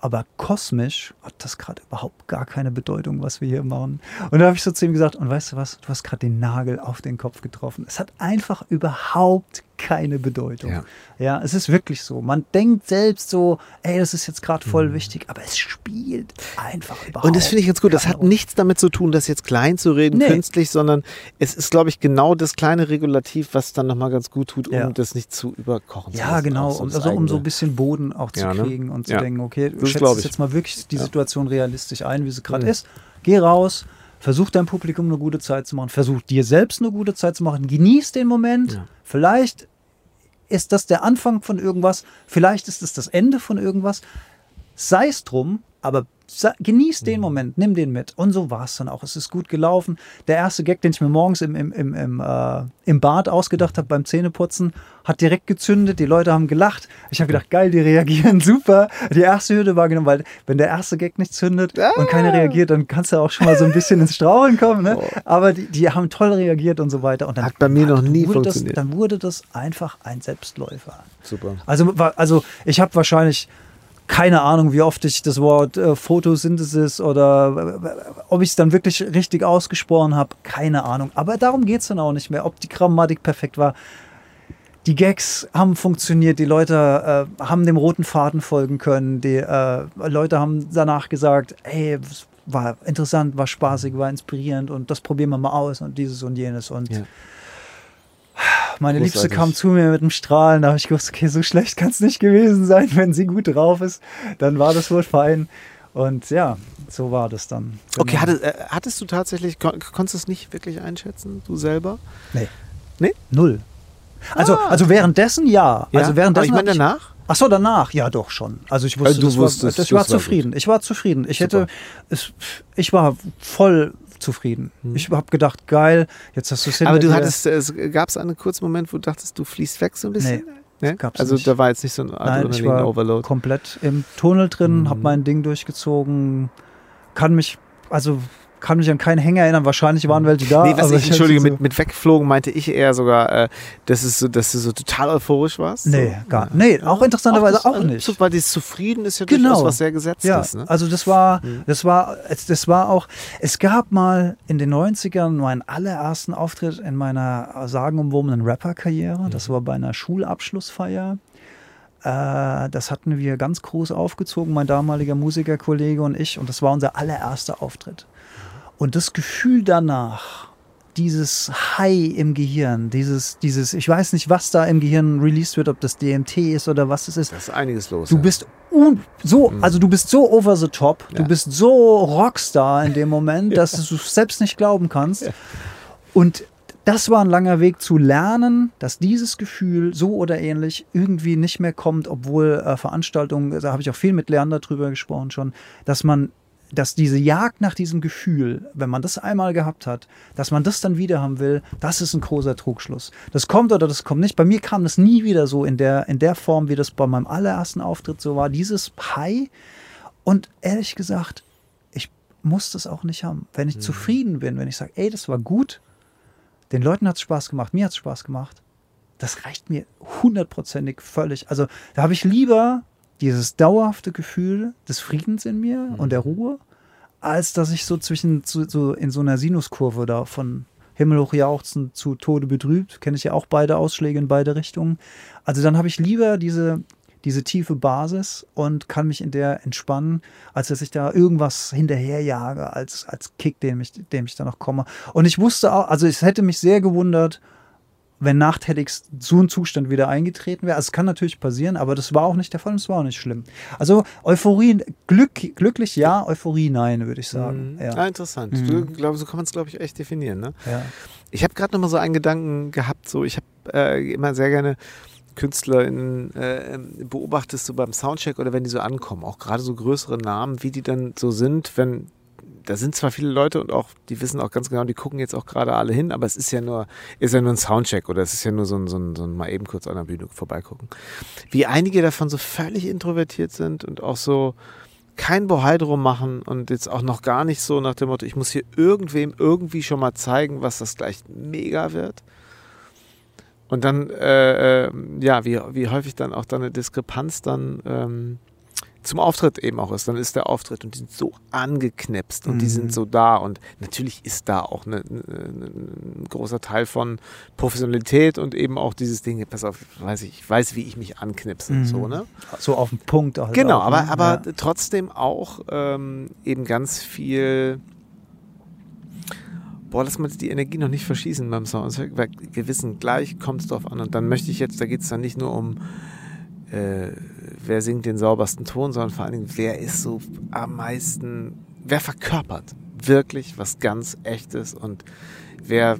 aber kosmisch hat das gerade überhaupt gar keine Bedeutung, was wir hier machen. Und da habe ich so zu ihm gesagt, und weißt du was, du hast gerade den Nagel auf den Kopf getroffen. Es hat einfach überhaupt keine Bedeutung. Ja. Ja. es ist wirklich so. Man denkt selbst so, ey, das ist jetzt gerade voll Mhm. wichtig, aber es spielt einfach überhaupt. Und das finde ich ganz gut. Das hat nichts damit zu tun, das jetzt klein zu reden, Nee. künstlich, sondern es ist, glaube ich, genau das kleine Regulativ, was dann nochmal ganz gut tut, um Ja. das nicht zu überkochen zu Ja, lassen. genau, Auch so um, also, um so ein bisschen Boden auch zu Ja, ne? kriegen und zu Ja. denken, okay, du schätzt jetzt mal wirklich die Ja. Situation realistisch ein, wie sie gerade Mhm. ist. Geh raus, versuch deinem Publikum eine gute Zeit zu machen, versuch dir selbst eine gute Zeit zu machen, genieß den Moment. Ja. Vielleicht ist das der Anfang von irgendwas, vielleicht ist es das Ende von irgendwas. Sei es drum, aber genieß Mhm. den Moment, nimm den mit. Und so war es dann auch. Es ist gut gelaufen. Der erste Gag, den ich mir morgens im, im, im, im, äh, im Bad ausgedacht habe beim Zähneputzen, hat direkt gezündet. Die Leute haben gelacht. Ich habe gedacht, geil, die reagieren [LAUGHS] super. Die erste Hürde war genommen, weil wenn der erste Gag nicht zündet und keiner reagiert, dann kannst du auch schon mal so ein bisschen ins Straucheln kommen. Ne? Aber die, die haben toll reagiert und so weiter. Und dann, Hat bei mir noch nie wurde das, funktioniert. Dann wurde das einfach ein Selbstläufer. Super. Also, also ich habe wahrscheinlich keine Ahnung, wie oft ich das Wort äh, Photosynthesis oder äh, ob ich es dann wirklich richtig ausgesprochen habe, keine Ahnung. Aber darum geht es dann auch nicht mehr, ob die Grammatik perfekt war. Die Gags haben funktioniert, die Leute äh, haben dem roten Faden folgen können, die äh, Leute haben danach gesagt, es war interessant, war spaßig, war inspirierend und das probieren wir mal aus und dieses und jenes und Ja. Meine Liebste kam zu mir mit einem Strahlen, da habe ich gewusst, okay, so schlecht kann es nicht gewesen sein, wenn sie gut drauf ist, dann war das wohl fein. Und ja, so war das dann. Okay, Genau. hattest, äh, hattest du tatsächlich, kon konntest du es nicht wirklich einschätzen, du selber? Nee. Nee? Null. Also, Ah. also währenddessen ja. Ja? Also währenddessen Aber ich meine danach? Ach so, danach, ja doch schon. Also ich wusste, Also du das wusstest, war, ich das war war zufrieden. Ich war zufrieden. Ich hätte, es, ich war voll zufrieden. Ich habe gedacht, geil, jetzt hast du es Hm. Aber du hattest, es gab es einen kurzen Moment, wo du dachtest, du fließt weg so ein bisschen? Nee, Nee? gab's also nicht. da war jetzt nicht so ein Nein, ich war Adrenalin-Overload. komplett im Tunnel drin, Mhm. habe mein Ding durchgezogen, kann mich, also kann mich an keinen Hänger erinnern. Wahrscheinlich waren welche da. Nee, was ich, entschuldige, so, mit, mit wegflogen meinte ich eher sogar, äh, dass, es so, dass du so total euphorisch warst. Nee, so. gar Nee, auch interessanterweise das- auch, also, nicht. so- Weil dieses Zufrieden ist ja Genau. durchaus was sehr Gesetztes. Ja, ne? also das war, Mhm. das war, das war auch, es gab mal in den 90ern meinen allerersten Auftritt in meiner sagenumwobenen Rapper-Karriere. Mhm. Das war bei einer Schulabschlussfeier. Äh, das hatten wir ganz groß aufgezogen, mein damaliger Musikerkollege und ich. Und das war unser allererster Auftritt. Und das Gefühl danach, dieses High im Gehirn, dieses, dieses, ich weiß nicht, was da im Gehirn released wird, ob das DMT ist oder was es ist. da ist einiges los. Du ja. bist so, also du bist so over the top, du Ja. bist so Rockstar in dem Moment, [LAUGHS] dass du es selbst nicht glauben kannst. Und das war ein langer Weg zu lernen, dass dieses Gefühl so oder ähnlich irgendwie nicht mehr kommt, obwohl äh, Veranstaltungen, da habe ich auch viel mit Leander drüber gesprochen schon, dass man dass diese Jagd nach diesem Gefühl, wenn man das einmal gehabt hat, dass man das dann wieder haben will, das ist ein großer Trugschluss. Das kommt oder das kommt nicht. Bei mir kam das nie wieder so in der, in der Form, wie das bei meinem allerersten Auftritt so war. Dieses High. Und ehrlich gesagt, ich muss das auch nicht haben. Wenn ich zufrieden bin, wenn ich sage, ey, das war gut, den Leuten hat es Spaß gemacht, mir hat es Spaß gemacht, das reicht mir hundertprozentig völlig. Also da habe ich lieber dieses dauerhafte Gefühl des Friedens in mir und der Ruhe, als dass ich so zwischen so, so in so einer Sinuskurve da von Himmel hoch jauchzen zu Tode betrübt, kenne ich ja auch beide Ausschläge in beide Richtungen. Also dann habe ich lieber diese diese tiefe Basis und kann mich in der entspannen, als dass ich da irgendwas hinterherjage als, als Kick, dem ich, dem ich da noch komme. Und ich wusste auch, also es hätte mich sehr gewundert, wenn nachträglich so ein Zustand wieder eingetreten wäre. Also es kann natürlich passieren, aber das war auch nicht der Fall und es war auch nicht schlimm. Also Euphorie, Glück, glücklich ja, Euphorie nein, würde ich sagen. Mhm. Ja. Ah, interessant. Mhm. Du, glaub, so kann man es, glaube ich, echt definieren. Ne? Ja. Ich habe gerade noch mal so einen Gedanken gehabt, so ich habe äh, immer sehr gerne KünstlerInnen äh, beobachtest du beim Soundcheck oder wenn die so ankommen, auch gerade so größere Namen, wie die dann so sind, wenn da sind zwar viele Leute und auch, die wissen auch ganz genau, die gucken jetzt auch gerade alle hin, aber es ist ja nur, ist ja nur ein Soundcheck oder es ist ja nur so ein, so ein, so ein mal eben kurz an der Bühne vorbeigucken. Wie einige davon so völlig introvertiert sind und auch so kein Bohai drum machen und jetzt auch noch gar nicht so nach dem Motto, ich muss hier irgendwem irgendwie schon mal zeigen, was das gleich mega wird. Und dann, äh, äh, ja, wie, wie häufig dann auch dann eine Diskrepanz dann ähm, zum Auftritt eben auch ist. Dann ist der Auftritt und die sind so angeknipst und mhm. die sind so da. Und natürlich ist da auch eine, eine, ein großer Teil von Professionalität und eben auch dieses Ding, pass auf, weiß ich, ich weiß, wie ich mich anknipse mhm. und so, ne? So auf den Punkt auch. Genau, auch, aber, ne? aber ja. trotzdem auch ähm, eben ganz viel boah, lass mal die Energie noch nicht verschießen beim weil wir wissen, gleich kommt es drauf an. Und dann möchte ich jetzt, da geht es dann nicht nur um, äh, wer singt den saubersten Ton, sondern vor allen Dingen, wer ist so am meisten, wer verkörpert wirklich was ganz Echtes und wer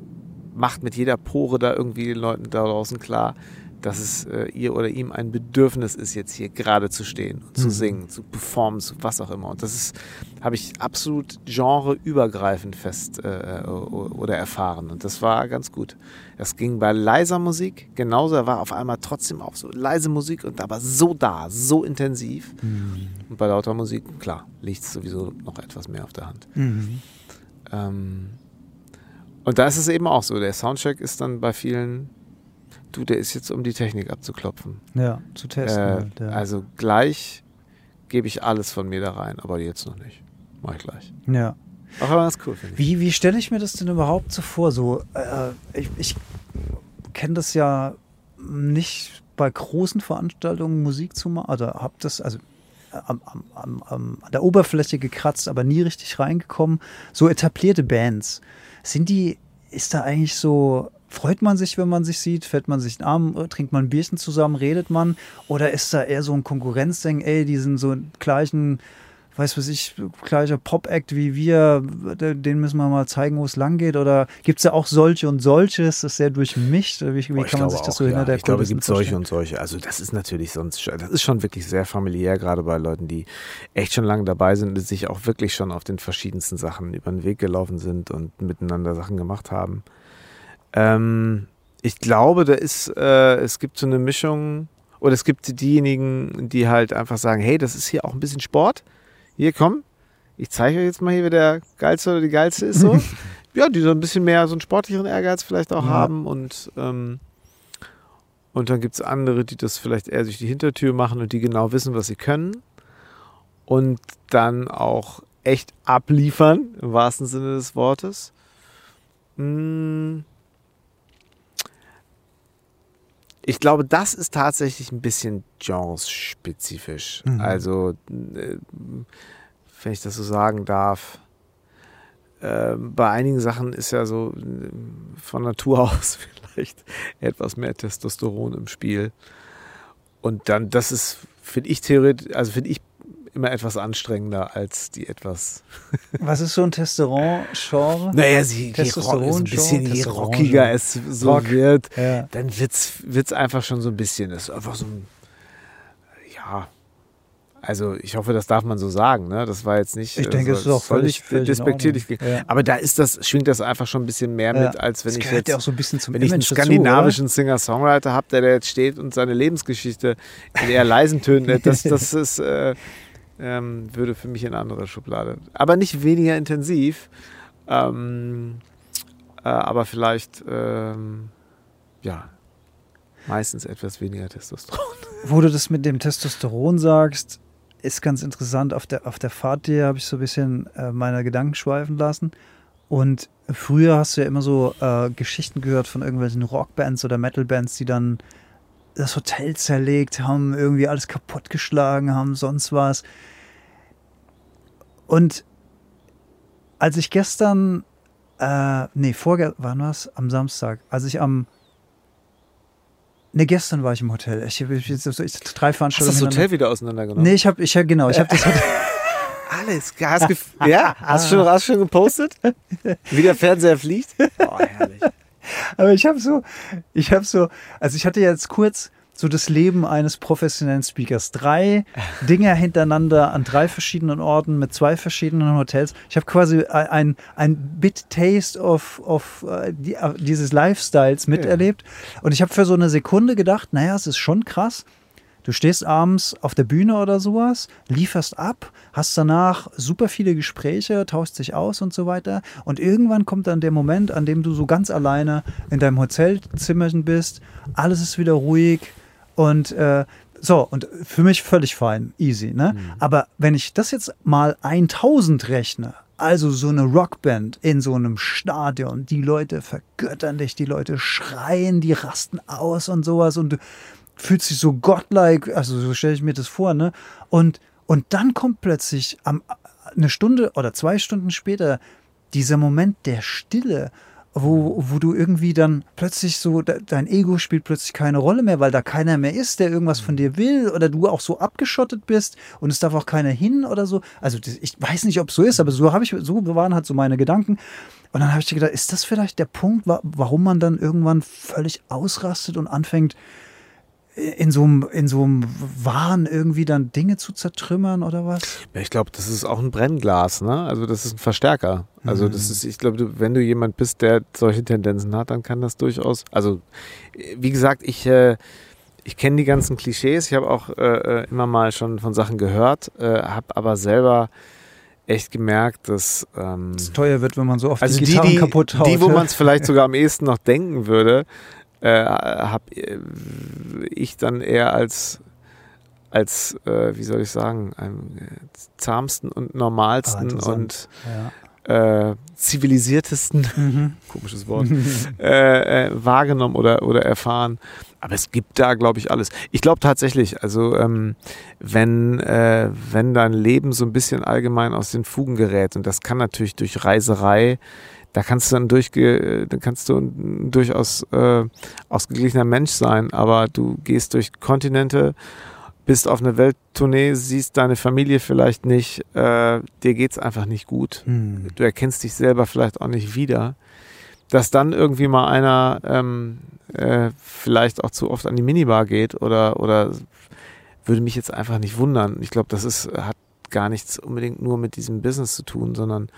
macht mit jeder Pore da irgendwie den Leuten da draußen klar, dass es äh, ihr oder ihm ein Bedürfnis ist, jetzt hier gerade zu stehen, mhm. zu singen, zu performen, zu was auch immer. Und das ist, habe ich absolut genreübergreifend fest äh, oder erfahren. Und das war ganz gut. Das ging bei leiser Musik genauso. Er war auf einmal trotzdem auch so leise Musik und aber so da, so intensiv. Mhm. Und bei lauter Musik, klar, liegt es sowieso noch etwas mehr auf der Hand. Mhm. Ähm, und da ist es eben auch so. Der Soundcheck ist dann bei vielen du, der ist jetzt, um die Technik abzuklopfen. Ja, zu testen. Äh, halt, ja. Also gleich gebe ich alles von mir da rein, aber jetzt noch nicht. Mach ich gleich. Ja. Auch aber ganz cool. Wie, wie stelle ich mir das denn überhaupt so vor? So, äh, ich, ich kenne das ja nicht bei großen Veranstaltungen Musik zu machen. Oder habe das, also am, am, am, an der Oberfläche gekratzt, aber nie richtig reingekommen. So etablierte Bands. Sind die, ist da eigentlich so Freut man sich, wenn man sich sieht? Fällt man sich den Arm, trinkt man ein Bierchen zusammen, redet man? Oder ist da eher so ein Konkurrenzding, ey, die sind so gleichen, weiß was ich, gleicher Pop-Act wie wir, den müssen wir mal zeigen, wo es lang geht? Oder gibt es da auch solche und solche? Ist das sehr durchmischt? Wie, wie kann man sich das auch, so hinter ja. der Ich glaube, es gibt solche und solche. Also das ist natürlich sonst, das ist schon wirklich sehr familiär, gerade bei Leuten, die echt schon lange dabei sind und sich auch wirklich schon auf den verschiedensten Sachen über den Weg gelaufen sind und miteinander Sachen gemacht haben. Ähm, ich glaube, da ist, äh, es gibt so eine Mischung, oder es gibt diejenigen, die halt einfach sagen, hey, das ist hier auch ein bisschen Sport. Hier, komm, ich zeige euch jetzt mal hier, wer der Geilste oder die Geilste ist. So. [LAUGHS] ja, die so ein bisschen mehr so einen sportlicheren Ehrgeiz vielleicht auch ja. haben und ähm, und dann gibt es andere, die das vielleicht eher durch die Hintertür machen und die genau wissen, was sie können. Und dann auch echt abliefern, im wahrsten Sinne des Wortes. Mmh Ich glaube, das ist tatsächlich ein bisschen genrespezifisch. Mhm. Also, äh, wenn ich das so sagen darf, äh, bei einigen Sachen ist ja so äh, von Natur [LAUGHS] aus vielleicht etwas mehr Testosteron im Spiel. Und dann, das ist, finde ich theoretisch, also finde ich immer etwas anstrengender als die etwas. [LAUGHS] Was ist so ein Testosteron-Genre? Naja, sie, Testosteron so ein bisschen je rockiger es so Rock. wird, ja. dann wird es einfach schon so ein bisschen, das ist einfach so ein, ja, also ich hoffe, das darf man so sagen. Ne? Das war jetzt nicht. Ich denke, es ist auch völlig, völlig despektierlich. Ja. Aber da ist das, schwingt das einfach schon ein bisschen mehr ja. mit, als wenn das ich jetzt, ja auch so ein bisschen zum wenn ich einen skandinavischen Singer-Songwriter habe, der, der jetzt steht und seine Lebensgeschichte in eher leisen Tönen, [LAUGHS] das, das ist, äh, ähm, würde für mich in eine andere Schublade. Aber nicht weniger intensiv, ähm, äh, aber vielleicht, ähm, ja, meistens etwas weniger Testosteron. [LAUGHS] Wo du das mit dem Testosteron sagst, ist ganz interessant. Auf der, auf der Fahrt hier habe ich so ein bisschen äh, meine Gedanken schweifen lassen. Und früher hast du ja immer so äh, Geschichten gehört von irgendwelchen Rockbands oder Metalbands, die dann das Hotel zerlegt, haben irgendwie alles kaputtgeschlagen, haben sonst was. Und als ich gestern, äh, nee, vorgestern, wann war es? Am Samstag, als ich am, nee, gestern war ich im Hotel. Ich habe jetzt ich, drei Veranstaltungen. Hast du das Hotel wieder auseinandergenommen? Nee, ich habe, ich, genau, ich habe das [LAUGHS] Hotel. Alles, hast ja, hast du schon, hast schon gepostet? Wie der Fernseher fliegt? [LAUGHS] Oh, herrlich. Aber ich habe so, ich habe so, also ich hatte jetzt kurz so das Leben eines professionellen Speakers. Drei [LAUGHS] Dinge hintereinander an drei verschiedenen Orten mit zwei verschiedenen Hotels. Ich habe quasi ein, ein Bit Taste of, of die, uh, dieses Lifestyles miterlebt. Ja. Und ich habe für so eine Sekunde gedacht, naja, es ist schon krass. Du stehst abends auf der Bühne oder sowas, lieferst ab, hast danach super viele Gespräche, tauschst dich aus und so weiter. Und irgendwann kommt dann der Moment, an dem du so ganz alleine in deinem Hotelzimmerchen bist. Alles ist wieder ruhig und äh, So, und für mich völlig fein, easy, ne? Mhm. Aber wenn ich das jetzt mal 1000 rechne, also so eine Rockband in so einem Stadion, die Leute vergöttern dich, die Leute schreien, die rasten aus und sowas und du fühlst dich so godlike, also so stelle ich mir das vor, ne? Und, und dann kommt plötzlich am, eine Stunde oder zwei Stunden später dieser Moment der Stille, wo, wo du irgendwie dann plötzlich so, de- dein Ego spielt plötzlich keine Rolle mehr, weil da keiner mehr ist, der irgendwas von dir will oder du auch so abgeschottet bist und es darf auch keiner hin oder so. Also ich weiß nicht, ob es so ist, aber so habe ich, so waren halt so meine Gedanken. Und dann habe ich gedacht, ist das vielleicht der Punkt, wa warum man dann irgendwann völlig ausrastet und anfängt, in so einem, in so einem Wahn irgendwie dann Dinge zu zertrümmern oder was? Ja, ich glaube, das ist auch ein Brennglas, ne? Also das ist ein Verstärker. Also das ist, ich glaube, wenn du jemand bist, der solche Tendenzen hat, dann kann das durchaus. Also wie gesagt, ich äh, ich kenne die ganzen Klischees. Ich habe auch äh, äh, immer mal schon von Sachen gehört, äh, habe aber selber echt gemerkt, dass ähm, Es teuer wird, wenn man so oft also die die, Gitarren die, kaputt haut. die, wo ja. man es vielleicht sogar am ehesten noch denken würde, äh, habe ich dann eher als als äh, wie soll ich sagen, am äh, zahmsten und normalsten und ja. äh, zivilisiertesten, [LAUGHS] Mhm. komisches Wort, äh, äh, wahrgenommen oder, oder erfahren. Aber es gibt da, glaube ich, alles. Ich glaube tatsächlich, also ähm, wenn, äh, wenn dein Leben so ein bisschen allgemein aus den Fugen gerät, und das kann natürlich durch Reiserei, da kannst du dann durchge, dann kannst du ein durchaus äh, ausgeglichener Mensch sein, aber du gehst durch Kontinente, bist auf einer Welttournee, siehst deine Familie vielleicht nicht, äh, dir geht's einfach nicht gut Hm. du erkennst dich selber vielleicht auch nicht wieder, dass dann irgendwie mal einer ähm, äh, vielleicht auch zu oft an die Minibar geht oder, oder würde mich jetzt einfach nicht wundern. Ich glaube, das ist, hat gar nichts unbedingt nur mit diesem Business zu tun, sondern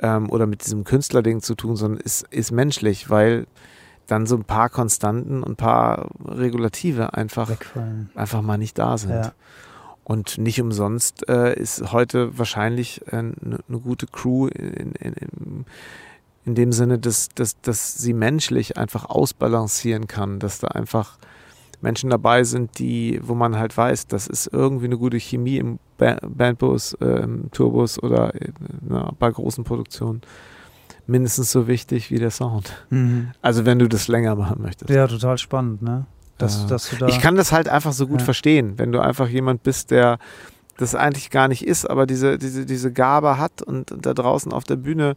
ähm, oder mit diesem Künstlerding zu tun, sondern ist, ist menschlich, weil dann so ein paar Konstanten und ein paar Regulative einfach, Wegfallen. einfach mal nicht da sind. Ja. Und nicht umsonst äh, ist heute wahrscheinlich eine äh, ne gute Crew in, in, in, in dem Sinne, dass, dass, dass sie menschlich einfach ausbalancieren kann, dass da einfach Menschen dabei sind, die, wo man halt weiß, das ist irgendwie eine gute Chemie im ba Bandbus, äh, im Tourbus oder äh, na, bei großen Produktionen. Mindestens so wichtig wie der Sound. Mhm. Also wenn du das länger machen möchtest. Ja, total spannend, ne? Dass, Ja. dass du da. Ich kann das halt einfach so gut Ja. verstehen, wenn du einfach jemand bist, der das eigentlich gar nicht ist, aber diese, diese, diese Gabe hat und, und da draußen auf der Bühne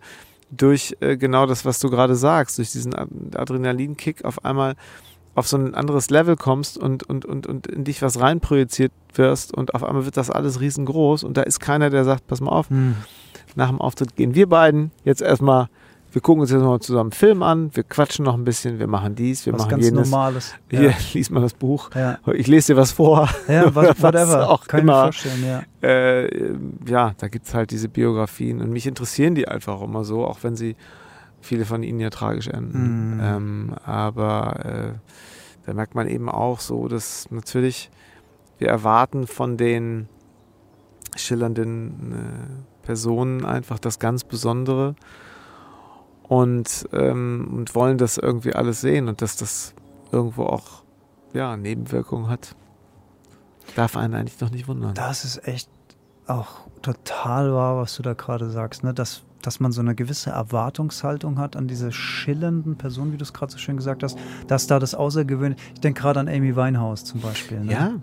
durch äh, genau das, was du gerade sagst, durch diesen Ad- Adrenalinkick auf einmal auf so ein anderes Level kommst und, und, und, und in dich was reinprojiziert wirst und auf einmal wird das alles riesengroß und da ist keiner, der sagt, pass mal auf, Hm. nach dem Auftritt gehen wir beiden jetzt erstmal, wir gucken uns jetzt mal zusammen einen Film an, wir quatschen noch ein bisschen, wir machen dies, wir Was machen ganz jenes. Normales. Hier, Ja, [LAUGHS] lies mal das Buch. ja. Ich lese dir was vor. ja [LAUGHS] was, whatever. auch kann immer. vorstellen, ja. Äh, ja, da gibt es halt diese Biografien und mich interessieren die einfach immer so, auch wenn sie viele von ihnen ja tragisch enden. Mhm. Ähm, aber äh, da merkt man eben auch so, dass natürlich wir erwarten von den schillernden äh, Personen einfach das ganz Besondere und, ähm, und wollen das irgendwie alles sehen und dass das irgendwo auch ja, Nebenwirkungen hat. Darf einen eigentlich noch nicht wundern. Das ist echt auch total wahr, was du da gerade sagst, ne? Dass, dass man so eine gewisse Erwartungshaltung hat an diese schillernden Personen, wie du es gerade so schön gesagt hast, dass da das Außergewöhnliche, ich denke gerade an Amy Winehouse zum Beispiel. Ne? Ja,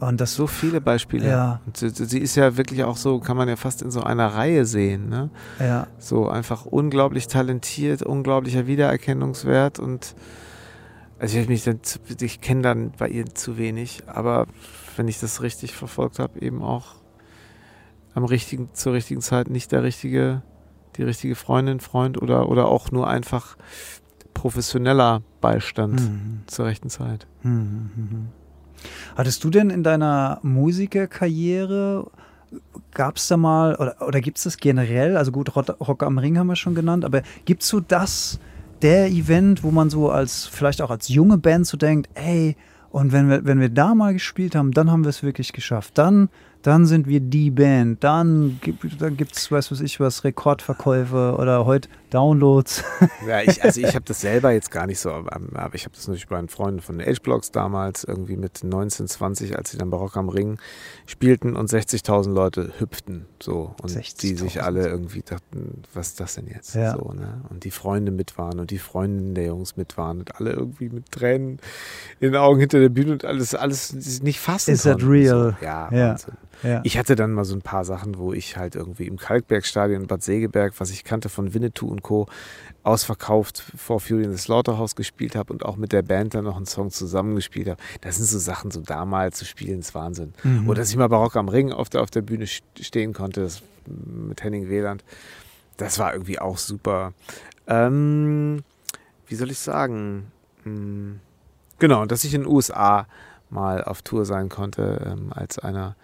Und das so viele Beispiele. Ja. Sie, sie ist ja wirklich auch so, kann man ja fast in so einer Reihe sehen. Ne? ja, So einfach unglaublich talentiert, unglaublicher Wiedererkennungswert und also ich, mich dann ich kenne dann bei ihr zu wenig, aber wenn ich das richtig verfolgt habe, eben auch am richtigen, zur richtigen Zeit nicht der richtige, die richtige Freundin, Freund oder, oder auch nur einfach professioneller Beistand Mhm. zur rechten Zeit. Mhm. Hattest du denn in deiner Musikerkarriere, gab es da mal, oder, oder gibt es das generell, also gut, Rock, Rock am Ring haben wir schon genannt, aber gibt es so das, der Event, wo man so als, vielleicht auch als junge Band so denkt, ey, und wenn wir, wenn wir da mal gespielt haben, dann haben wir es wirklich geschafft. Dann, dann sind wir die Band, dann gibt dann gibt's, weiß was ich was, Rekordverkäufe oder heute Downloads. [LAUGHS] Ja, ich, also ich habe das selber jetzt gar nicht so, aber ich habe das natürlich bei den Freunden von den H-Blocks damals irgendwie mit 19, 20, als sie dann Barock am Ring spielten und 60.000 Leute hüpften so und die sich alle irgendwie dachten, was ist das denn jetzt? Ja. So, ne? Und die Freunde mit waren und die Freundinnen der Jungs mit waren und alle irgendwie mit Tränen in den Augen hinter der Bühne und alles, alles nicht fassen Is that konnten. real? So. Ja, Ja. Wahnsinn. Ja. Ich hatte dann mal so ein paar Sachen, wo ich halt irgendwie im Kalkbergstadion in Bad Segeberg, was ich kannte von Winnetou und Co., ausverkauft vor Fury in the Slaughterhouse gespielt habe und auch mit der Band dann noch einen Song zusammengespielt habe. Das sind so Sachen, so damals zu spielen, ist Wahnsinn. Mhm. Oder dass ich mal Barock am Ring auf der, auf der Bühne st- stehen konnte, das mit Henning Wieland. Das war irgendwie auch super. Ähm, wie soll ich sagen? Hm, Genau, dass ich in den USA mal auf Tour sein konnte, ähm, als einer,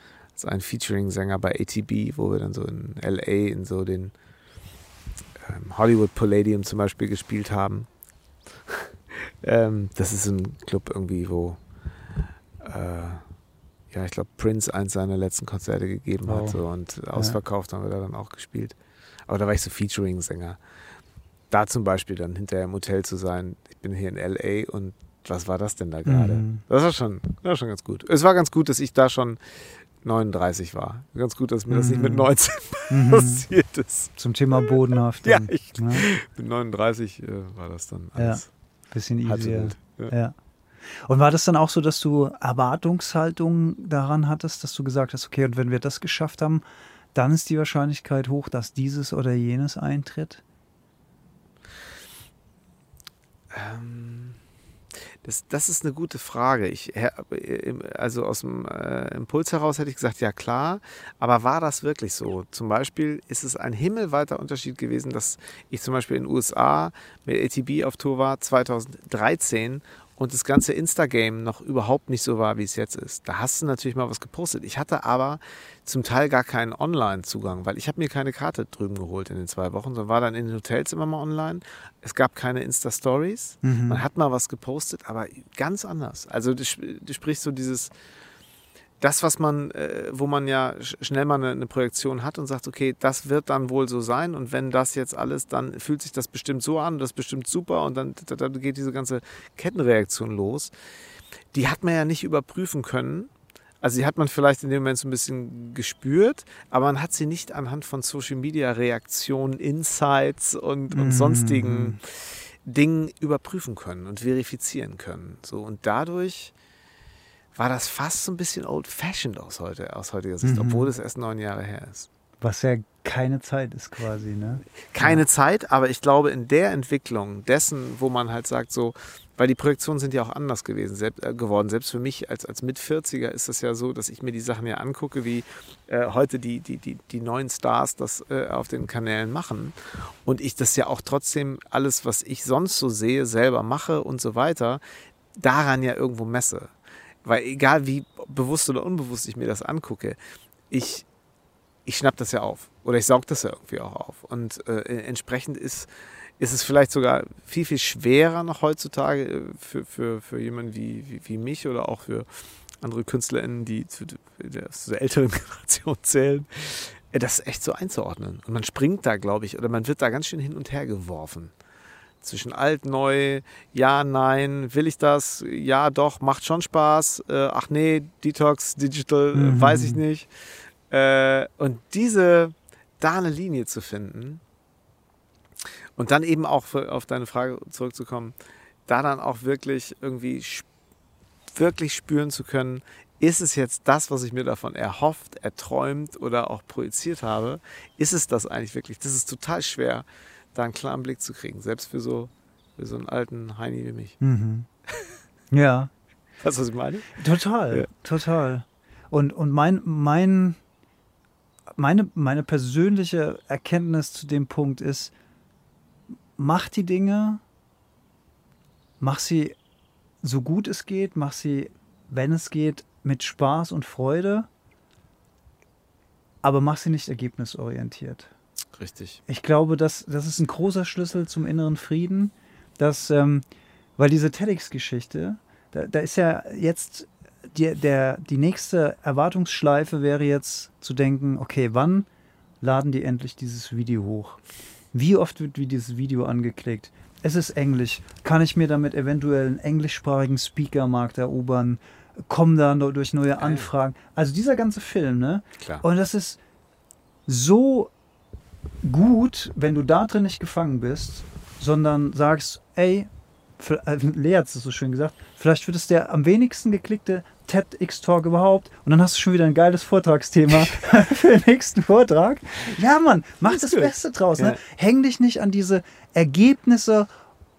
als ein Featuring-Sänger bei ATB, wo wir dann so in LA in so den ähm, Hollywood Palladium zum Beispiel gespielt haben. [LAUGHS] ähm, das ist ein Club irgendwie, wo äh, ja, ich glaube, Prince eins seiner letzten Konzerte gegeben Wow. hat so, und ausverkauft haben wir da dann auch gespielt. Aber da war ich so Featuring-Sänger. Da zum Beispiel dann hinterher im Hotel zu sein. Ich bin hier in LA und was war das denn da gerade? Mhm. Das war schon, das war schon ganz gut. Es war ganz gut, dass ich da schon 39 war. Ganz gut, dass mir das nicht mit Mhm. 19 [LAUGHS] Mhm. passiert ist. Zum Thema bodenhaft. Ja, ich- ne? Mit 39 äh, war das dann Ja, alles bisschen halb so easier. Ja. Ja. Und war das dann auch so, dass du Erwartungshaltung daran hattest, dass du gesagt hast, okay, und wenn wir das geschafft haben, dann ist die Wahrscheinlichkeit hoch, dass dieses oder jenes eintritt? Ähm, das, das ist eine gute Frage. Ich, also aus dem äh, Impuls heraus hätte ich gesagt, ja klar, aber war das wirklich so? Zum Beispiel ist es ein himmelweiter Unterschied gewesen, dass ich zum Beispiel in den USA mit ATB auf Tour war 2013 und das ganze Instagame noch überhaupt nicht so war, wie es jetzt ist. Da hast du natürlich mal was gepostet. Ich hatte aber zum Teil gar keinen Online-Zugang, weil ich habe mir keine Karte drüben geholt in den zwei Wochen, sondern war dann in den Hotels immer mal online. Es gab keine Insta-Stories. Mhm. Man hat mal was gepostet, aber ganz anders. Also du, du sprichst so dieses, das, was man, äh, wo man ja sch- schnell mal eine, eine Projektion hat und sagt, okay, das wird dann wohl so sein und wenn das jetzt alles, dann fühlt sich das bestimmt so an, das ist bestimmt super und dann, dann geht diese ganze Kettenreaktion los. Die hat man ja nicht überprüfen können. Also die hat man vielleicht in dem Moment so ein bisschen gespürt, aber man hat sie nicht anhand von Social Media Reaktionen, Insights und, und Mhm. sonstigen Dingen überprüfen können und verifizieren können. So und dadurch war das fast so ein bisschen old-fashioned aus, heute, aus heutiger Sicht, Mhm. obwohl es erst neun Jahre her ist. Was ja keine Zeit ist quasi, ne? Keine Zeit, aber ich glaube, in der Entwicklung dessen, wo man halt sagt, so, weil die Projektionen sind ja auch anders gewesen, selbst, äh, geworden. Selbst für mich als, als Mit-40er ist es ja so, dass ich mir die Sachen ja angucke, wie äh, heute die, die, die, die neuen Stars das äh, auf den Kanälen machen. Und ich das ja auch trotzdem alles, was ich sonst so sehe, selber mache und so weiter, daran ja irgendwo messe. Weil egal wie bewusst oder unbewusst ich mir das angucke, ich, ich schnapp das ja auf. Oder ich saug das ja irgendwie auch auf. Und äh, entsprechend ist, ist es vielleicht sogar viel, viel schwerer noch heutzutage äh, für, für, für jemanden wie, wie, wie mich oder auch für andere KünstlerInnen, die zu der, zu der älteren [LAUGHS] Generation zählen, äh, das echt so einzuordnen. Und man springt da, glaube ich, oder man wird da ganz schön hin und her geworfen. Zwischen alt, neu, ja, nein, will ich das? Ja, doch, macht schon Spaß. Äh, ach nee, Detox, Digital, äh, Mhm. weiß ich nicht. Äh, und diese, da eine Linie zu finden und dann eben auch für, auf deine Frage zurückzukommen, da dann auch wirklich irgendwie wirklich spüren zu können, ist es jetzt das, was ich mir davon erhofft, erträumt oder auch projiziert habe? Ist es das eigentlich wirklich? Das ist total schwer, da einen klaren Blick zu kriegen, selbst für so, für so einen alten Heini wie mich. Mhm. Ja, Weißt du, was ich meine? total, Ja. total. Und, und mein, mein, meine, meine persönliche Erkenntnis zu dem Punkt ist, mach die Dinge, mach sie so gut es geht, mach sie, wenn es geht, mit Spaß und Freude, aber mach sie nicht ergebnisorientiert. Richtig. Ich glaube, das, das ist ein großer Schlüssel zum inneren Frieden, dass, ähm, weil diese TEDx-Geschichte, da, da ist ja jetzt die, der, die nächste Erwartungsschleife wäre jetzt zu denken, okay, wann laden die endlich dieses Video hoch? Wie oft wird wie dieses Video angeklickt? Es ist Englisch. Kann ich mir damit eventuell einen englischsprachigen Speakermarkt erobern? Kommen da durch neue Anfragen? Also dieser ganze Film, ne? Klar. Und das ist so gut, wenn du da drin nicht gefangen bist, sondern sagst, ey, äh, Lea hat es so schön gesagt, vielleicht wird es der am wenigsten geklickte TEDx-Talk überhaupt und dann hast du schon wieder ein geiles Vortragsthema [LAUGHS] für den nächsten Vortrag. Ja, Mann, mach das, das Beste draus. Ne? Ja. Häng dich nicht an diese Ergebnisse,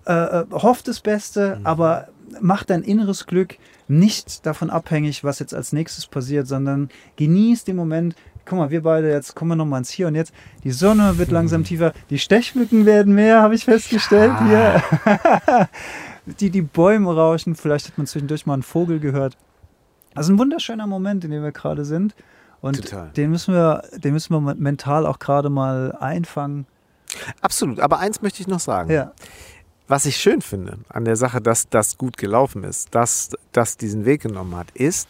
äh, äh, hoff das Beste, mhm. aber mach dein inneres Glück nicht davon abhängig, was jetzt als nächstes passiert, sondern genieß den Moment, guck mal, wir beide, jetzt kommen wir nochmal ins Hier und Jetzt. Die Sonne wird langsam tiefer, die Stechmücken werden mehr, habe ich festgestellt ja. hier. [LAUGHS] die, die Bäume rauschen, vielleicht hat man zwischendurch mal einen Vogel gehört. Also ein wunderschöner Moment, in dem wir gerade sind. Und Total. den müssen wir, den müssen wir mental auch gerade mal einfangen. Absolut, aber eins möchte ich noch sagen. Ja. Was ich schön finde an der Sache, dass das gut gelaufen ist, dass das diesen Weg genommen hat, ist,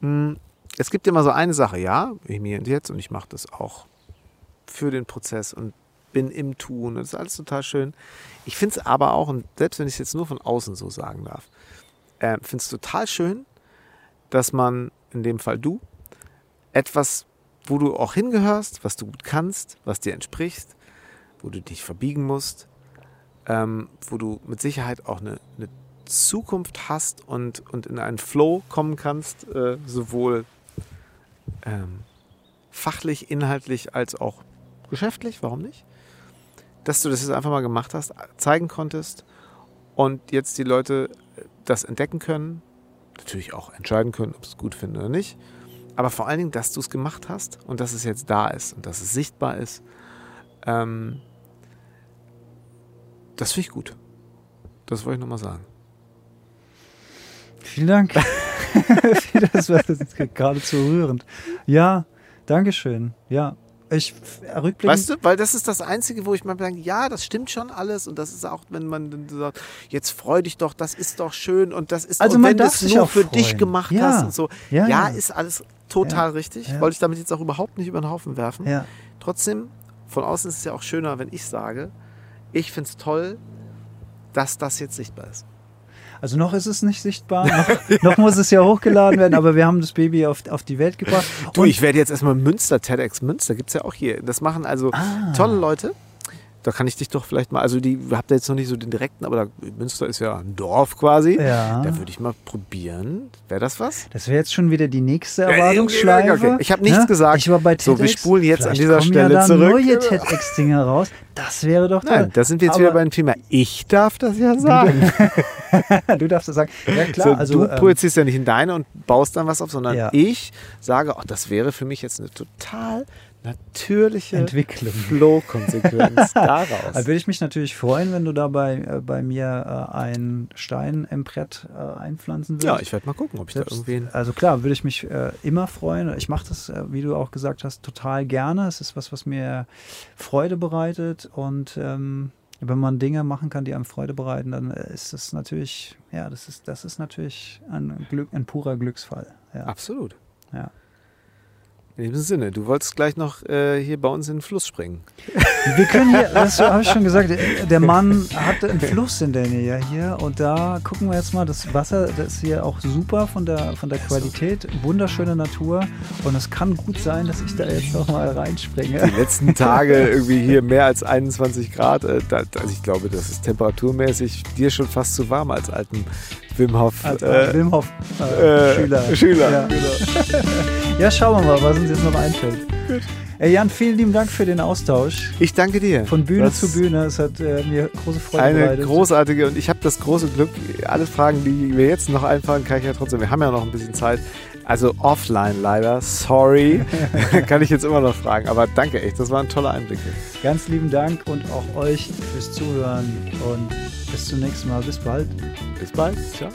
hm, es gibt immer so eine Sache, ja, ich mir jetzt und ich mache das auch für den Prozess und bin im Tun und das ist alles total schön. Ich finde es aber auch, und selbst wenn ich es jetzt nur von außen so sagen darf, äh, finde es total schön, dass man, in dem Fall du, etwas, wo du auch hingehörst, was du gut kannst, was dir entspricht, wo du dich verbiegen musst, ähm, wo du mit Sicherheit auch eine, eine Zukunft hast und, und in einen Flow kommen kannst, äh, sowohl ähm, fachlich, inhaltlich als auch geschäftlich, warum nicht? Dass du das jetzt einfach mal gemacht hast, zeigen konntest und jetzt die Leute äh, das entdecken können, natürlich auch entscheiden können, ob sie es gut finden oder nicht. Aber vor allen Dingen, dass du es gemacht hast und dass es jetzt da ist und dass es sichtbar ist. Ähm, das finde ich gut. Das wollte ich nochmal sagen. Vielen Dank. [LAUGHS] [LAUGHS] das war geradezu rührend. Ja, Dankeschön. Ja, ich rückblickend. Weißt du, weil das ist das Einzige, wo ich mal denke, ja, das stimmt schon alles und das ist auch, wenn man sagt, jetzt freu dich doch, das ist doch schön und das ist, also und wenn du es nur für freuen. dich gemacht ja. hast und so. Ja, ja, ist alles total richtig. Wollte ich damit jetzt auch überhaupt nicht über den Haufen werfen. Ja. Trotzdem, von außen ist es ja auch schöner, wenn ich sage, ich finde es toll, dass das jetzt sichtbar ist. Also noch ist es nicht sichtbar, noch, [LAUGHS] noch, muss es ja hochgeladen werden, aber wir haben das Baby auf, auf die Welt gebracht. Du, ich werde jetzt erstmal Münster, TEDx Münster, gibt es ja auch hier. Das machen also ah. tolle Leute. Da kann ich dich doch vielleicht mal, also die habt ihr jetzt noch nicht so den direkten, aber da, Münster ist ja ein Dorf quasi. Ja. Da würde ich mal probieren. Wäre das was? Das wäre jetzt schon wieder die nächste Erwartungsschleife. Ja, okay. Ich habe nichts ja? gesagt. Ich war bei TEDx. So, wir spulen jetzt vielleicht an dieser Stelle ja da zurück. neue TEDx-Dinge raus. Das wäre doch toll. Nein, da sind wir jetzt aber wieder beim Thema. Ich darf das ja sagen. [LAUGHS] [LAUGHS] du darfst das sagen. Ja, klar. So, also, du ähm, projizierst ja nicht in deine und baust dann was auf, sondern ja. ich sage, ach, das wäre für mich jetzt eine total natürliche Entwicklung, Flow-Konsequenz [LAUGHS] daraus. Da würde ich mich natürlich freuen, wenn du da bei, äh, bei mir äh, ein Stein im Brett äh, einpflanzen würdest. Ja, ich werde mal gucken, ob ich Selbst, da irgendwie. Also klar, würde ich mich äh, immer freuen. Ich mache das, äh, wie du auch gesagt hast, total gerne. Es ist was, was mir Freude bereitet und ähm, wenn man Dinge machen kann, die einem Freude bereiten, dann ist das natürlich, ja, das ist, das ist natürlich ein Glück, ein purer Glücksfall. Ja. Absolut. Ja. In diesem Sinne, du wolltest gleich noch äh, hier bei uns in den Fluss springen. Wir können hier, das [LAUGHS] habe ich schon gesagt, der Mann hat einen Fluss in der Nähe hier und da gucken wir jetzt mal, das Wasser, das ist hier auch super von der, von der Qualität, wunderschöne Natur und es kann gut sein, dass ich da jetzt noch mal reinspringe. Die letzten Tage irgendwie hier mehr als 21 Grad, äh, da, also ich glaube, das ist temperaturmäßig dir schon fast zu warm als alten Wim Hof, als äh, Wim Hof äh, Schüler. Schüler. Ja. Ja, schauen wir mal, was uns jetzt noch einfällt. Gut. Ey Jan, vielen lieben Dank für den Austausch. Ich danke dir. Von Bühne das zu Bühne. Es hat äh, mir große Freude eine bereitet. Eine großartige und ich habe das große Glück, alle Fragen, die mir jetzt noch einfallen, kann ich ja trotzdem. Wir haben ja noch ein bisschen Zeit. Also offline leider, sorry. [LAUGHS] [LAUGHS] kann ich jetzt immer noch fragen. Aber danke echt, das waren tolle Einblicke. Ganz lieben Dank und auch euch fürs Zuhören und bis zum nächsten Mal. Bis bald. Bis bald. Ciao.